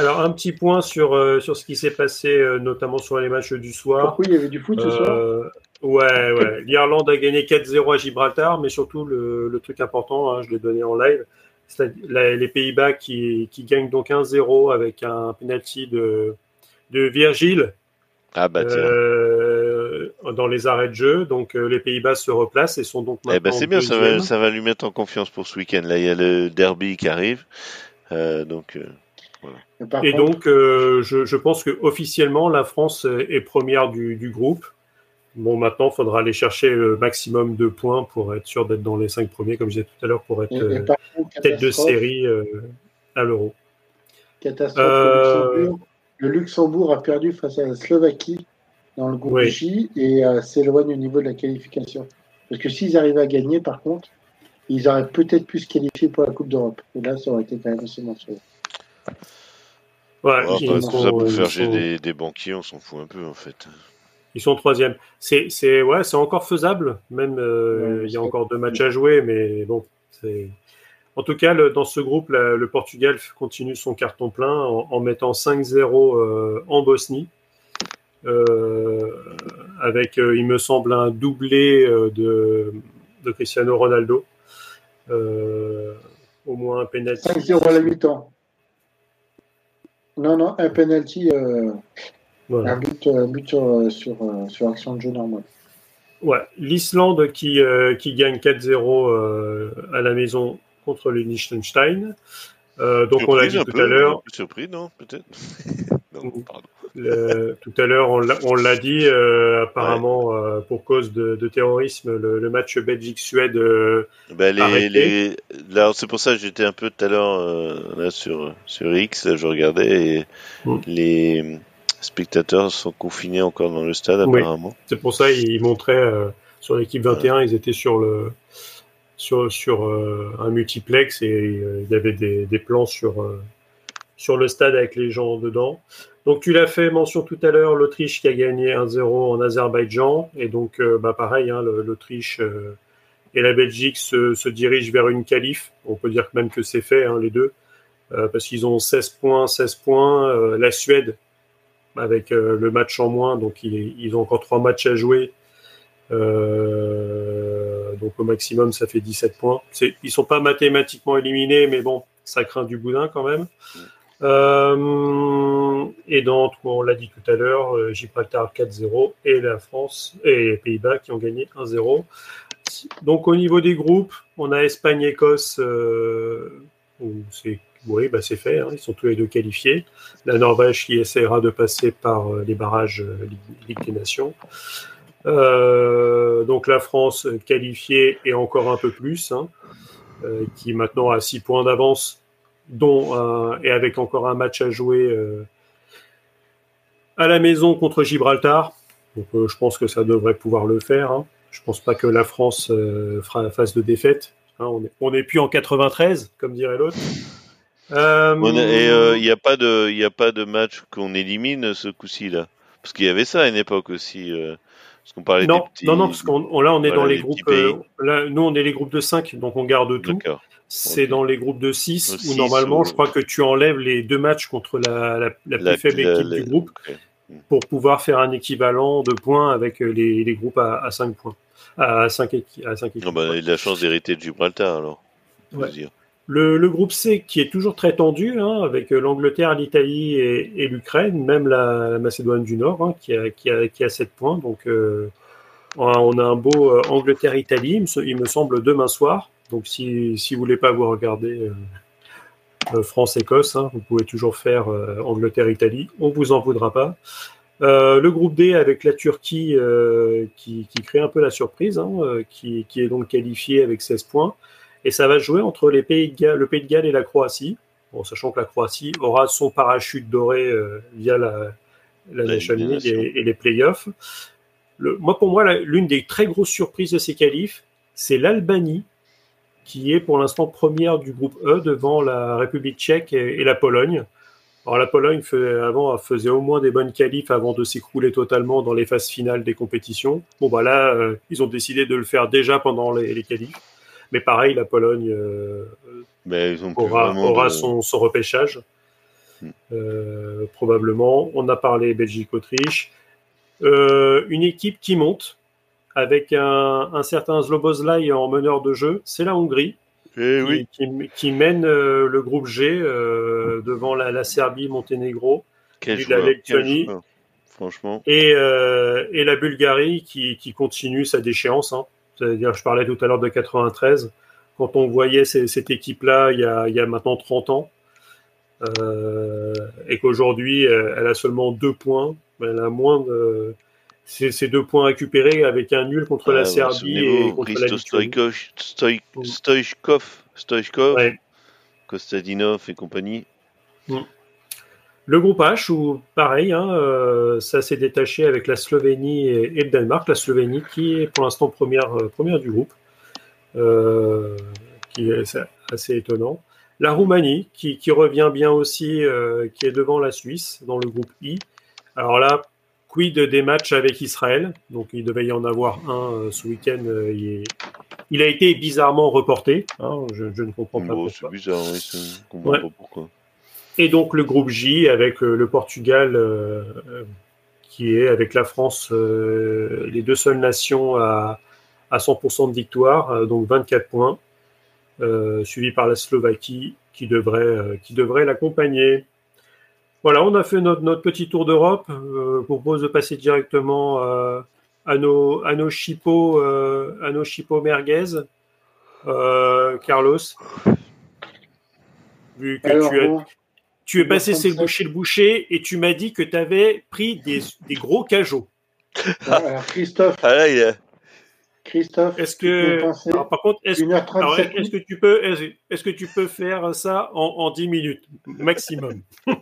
alors, un petit point sur, euh, sur ce qui s'est passé, euh, notamment sur les matchs du soir. Pourquoi il y avait du foot ce soir? Euh, ouais, ouais. L'Irlande a gagné 4-0 à Gibraltar, mais surtout le, le truc important, hein, je l'ai donné en live, c'est les Pays-Bas qui, qui gagnent donc 1-0 avec un penalty de, de Virgile Ah bah tiens. euh, dans les arrêts de jeu. Donc euh, les Pays-Bas se replacent et sont donc Eh ben maintenant c'est bien, ça va, ça va lui mettre en confiance pour ce week-end. Là, il y a le derby qui arrive. Euh, donc, euh, Et contre, donc, euh, je, je pense que officiellement, la France est première du, du groupe. Bon, maintenant, il faudra aller chercher le maximum de points pour être sûr d'être dans les cinq premiers, comme je disais tout à l'heure, pour être et- et euh, contre, tête de catastrophe, série euh, à l'euro. catastrophe, Euh, le, Luxembourg, le Luxembourg a perdu face à la Slovaquie dans le groupe Oui. J et euh, s'éloigne au niveau de la qualification. Parce que s'ils arrivaient à gagner, par contre, ils auraient peut-être pu se qualifier pour la Coupe d'Europe. Et là, ça aurait été quand même assez monstrueux. Ouais, ouais, ils, bah, sont, tout ça pour faire sont- des, des banquiers, on s'en fout un peu en fait. ils sont troisième. C'est, c'est, ouais, c'est encore faisable. Même, euh, Ouais, il y a encore deux matchs à jouer, mais bon, c'est. En tout cas, le- dans ce groupe, la- le Portugal continue son carton plein en, en mettant 5-0 euh, en Bosnie, euh, avec, euh, il me semble, un doublé euh, de, de Cristiano Ronaldo. Euh, au moins un penalty. 5-0 à la mi-temps. Non, non, un penalty, euh, Voilà. un but, un but sur, sur, euh, sur action de jeu normale. Ouais, l'Islande qui, euh, qui gagne 4-0 euh, à la maison contre le Liechtenstein. Euh, donc on l'a dit tout peu, à l'heure, un peu Surpris, non Peut-être [laughs] Non, pardon. le- tout à l'heure on l'a- dit, euh, apparemment euh, pour cause de, de terrorisme, le, le match Belgique-Suède. euh, Ben, les, c'est pour ça que j'étais un peu tout à l'heure euh, là sur, sur X, là, je regardais et Mm. les spectateurs sont confinés encore dans le stade Oui. apparemment. c'est pour ça ils montraient euh, sur l'équipe 21, ils étaient sur le sur, sur euh, un multiplex et euh, il y avait des, des plans sur, euh, sur le stade avec les gens dedans. Donc tu l'as fait mention tout à l'heure, l'Autriche qui a gagné 1-0 en Azerbaïdjan. Et donc euh, bah, pareil, hein, l'Autriche euh, et la Belgique se, dirigent vers une qualif. On peut dire même que c'est fait, hein, les deux, euh, parce qu'ils ont 16 points, 16 points. La Suède, avec le match en moins, donc ils, ils ont encore trois matchs à jouer. Donc au maximum, ça fait 17 points. Ils sont pas mathématiquement éliminés, mais bon, ça craint du boudin quand même. Euh, et donc, on l'a dit tout à l'heure, euh, Gibraltar 4-0 et la France et les Pays-Bas qui ont gagné 1-0. Donc au niveau des groupes, on a Espagne-Écosse, euh, c'est oui, bah c'est fait, hein, ils sont tous les deux qualifiés. La Norvège qui essaiera de passer par les barrages Ligue, des Nations. Donc la France qualifiée et encore un peu plus, hein, qui maintenant a 6 points d'avance, dont un- et avec encore un match à jouer euh, à la maison contre Gibraltar. Donc euh, je pense que ça devrait pouvoir le faire. Hein. Je pense pas que la France euh, fera face de défaite. Hein, on est, on est plus en 93, comme dirait l'autre. Euh, et euh, il n'y a pas de, a pas de match qu'on élimine ce coup-ci là, parce qu'il y avait ça à une époque aussi, euh, parce qu'on parlait non, des petits. non, non, parce qu'on on- là on est Voilà, dans les les groupes. euh, là, nous on est les groupes de 5, donc on garde tout. C'est dans les groupes de 6 De où normalement ou- je crois que tu enlèves les deux matchs contre la, la, la plus La- faible équipe du groupe ok. pour pouvoir faire un équivalent de points avec euh, les, les groupes à, à 5 points. À 5 équipes. À cinq équipes. Non, bah, il a la chance d'hériter de Gibraltar alors. Ouais. dire. Le, groupe C qui est toujours très tendu, hein, avec euh, l'Angleterre, l'Italie et, l'Ukraine, même la, Macédoine du Nord, hein, qui, a, qui, a, qui a 7 points. Donc euh, on a- un beau euh, Angleterre-Italie, il, me semble, demain soir. Donc si, si vous voulez pas vous regarder France-Écosse, hein, vous pouvez toujours faire Angleterre-Italie, on vous en voudra pas. Le groupe D avec la Turquie qui, crée un peu la surprise, qui, qui est donc qualifié avec 16 points. Et ça va jouer entre les Pays de Galles, le Pays de Galles et la Croatie. Bon, sachant que la Croatie aura son parachute doré euh, via la, la La Nation League et, et les playoffs. Le, moi, pour moi, l'une des très grosses surprises de ces qualifs, c'est l'Albanie qui est pour l'instant première du groupe E devant la République tchèque et, la Pologne. Alors la Pologne avant faisait au moins des bonnes qualifs avant de s'écrouler totalement dans les phases finales des compétitions. Bon bah là, euh, ils ont décidé de le faire déjà pendant les, les qualifs. Mais pareil, la Pologne euh, aura, son, repêchage. Hmm. Euh, probablement. On a parlé Belgique-Autriche. une équipe qui monte, avec un, certain Zlobozlai en meneur de jeu, c'est la Hongrie. Eh qui, mène euh, le groupe G euh, devant la, Serbie, Monténégro, la Lettonie, franchement. Et, euh, et, la Bulgarie qui, continue sa déchéance. Hein. C'est-à-dire, je parlais tout à l'heure de 93. Quand on voyait cette équipe-là il, il, y a maintenant 30 ans, et qu'aujourd'hui elle a seulement deux points, elle a moins de, ces deux points récupérés avec un nul contre la Serbie et contre la Stoichkov, Stoichkov Kostadinov et compagnie. Mm. Le groupe H, où pareil, hein, euh, ça s'est détaché avec la Slovénie et, le Danemark. La Slovénie qui est pour l'instant première, euh, première du groupe, euh, qui est assez étonnant. La Roumanie qui, qui revient bien aussi, qui est devant la Suisse dans le groupe I. Alors là, Quid des matchs avec Israël? Donc il devait y en avoir un ce week-end. Il, a été bizarrement reporté. Hein, je, ne comprends pas pourquoi. C'est bizarre, oui, comprends pas pourquoi. Et donc le groupe J avec euh, le Portugal qui est avec la France les deux seules nations à, à 100% de victoire, donc 24 points, suivi par la Slovaquie qui devrait, qui devrait l'accompagner. Voilà, on a fait notre, notre petit tour d'Europe. Euh, je propose de passer directement euh, à nos à nos chipots euh, à nos chipots merguez. Carlos, vu que tu, es passé chez le boucher le boucher et tu m'as dit que tu avais pris des, des gros cajots. Alors, Christophe. Ah là, il est... Christophe, est-ce que par contre, est-ce que tu peux est-ce que tu peux faire ça en, en 10 minutes maximum? [laughs]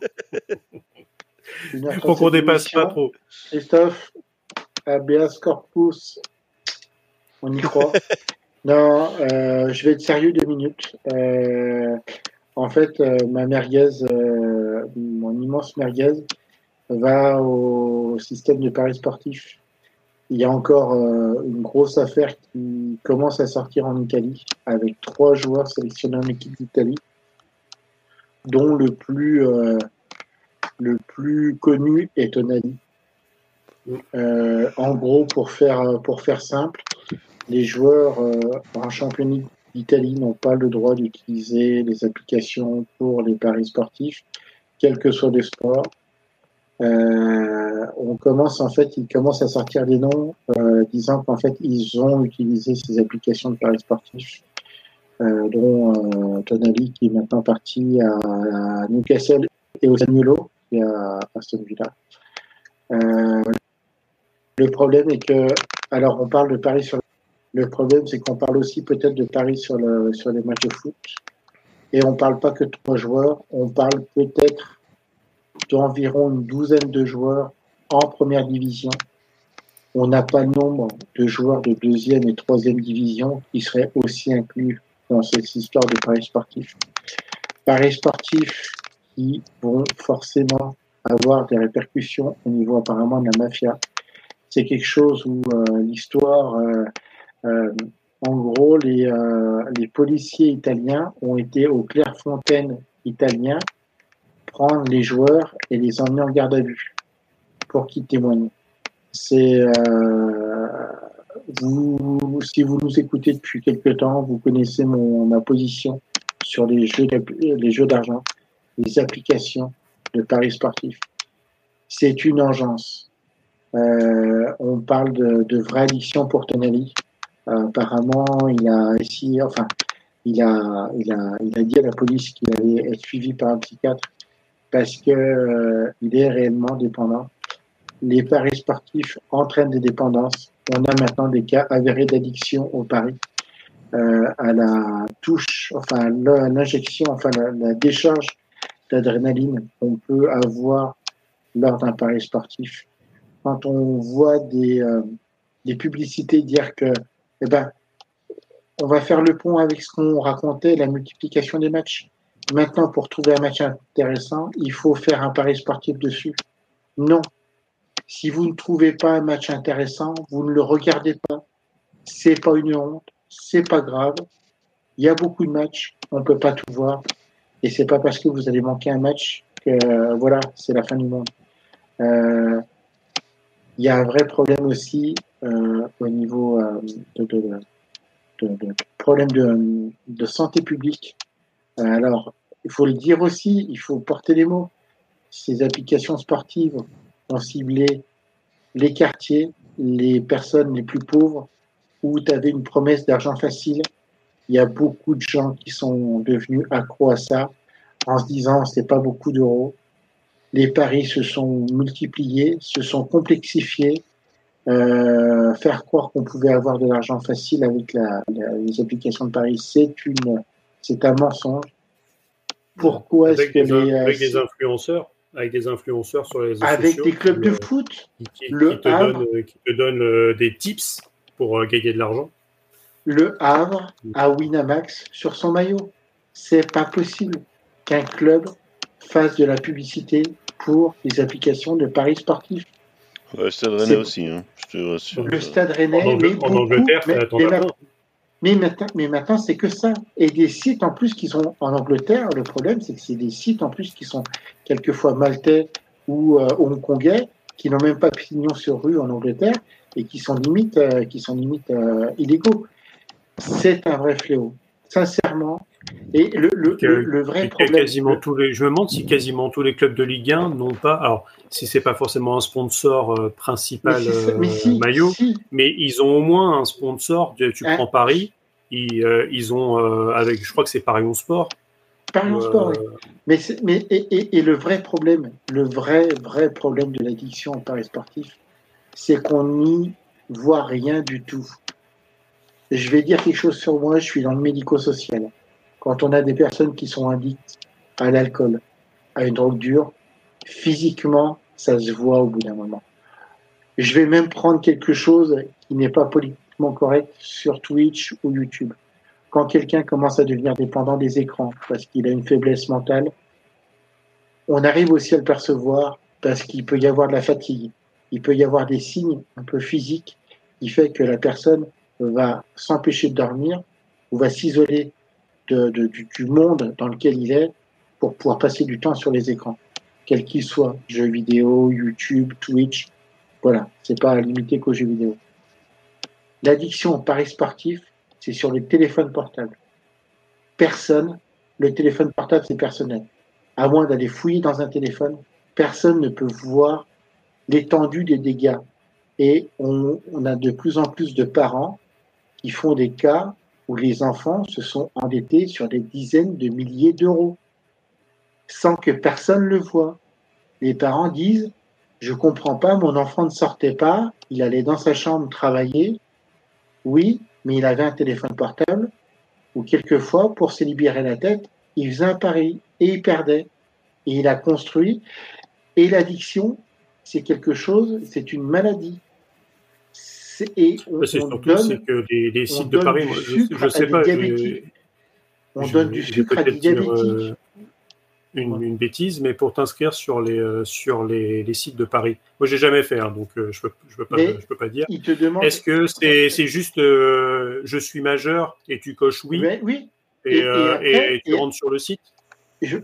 Pour qu'on dépasse pas trop. Christophe, Abeas Corpus, on y croit. [laughs] non, euh, je vais être sérieux deux minutes. Euh, en fait, euh, ma merguez, mon immense merguez, va au système de paris sportif il y a encore euh, une grosse affaire qui commence à sortir en Italie avec trois joueurs sélectionnés en équipe d'Italie, dont le plus, euh, le plus connu est Tonali. Euh, en gros, pour faire, pour faire simple, les joueurs en championnat d'Italie n'ont pas le droit d'utiliser les applications pour les paris sportifs, quel que soit le sport. Euh, on commence en fait, ils commencent à sortir des noms, euh, disant qu'en fait ils ont utilisé ces applications de paris sportifs, euh, dont Tonali qui est maintenant parti à, Newcastle et au qui est à Aston Villa. le problème est que, alors on parle de paris sur le problème, c'est qu'on parle aussi peut-être de paris sur, le, sur les matchs de foot. Et on parle pas que trois joueurs, on parle peut-être d'environ une douzaine de joueurs en première division. On n'a pas le nombre de joueurs de deuxième et troisième division qui seraient aussi inclus dans cette histoire de paris sportifs. Paris sportifs qui vont forcément avoir des répercussions au niveau apparemment de la mafia. C'est quelque chose où euh, l'histoire, euh, en gros, les, les policiers italiens ont été au Clairefontaine italien prendre les joueurs et les emmener en garde à vue pour qu'ils témoignent. C'est euh, vous, si vous nous écoutez depuis quelque temps, vous connaissez mon, ma position sur les jeux, les jeux d'argent, les applications de paris sportifs. C'est une engeance. Euh, on parle de, de vraie addiction pour Tonali. Euh, apparemment, il a essayé, enfin, il a, il a, il a dit à la police qu'il allait être suivi par un psychiatre parce que euh, il est réellement dépendant. Les paris sportifs entraînent des dépendances. On a maintenant des cas avérés d'addiction au paris, euh, à la touche, enfin l'injection, enfin la, décharge d'adrénaline qu'on peut avoir lors d'un pari sportif. Quand on voit des, euh, des publicités dire que, eh ben, on va faire le pont avec ce qu'on racontait, la multiplication des matchs. Maintenant, pour trouver un match intéressant, il faut faire un pari sportif dessus. Non. Si vous ne trouvez pas un match intéressant, vous ne le regardez pas. C'est pas une honte, c'est pas grave. Il y a beaucoup de matchs, on ne peut pas tout voir. Et c'est pas parce que vous allez manquer un match que voilà, c'est la fin du monde. Euh, il y a un vrai problème aussi euh, au niveau euh, de, de, de, problème de, santé publique. alors, il faut le dire aussi, il faut porter les mots. Ces applications sportives ont ciblé les quartiers, les personnes les plus pauvres, où tu avais une promesse d'argent facile. Il y a beaucoup de gens qui sont devenus accros à ça en se disant c'est pas beaucoup d'euros. Les paris se sont multipliés, se sont complexifiés. Euh, faire croire qu'on pouvait avoir de l'argent facile avec la, les applications de paris, c'est une, c'est un mensonge. Pourquoi est-ce que les, avec des influenceurs, avec des influenceurs sur les avec des clubs de foot, qui, le te donnent, qui te donnent euh, des tips pour euh, gagner de l'argent. Le Havre a Winamax sur son maillot. C'est pas possible qu'un club fasse de la publicité pour les applications de paris sportifs. le Stade Rennais aussi, hein, je te Le Stade Rennais, en, mais en Angleterre, mais, mais, maintenant, mais maintenant c'est que ça. Et des sites en plus qui sont en Angleterre, le problème c'est que c'est des sites en plus qui sont quelquefois maltais ou euh, hongkongais, qui n'ont même pas pignon sur rue en Angleterre et qui sont limite, euh, qui sont limite euh, illégaux. C'est un vrai fléau. Sincèrement, et le, le, le, vrai problème. Quasiment tous les, je me demande si quasiment tous les clubs de Ligue 1 n'ont pas. Alors, si c'est pas forcément un sponsor euh, principal euh, maillot, mais ils ont au moins un sponsor. Tu hein? prends Paris, ils, euh, ils ont avec, je crois que c'est Paris Sport. Paris Sport, oui. Mais, mais et, et, le vrai problème, le vrai vrai problème de l'addiction au Paris sportif, c'est qu'on n'y voit rien du tout. Je vais dire quelque chose sur moi. Je suis dans le médico-social quand on a des personnes qui sont addictes à l'alcool, à une drogue dure, physiquement, ça se voit au bout d'un moment. Je vais même prendre quelque chose qui n'est pas politiquement correct sur Twitch ou YouTube. Quand quelqu'un commence à devenir dépendant des écrans parce qu'il a une faiblesse mentale, on arrive aussi à le percevoir parce qu'il peut y avoir de la fatigue. Il peut y avoir des signes un peu physiques qui fait que la personne va s'empêcher de dormir ou va s'isoler du, monde dans lequel il est pour pouvoir passer du temps sur les écrans, quel qu'il soit, jeux vidéo, YouTube, Twitch. Voilà, c'est pas limité qu'aux jeux vidéo. L'addiction au paris sportif, c'est sur les téléphones portables. Personne, le téléphone portable, c'est personnel. À moins d'aller fouiller dans un téléphone, personne ne peut voir l'étendue des dégâts. Et on, a de plus en plus de parents qui font des cas où les enfants se sont endettés sur des dizaines de milliers d'euros, sans que personne le voie. Les parents disent, je comprends pas, mon enfant ne sortait pas, il allait dans sa chambre travailler, oui, mais il avait un téléphone portable, ou quelquefois, pour se libérer la tête, il faisait un pari et il perdait. Et il a construit. Et l'addiction, c'est quelque chose, c'est une maladie et on, c'est surtout que les, sites de Paris, je, ne sais pas. on donne du sucre à des diabétiques. Euh, une, bêtise, mais pour t'inscrire sur les euh, sur les, sites de Paris. Moi, j'ai jamais fait, hein, donc euh, je peux je peux pas je peux pas dire. Est-ce que c'est juste je suis majeur et tu coches oui, oui. Et, tu rentres sur le site?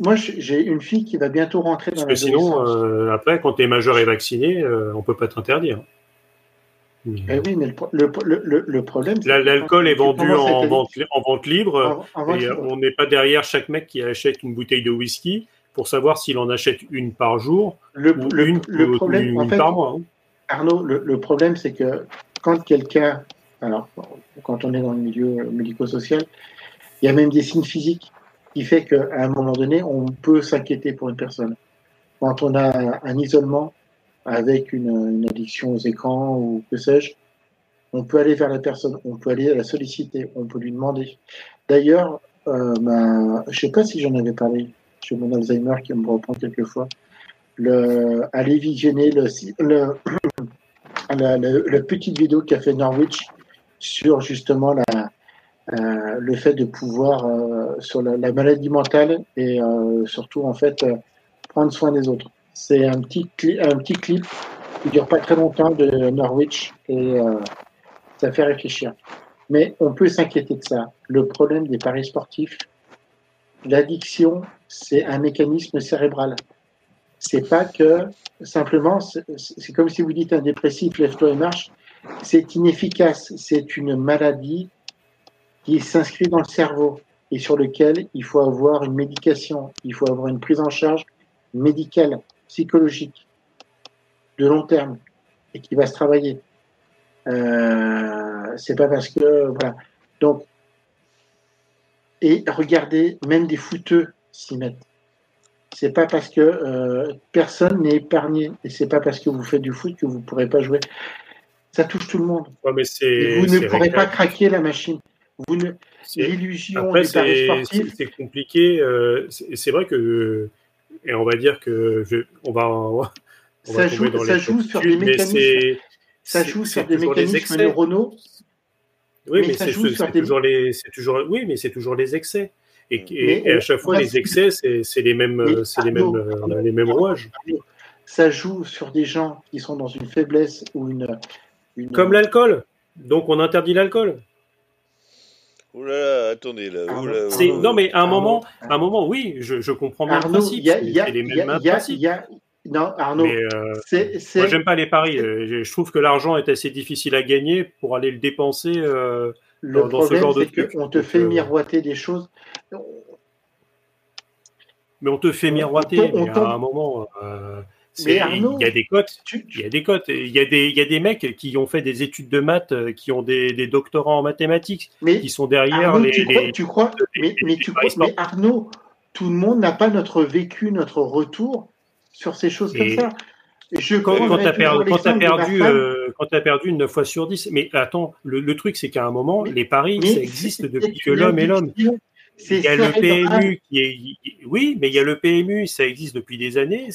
moi, j'ai une fille qui va bientôt rentrer dans Parce que sinon, après, quand tu es majeur et vacciné, on peut pas t'interdire. Eh oui, mais le, le, le, problème. L'alcool est vendu en vente, en vente, libre. et on n'est pas derrière chaque mec qui achète une bouteille de whisky pour savoir s'il en achète une par jour le, ou une, problème, en fait, par mois. Hein. Arnaud, le, problème, c'est que quand quelqu'un. Alors, quand on est dans le milieu médico-social, il y a même des signes physiques qui fait qu'à un moment donné, on peut s'inquiéter pour une personne. Quand on a un isolement, avec une, addiction aux écrans ou que sais-je, on peut aller vers la personne, on peut aller la solliciter, on peut lui demander. D'ailleurs, euh, je ne sais pas si j'en avais parlé chez mon Alzheimer qui me reprend quelquefois, le, aller visionner le, le, [clears throat] la, petite vidéo qu'a fait Norwich sur justement la, euh, le fait de pouvoir euh, sur la, la, maladie mentale et surtout en fait prendre soin des autres. C'est un petit clip qui dure pas très longtemps de Norwich et euh, ça fait réfléchir. Mais on peut s'inquiéter de ça. Le problème des paris sportifs, l'addiction, c'est un mécanisme cérébral. C'est pas que simplement, c'est comme si vous dites un dépressif, lève-toi et marche. C'est inefficace. C'est une maladie qui s'inscrit dans le cerveau et sur lequel il faut avoir une médication, il faut avoir une prise en charge médicale, psychologique, de long terme et qui va se travailler. Euh, c'est pas parce que voilà. Donc et regardez, même des footeux s'y mettent. C'est pas parce que euh, personne n'est épargné et c'est pas parce que vous faites du foot que vous pourrez pas jouer. Ça touche tout le monde. Ouais, mais Et c'est. vous ne pourrez pas craquer la machine. Vous ne c'est- l'illusion paris c'est compliqué. euh, c'est vrai que. Et on va dire que. Je, on va. On va Ça joue, dans ça les joue sur des mécanismes. Ça joue sur des mécanismes neuronaux. Oui, mais mais ça c'est toujours les, c'est toujours, oui, mais c'est toujours les excès. Et, et- Mais et à chaque fois, les excès, c'est les mêmes, c'est les mêmes, euh, les mêmes rouages. Ça joue sur des gens qui sont dans une faiblesse ou une. une- Comme l'alcool. Donc, on interdit l'alcool. Ouh là là, attendez là. Arnaud, ouh là, ouh C'est- là. Arnaud, non, mais à un moment, à un moment, oui, je, je comprends bien le Arnaud, principe. il y a, y a, c'est les mêmes y a, principes. y non, Arnaud, Mais euh, c'est, c'est, moi, j'aime pas les paris. Euh, Je trouve que l'argent est assez difficile à gagner pour aller le dépenser. euh, le dans- dans ce problème, genre de truc. qu'on te fait euh, miroiter des choses. mais on te fait On- miroiter. on- on mais tombe- à un moment, il y a des cotes. Il y a des cotes. Il y a des, il y a des mecs qui ont fait des études de maths, euh, qui ont des, des doctorats en mathématiques, mais qui sont derrière Arnaud, les, tu crois, les- tu crois, les- mais, tu crois, mais. Arnaud, tout le monde n'a pas notre vécu, notre retour sur ces choses Et comme ça. Je quand, tu as, perdu, euh, quand t'as perdu 9 fois sur 10, mais attends, le, le truc c'est qu'à un moment, Mais- les paris, ça existe depuis que l'homme est l'homme. Il y a le. PMU qui est. Oui, mais il y a le PMU, ça existe depuis des années,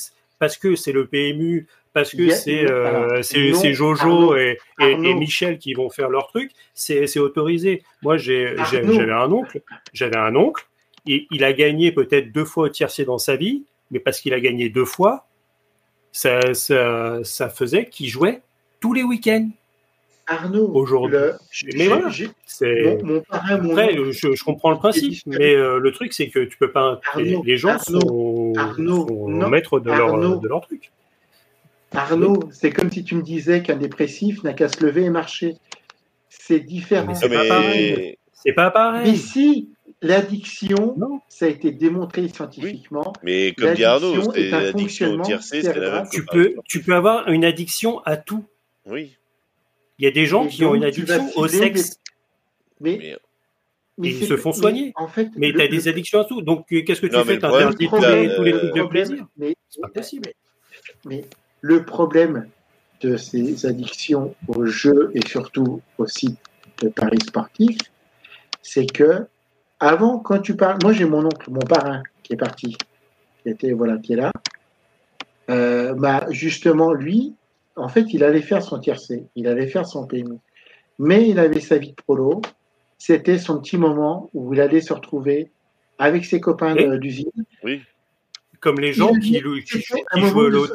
parce que c'est le PMU, parce que c'est euh, c'est Jojo Arnaud, et, et- et Arnaud. Michel qui vont faire leur truc, c'est autorisé. Moi, j'avais un oncle, j'avais un oncle, et il a gagné peut-être deux fois au tiercé dans sa vie, mais parce qu'il a gagné deux fois, ça, ça, ça faisait qu'il jouait tous les week-ends. Arnaud, Aujourd'hui. Mais j'ai- voilà. j'ai- C'est mon, mon parrain, mon après, je, je comprends le principe, mais euh, le truc, c'est que tu peux pas. les, Arnaud, les gens Arnaud, sont, Arnaud, sont non, maîtres de leur, de leur truc. Arnaud, c'est comme si tu me disais qu'un dépressif n'a qu'à se lever et marcher. C'est différent. Mais c'est pas pareil. mais C'est pas Mais pareil. si l'addiction, ça a été démontré scientifiquement, mais comme dit Arnaud, L'addiction c'est au tiercé, la même Tu peux, tu peux avoir une addiction à tout. Oui. Il y a des gens qui ont une addiction au sexe, mais, Mais- mais ils se font mais soigner. en fait, mais tu as le- des addictions à tout. Donc, euh, qu'est-ce que tu Non, fais? T'interdis tous les, tous les le trucs de problème- plaisir? mais- C'est pas possible. Mais le problème de ces addictions au jeu et surtout au site de paris sportifs, c'est que avant, quand tu parles, moi j'ai mon oncle, mon parrain qui est parti, qui était voilà, qui est là. Euh, bah, justement, lui, en fait, il allait faire son tiercé, il allait faire son PMU, mais il avait sa vie de prolo. C'était son petit moment où il allait se retrouver avec ses copains Oui. d'usine. Oui. Comme les gens Il- qui, qui, jouent au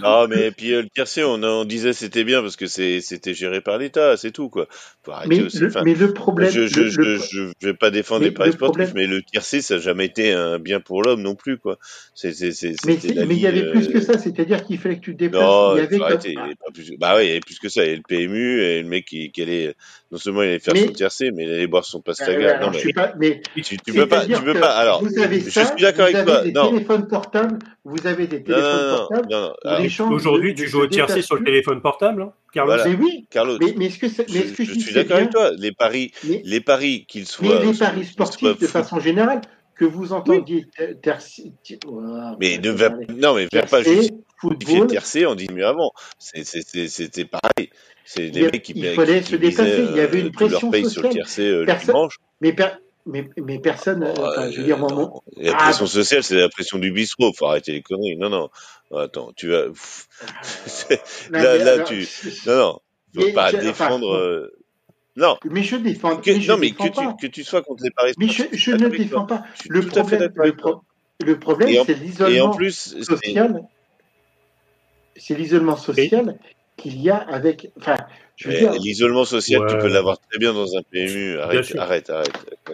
Non, mais puis euh, le tiercé, on, on disait c'était bien parce que c'est c'était géré par l'État, c'est tout quoi. Faut arrêter Mais aussi. le, Enfin, mais le problème, je, je, le- je, je, je vais pas défendre les paris le sportifs, problème- mais le tiercé, ça n'a jamais été un bien pour l'homme non plus quoi. C'est c'est c'est Mais c'est- il y avait plus euh, que ça, c'est-à-dire qu'il fallait que tu te déplaces. Non, il y avait faut comme- arrêter. il y avait pas plus- Bah oui, il y avait plus que ça. Il y avait le PMU et le mec qui, qui allait non seulement il allait faire Mais- son tiercé, mais il allait boire son Euh, pastaga. non je mais suis pas, mais tu, tu peux pas, tu peux pas. Alors, vous avez je ça, suis d'accord vous avec avez toi. des Non, téléphones portables, vous avez des non, téléphones non, non, portables. non, non. Gens Aujourd'hui, tu joues au tiercé sur le téléphone portable, hein, Carlos Voilà. Mais oui, Carlos, mais, mais est-ce que, mais je, est-ce que je je dis suis d'accord avec toi. Les paris, mais, les paris qu'ils mais soient, les paris sportifs soient de façon générale, que vous entendiez terci- ti- Ouah, Mais ne va, non, mais va pas football, tiercé en disant mieux avant. C'était pareil. C'est il, des mecs qui, il fallait qui se misaient Il y avait euh, une pression paye sur le sociale. tiercé euh, le Personne, dimanche. mais, per- mais, mais personne, euh, enfin, Euh, je veux dire, moi, mon- la Ah, pression sociale, c'est la pression du bistrot. Faut arrêter les conneries. Non, non. Attends, tu vas. [laughs] Non, là, là, tu. Non, non. Faut mais pas défendre. euh, Non. Mais je défends. Que, mais je non, mais défends que pas. tu, que tu sois contre les paris Mais je, je ne défends pas. Le problème, le, pro- problème, c'est l'isolement social. C'est l'isolement social qu'il y a avec. Enfin, l'isolement social, tu peux l'avoir très bien dans un PMU. Arrête, arrête, arrête,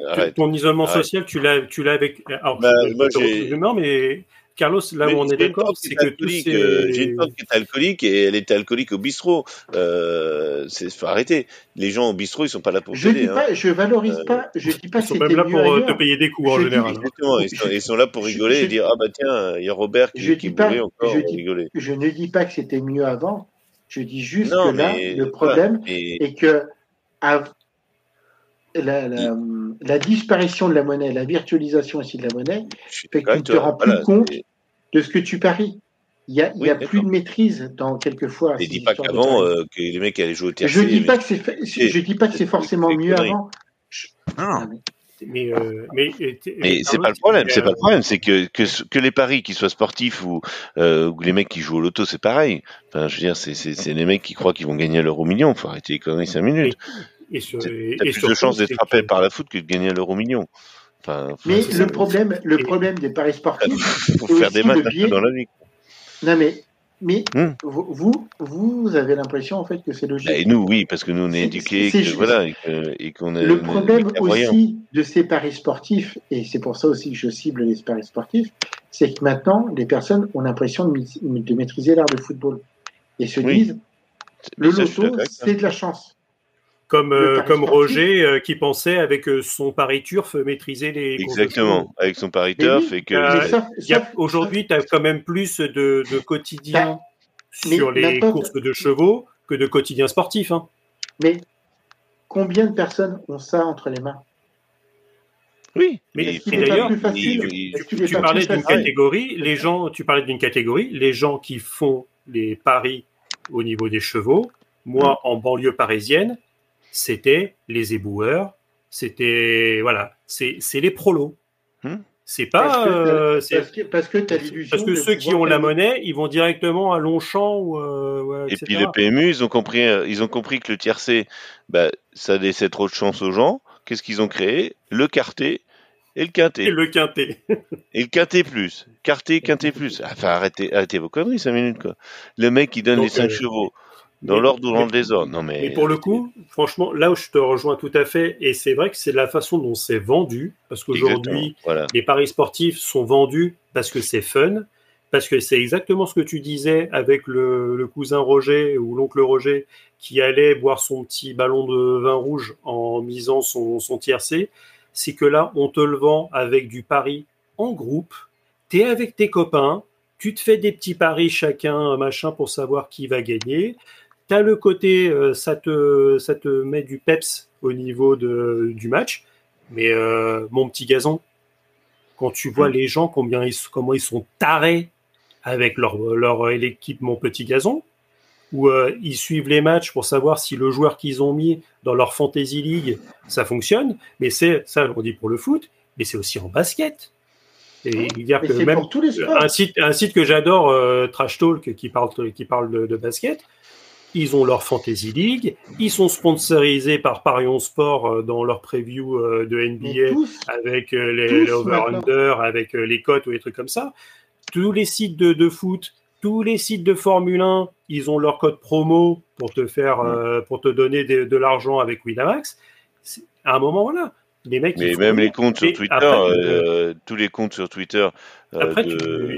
arrête. Ton isolement Arrête. social, tu l'as, tu l'as avec. Alors, Bah, je- moi, j'ai- mais Carlos, là Mais où on est d'accord, c'est est que tous ces. euh, J'ai une tante qui est alcoolique et elle était alcoolique au bistrot. Euh, c'est faut arrêter. Les gens au bistrot, ils sont pas là pour je t'aider. Hein. je valorise Euh, pas, je dis pas Ils que sont c'était même là mieux pour euh, te payer des coups en dis- général. hein. Exactement. Ils sont, Je- ils sont là pour rigoler je- et dire ah bah tiens, il y a Robert qui, Je qui dis est pas- bourré encore, je dis- rigoler. Je ne dis pas que c'était mieux avant. Je dis juste Non, que là, le problème mais- est que la, la- la disparition de la monnaie, la virtualisation aussi de la monnaie, fait que tu ne te rends plus Voilà, compte de ce que tu paries. Il y a, y a plus de maîtrise dans quelquefois. Et dis pas qu'avant euh, que les mecs allaient jouer au je tiercé. dis mais- pas que c'est, fait- je dis pas que c'est c'est- forcément mieux conneries. avant. Non, non. Ah, mais- Mais, euh, mais, et- Mais c'est pas le problème, c'est pas le problème, c'est que, que ce- que les paris, qu'ils soient sportifs ou, euh, ou les mecs qui jouent au loto, c'est pareil. Enfin, je veux dire, c'est les mecs qui croient qu'ils vont gagner l'euro million. Faut arrêter les conneries cinq minutes. Et, sur- T'as plus de chances d'être frappé par la foot que de gagner l'euro million. Enfin, Mais le ça. problème, le problème des paris sportifs, c'est faire aussi des maths le un peu biais- dans la vie. non mais, mais Hmm. vous, vous, avez l'impression en fait que c'est logique. Bah, et nous, oui, parce que nous on est éduqués, que, voilà, et que- et qu'on est. Le problème aussi de ces paris sportifs, et c'est pour ça aussi que je cible les paris sportifs, c'est que maintenant, les personnes ont l'impression de, maîtriser l'art de football. Et se Oui. disent, le loto, c'est de la chance. Comme, euh, comme. Roger euh, qui pensait avec euh, son pari turf maîtriser les courses de chevaux. Exactement, avec son pari turf oui, et que. Aujourd'hui, tu as quand même plus de, de quotidien mais sur les courses de chevaux que de quotidien sportif. Hein. Mais combien de personnes ont ça entre les mains? Oui, Mais d'ailleurs, Tu, parlais d'une catégorie, les gens, tu parlais d'une catégorie, les gens qui font les paris au niveau des chevaux. Moi, en banlieue parisienne, c'était les éboueurs, c'était voilà, c'est c'est les prolos. Hmm. C'est Parce pas que euh, parce que, parce que parce ceux qui ont la monnaie, ils vont directement à Longchamp ou euh, ouais, Et puis le PMU, ils ont compris, euh, ils ont compris que le tiercé, bah, ça laissait trop de chance aux gens. Qu'est-ce qu'ils ont créé? Le quarté et le quinté. Et le quintet. [laughs] Et le quinté plus. Quarté, quinté plus. Enfin, arrêtez, arrêtez vos conneries, 5 minutes, quoi. Le mec, il donne Donc, les 5 euh, chevaux dans l'ordre ou dans mais- le désordre. Non, mais. Mais pour le coup, franchement, là où je te rejoins tout à fait, et c'est vrai que c'est la façon dont c'est vendu, parce qu'aujourd'hui, Voilà. les paris sportifs sont vendus parce que c'est fun, parce que c'est exactement ce que tu disais avec le, le cousin Roger ou l'oncle Roger qui allait boire son petit ballon de vin rouge en misant son, son tiercé. C'est que là, on te le vend avec du pari en groupe. Tu es avec tes copains, tu te fais des petits paris chacun, machin, pour savoir qui va gagner. Tu as le côté, euh, ça, te, ça te met du peps au niveau de, du match. Mais euh, mon petit gazon, quand tu vois les gens, combien ils, comment ils sont tarés avec leur, leur l'équipe Mon Petit Gazon, où euh, ils suivent les matchs pour savoir si le joueur qu'ils ont mis dans leur Fantasy League, ça fonctionne. Mais c'est ça, on dit pour le foot, mais c'est aussi en basket. Et Mais que c'est même pour tous les un site, un site que j'adore, euh, Trash Talk, qui parle, qui parle de, de basket. Ils ont leur Fantasy League. Ils sont sponsorisés par Parion Sport euh, dans leur preview euh, de NBA tous, avec euh, les, les over-under, avec les cotes ou des trucs comme ça. Tous les sites de, de foot, tous les sites de Formule 1, ils ont leur code promo pour te faire, euh, pour te donner de, de l'argent avec Winamax. À un moment, voilà. Les mecs, Mais même les comptes sur Twitter, après, euh, tous les comptes sur Twitter. euh, Après, de, tu-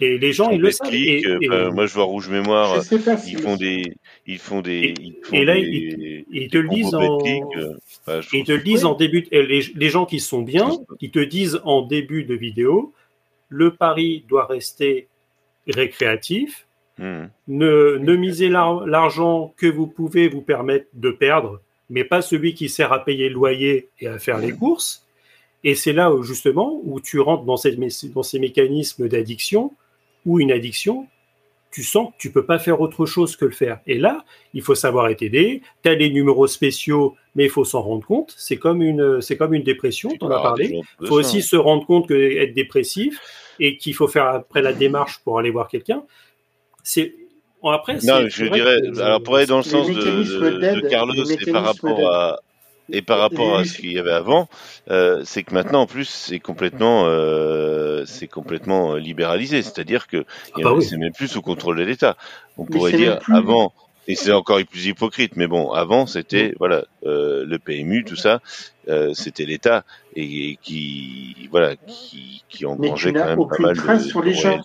les, les, gens, ils le savent. Betclic, Et, et- euh, moi, je vois Rouge Mémoire. je sais pas si Ils font des, ils font des, Et- ils font et là, des, ils- ils te le disent en, euh, enfin, Et ils te le disent en début, de- les, les gens qui sont bien, ils te disent en début de vidéo, le pari doit rester récréatif, Hmm. ne, ne misez l'ar- l'argent que vous pouvez vous permettre de perdre, mais pas celui qui sert à payer le loyer et à faire les courses. Et c'est là où, justement où tu rentres dans ces, mé- dans ces mécanismes d'addiction, où une addiction, tu sens que tu peux pas faire autre chose que le faire. Et là, il faut savoir être aidé. Tu as les numéros spéciaux, mais il faut s'en rendre compte. C'est comme une, c'est comme une dépression, tu en as parlé. Il faut aussi se rendre compte que être dépressif et qu'il faut faire après la démarche pour aller voir quelqu'un. C'est après, Non, c'est- je c'est dirais, que- alors pour aller dans le sens de, de- Carlos les et par rapport à et par rapport à ce qu'il y avait avant, euh, c'est que maintenant en plus c'est complètement euh, c'est complètement euh, libéralisé, c'est-à-dire que il y bah oui. c'est même plus sous contrôle de l'État. On Mais pourrait dire plus- avant et c'est encore plus hypocrite, mais bon, avant c'était voilà euh, le PMU, tout ça, euh, c'était l'État et, et qui voilà qui qui engrangeait quand même pas mal de, sur les de gens.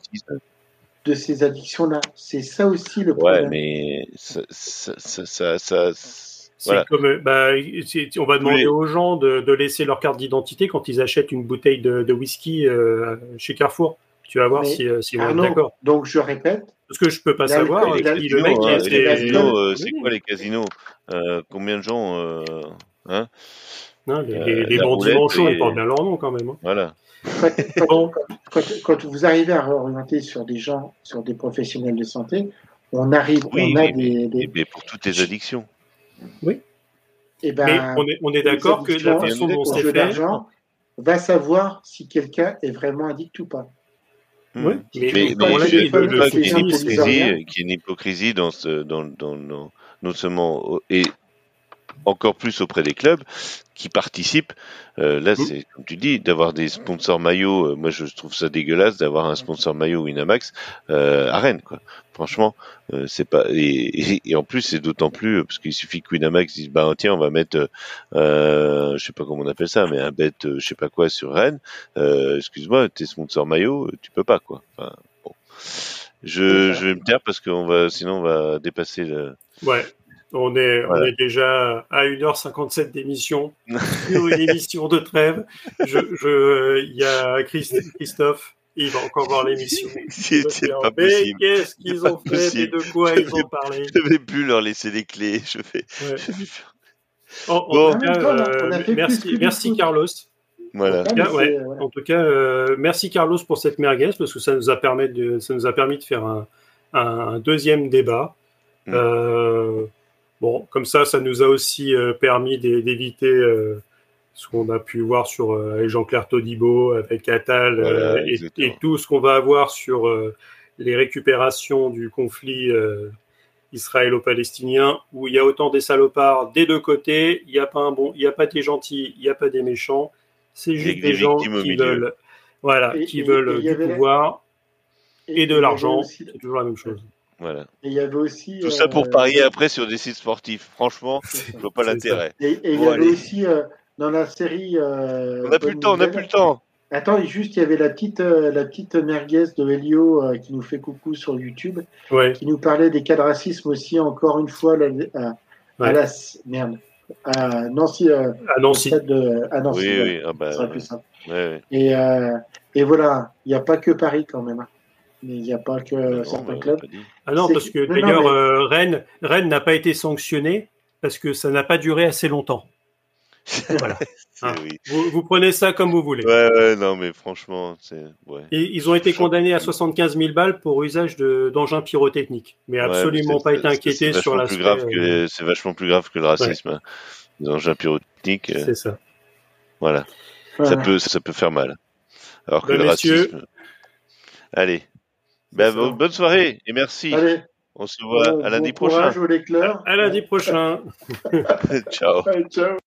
de ces addictions-là. C'est ça aussi le Ouais, problème. mais ça ça ça, ça, ça- C'est voilà. comme, euh, bah, on va demander aux gens de, de laisser leur carte d'identité quand ils achètent une bouteille de, de whisky euh, chez Carrefour. Tu vas voir Mais, si, euh, s'ils vont être Arnaud, d'accord. donc je répète, Parce que je peux pas savoir le- les si casinos, le mec hein, les casinos, euh, Oui. c'est quoi les casinos? Euh, Combien de gens euh, hein? Non, les, Euh, les, bandits manchots, et- ils portent bien leur nom quand même. hein. Voilà. quand, quand- Bon. quand- quand vous arrivez à réorienter sur des gens, sur des professionnels de santé, on arrive, Oui, on a mais- des, bien pour toutes les addictions. Eh ben, Mais on est, on est d'accord que la façon dont c'est jeu fait. d'argent va savoir si quelqu'un est vraiment addict ou pas. Hmm. mais, Mais, mais je ne pas qu'il y ait une hypocrisie, qu'il y ait une hypocrisie dans ce, dans, dans, dans- non seulement et encore plus auprès des clubs qui participent. Euh, là, Mm. c'est comme tu dis, d'avoir des sponsors maillots. euh, moi, je trouve ça dégueulasse d'avoir un sponsor maillot Winamax euh, à Rennes. Quoi. Franchement, c'est pas. Et, et, et en plus, c'est d'autant plus parce qu'il suffit que Winamax dise bah tiens, on va mettre, je sais pas comment on appelle ça, mais un bet, je sais pas quoi sur Rennes. Excuse-moi, t'es sponsor maillot, tu peux pas quoi. Enfin, bon. Je vais me taire parce qu'on va, sinon on va dépasser le. Ouais. On est, on est déjà à 1h57 d'émission [laughs] sur une émission de trêve. Je, je, il y a Christ- Christophe, il va encore voir l'émission. [laughs] C'est pas mais possible. qu'est-ce qu'ils ont fait et possible. de quoi Je ils ont parlé Je vais plus leur laisser les clés. Je vais. Ouais. je vais- En, tout cas, temps, on a euh, fait merci. Carlos. Voilà. Mais ouais. En tout cas, euh, merci Carlos pour cette merguez parce que ça nous a permis de, ça nous a permis de faire un, un deuxième débat. Mm. Euh, bon, comme ça, ça nous a aussi euh, permis d'é- d'éviter euh, ce qu'on a pu voir sur euh, avec Jean-Claire Todibo, avec Attal Voilà, euh, et, tout ce qu'on va avoir sur euh, les récupérations du conflit euh, israélo-palestinien, où il y a autant des salopards des deux côtés. Il n'y a pas un bon, il n'y a pas des gentils, il n'y a pas des méchants. C'est juste des des gens qui milieu. veulent, voilà, Et- qui et- veulent et du la- pouvoir et de l'argent. C'est toujours la même chose. Voilà. Et il y avait aussi. Tout ça pour euh, parier après sur des sites sportifs. Franchement, [laughs] je vois pas l'intérêt. Et, et il y avait aussi euh, dans la série. euh, On n'a plus le temps. On n'a plus le temps. Attends, juste, il y avait la petite, euh, la petite merguez de Helio euh, qui nous fait coucou sur YouTube, Ouais. qui nous parlait des cas de racisme aussi, encore une fois, là, à, la. Merde. À Nancy. euh, À Nancy. de- à Nancy. Oui, oui. Ah bah, plus simple. ouais, ouais. Et, euh, et voilà, il n'y a pas que Paris quand même. hein. Il n'y a pas que certains bah, on clubs. l'a pas. Ah non, parce que d'ailleurs, mais- euh, Rennes, Rennes n'a pas été sanctionné parce que ça n'a pas duré assez longtemps. [laughs] Voilà. Oui. Vous, vous prenez ça comme vous voulez. Ouais, ouais, non, mais franchement, c'est. Ouais. Et ils ont été condamnés à 75 000 balles pour usage de- d'engins pyrotechniques, mais absolument mais pas été inquiétés sur que euh, C'est vachement plus grave que le racisme. hein. Les engins pyrotechniques, euh, C'est ça. voilà. Ça peut, ça peut faire mal. Alors que Bah, le messieurs. racisme. Allez. Ben, bonne soirée et merci. Allez, On se voit à lundi bon courage prochain. aux lecteurs. À lundi prochain. [laughs] Ciao. Ouais, ciao.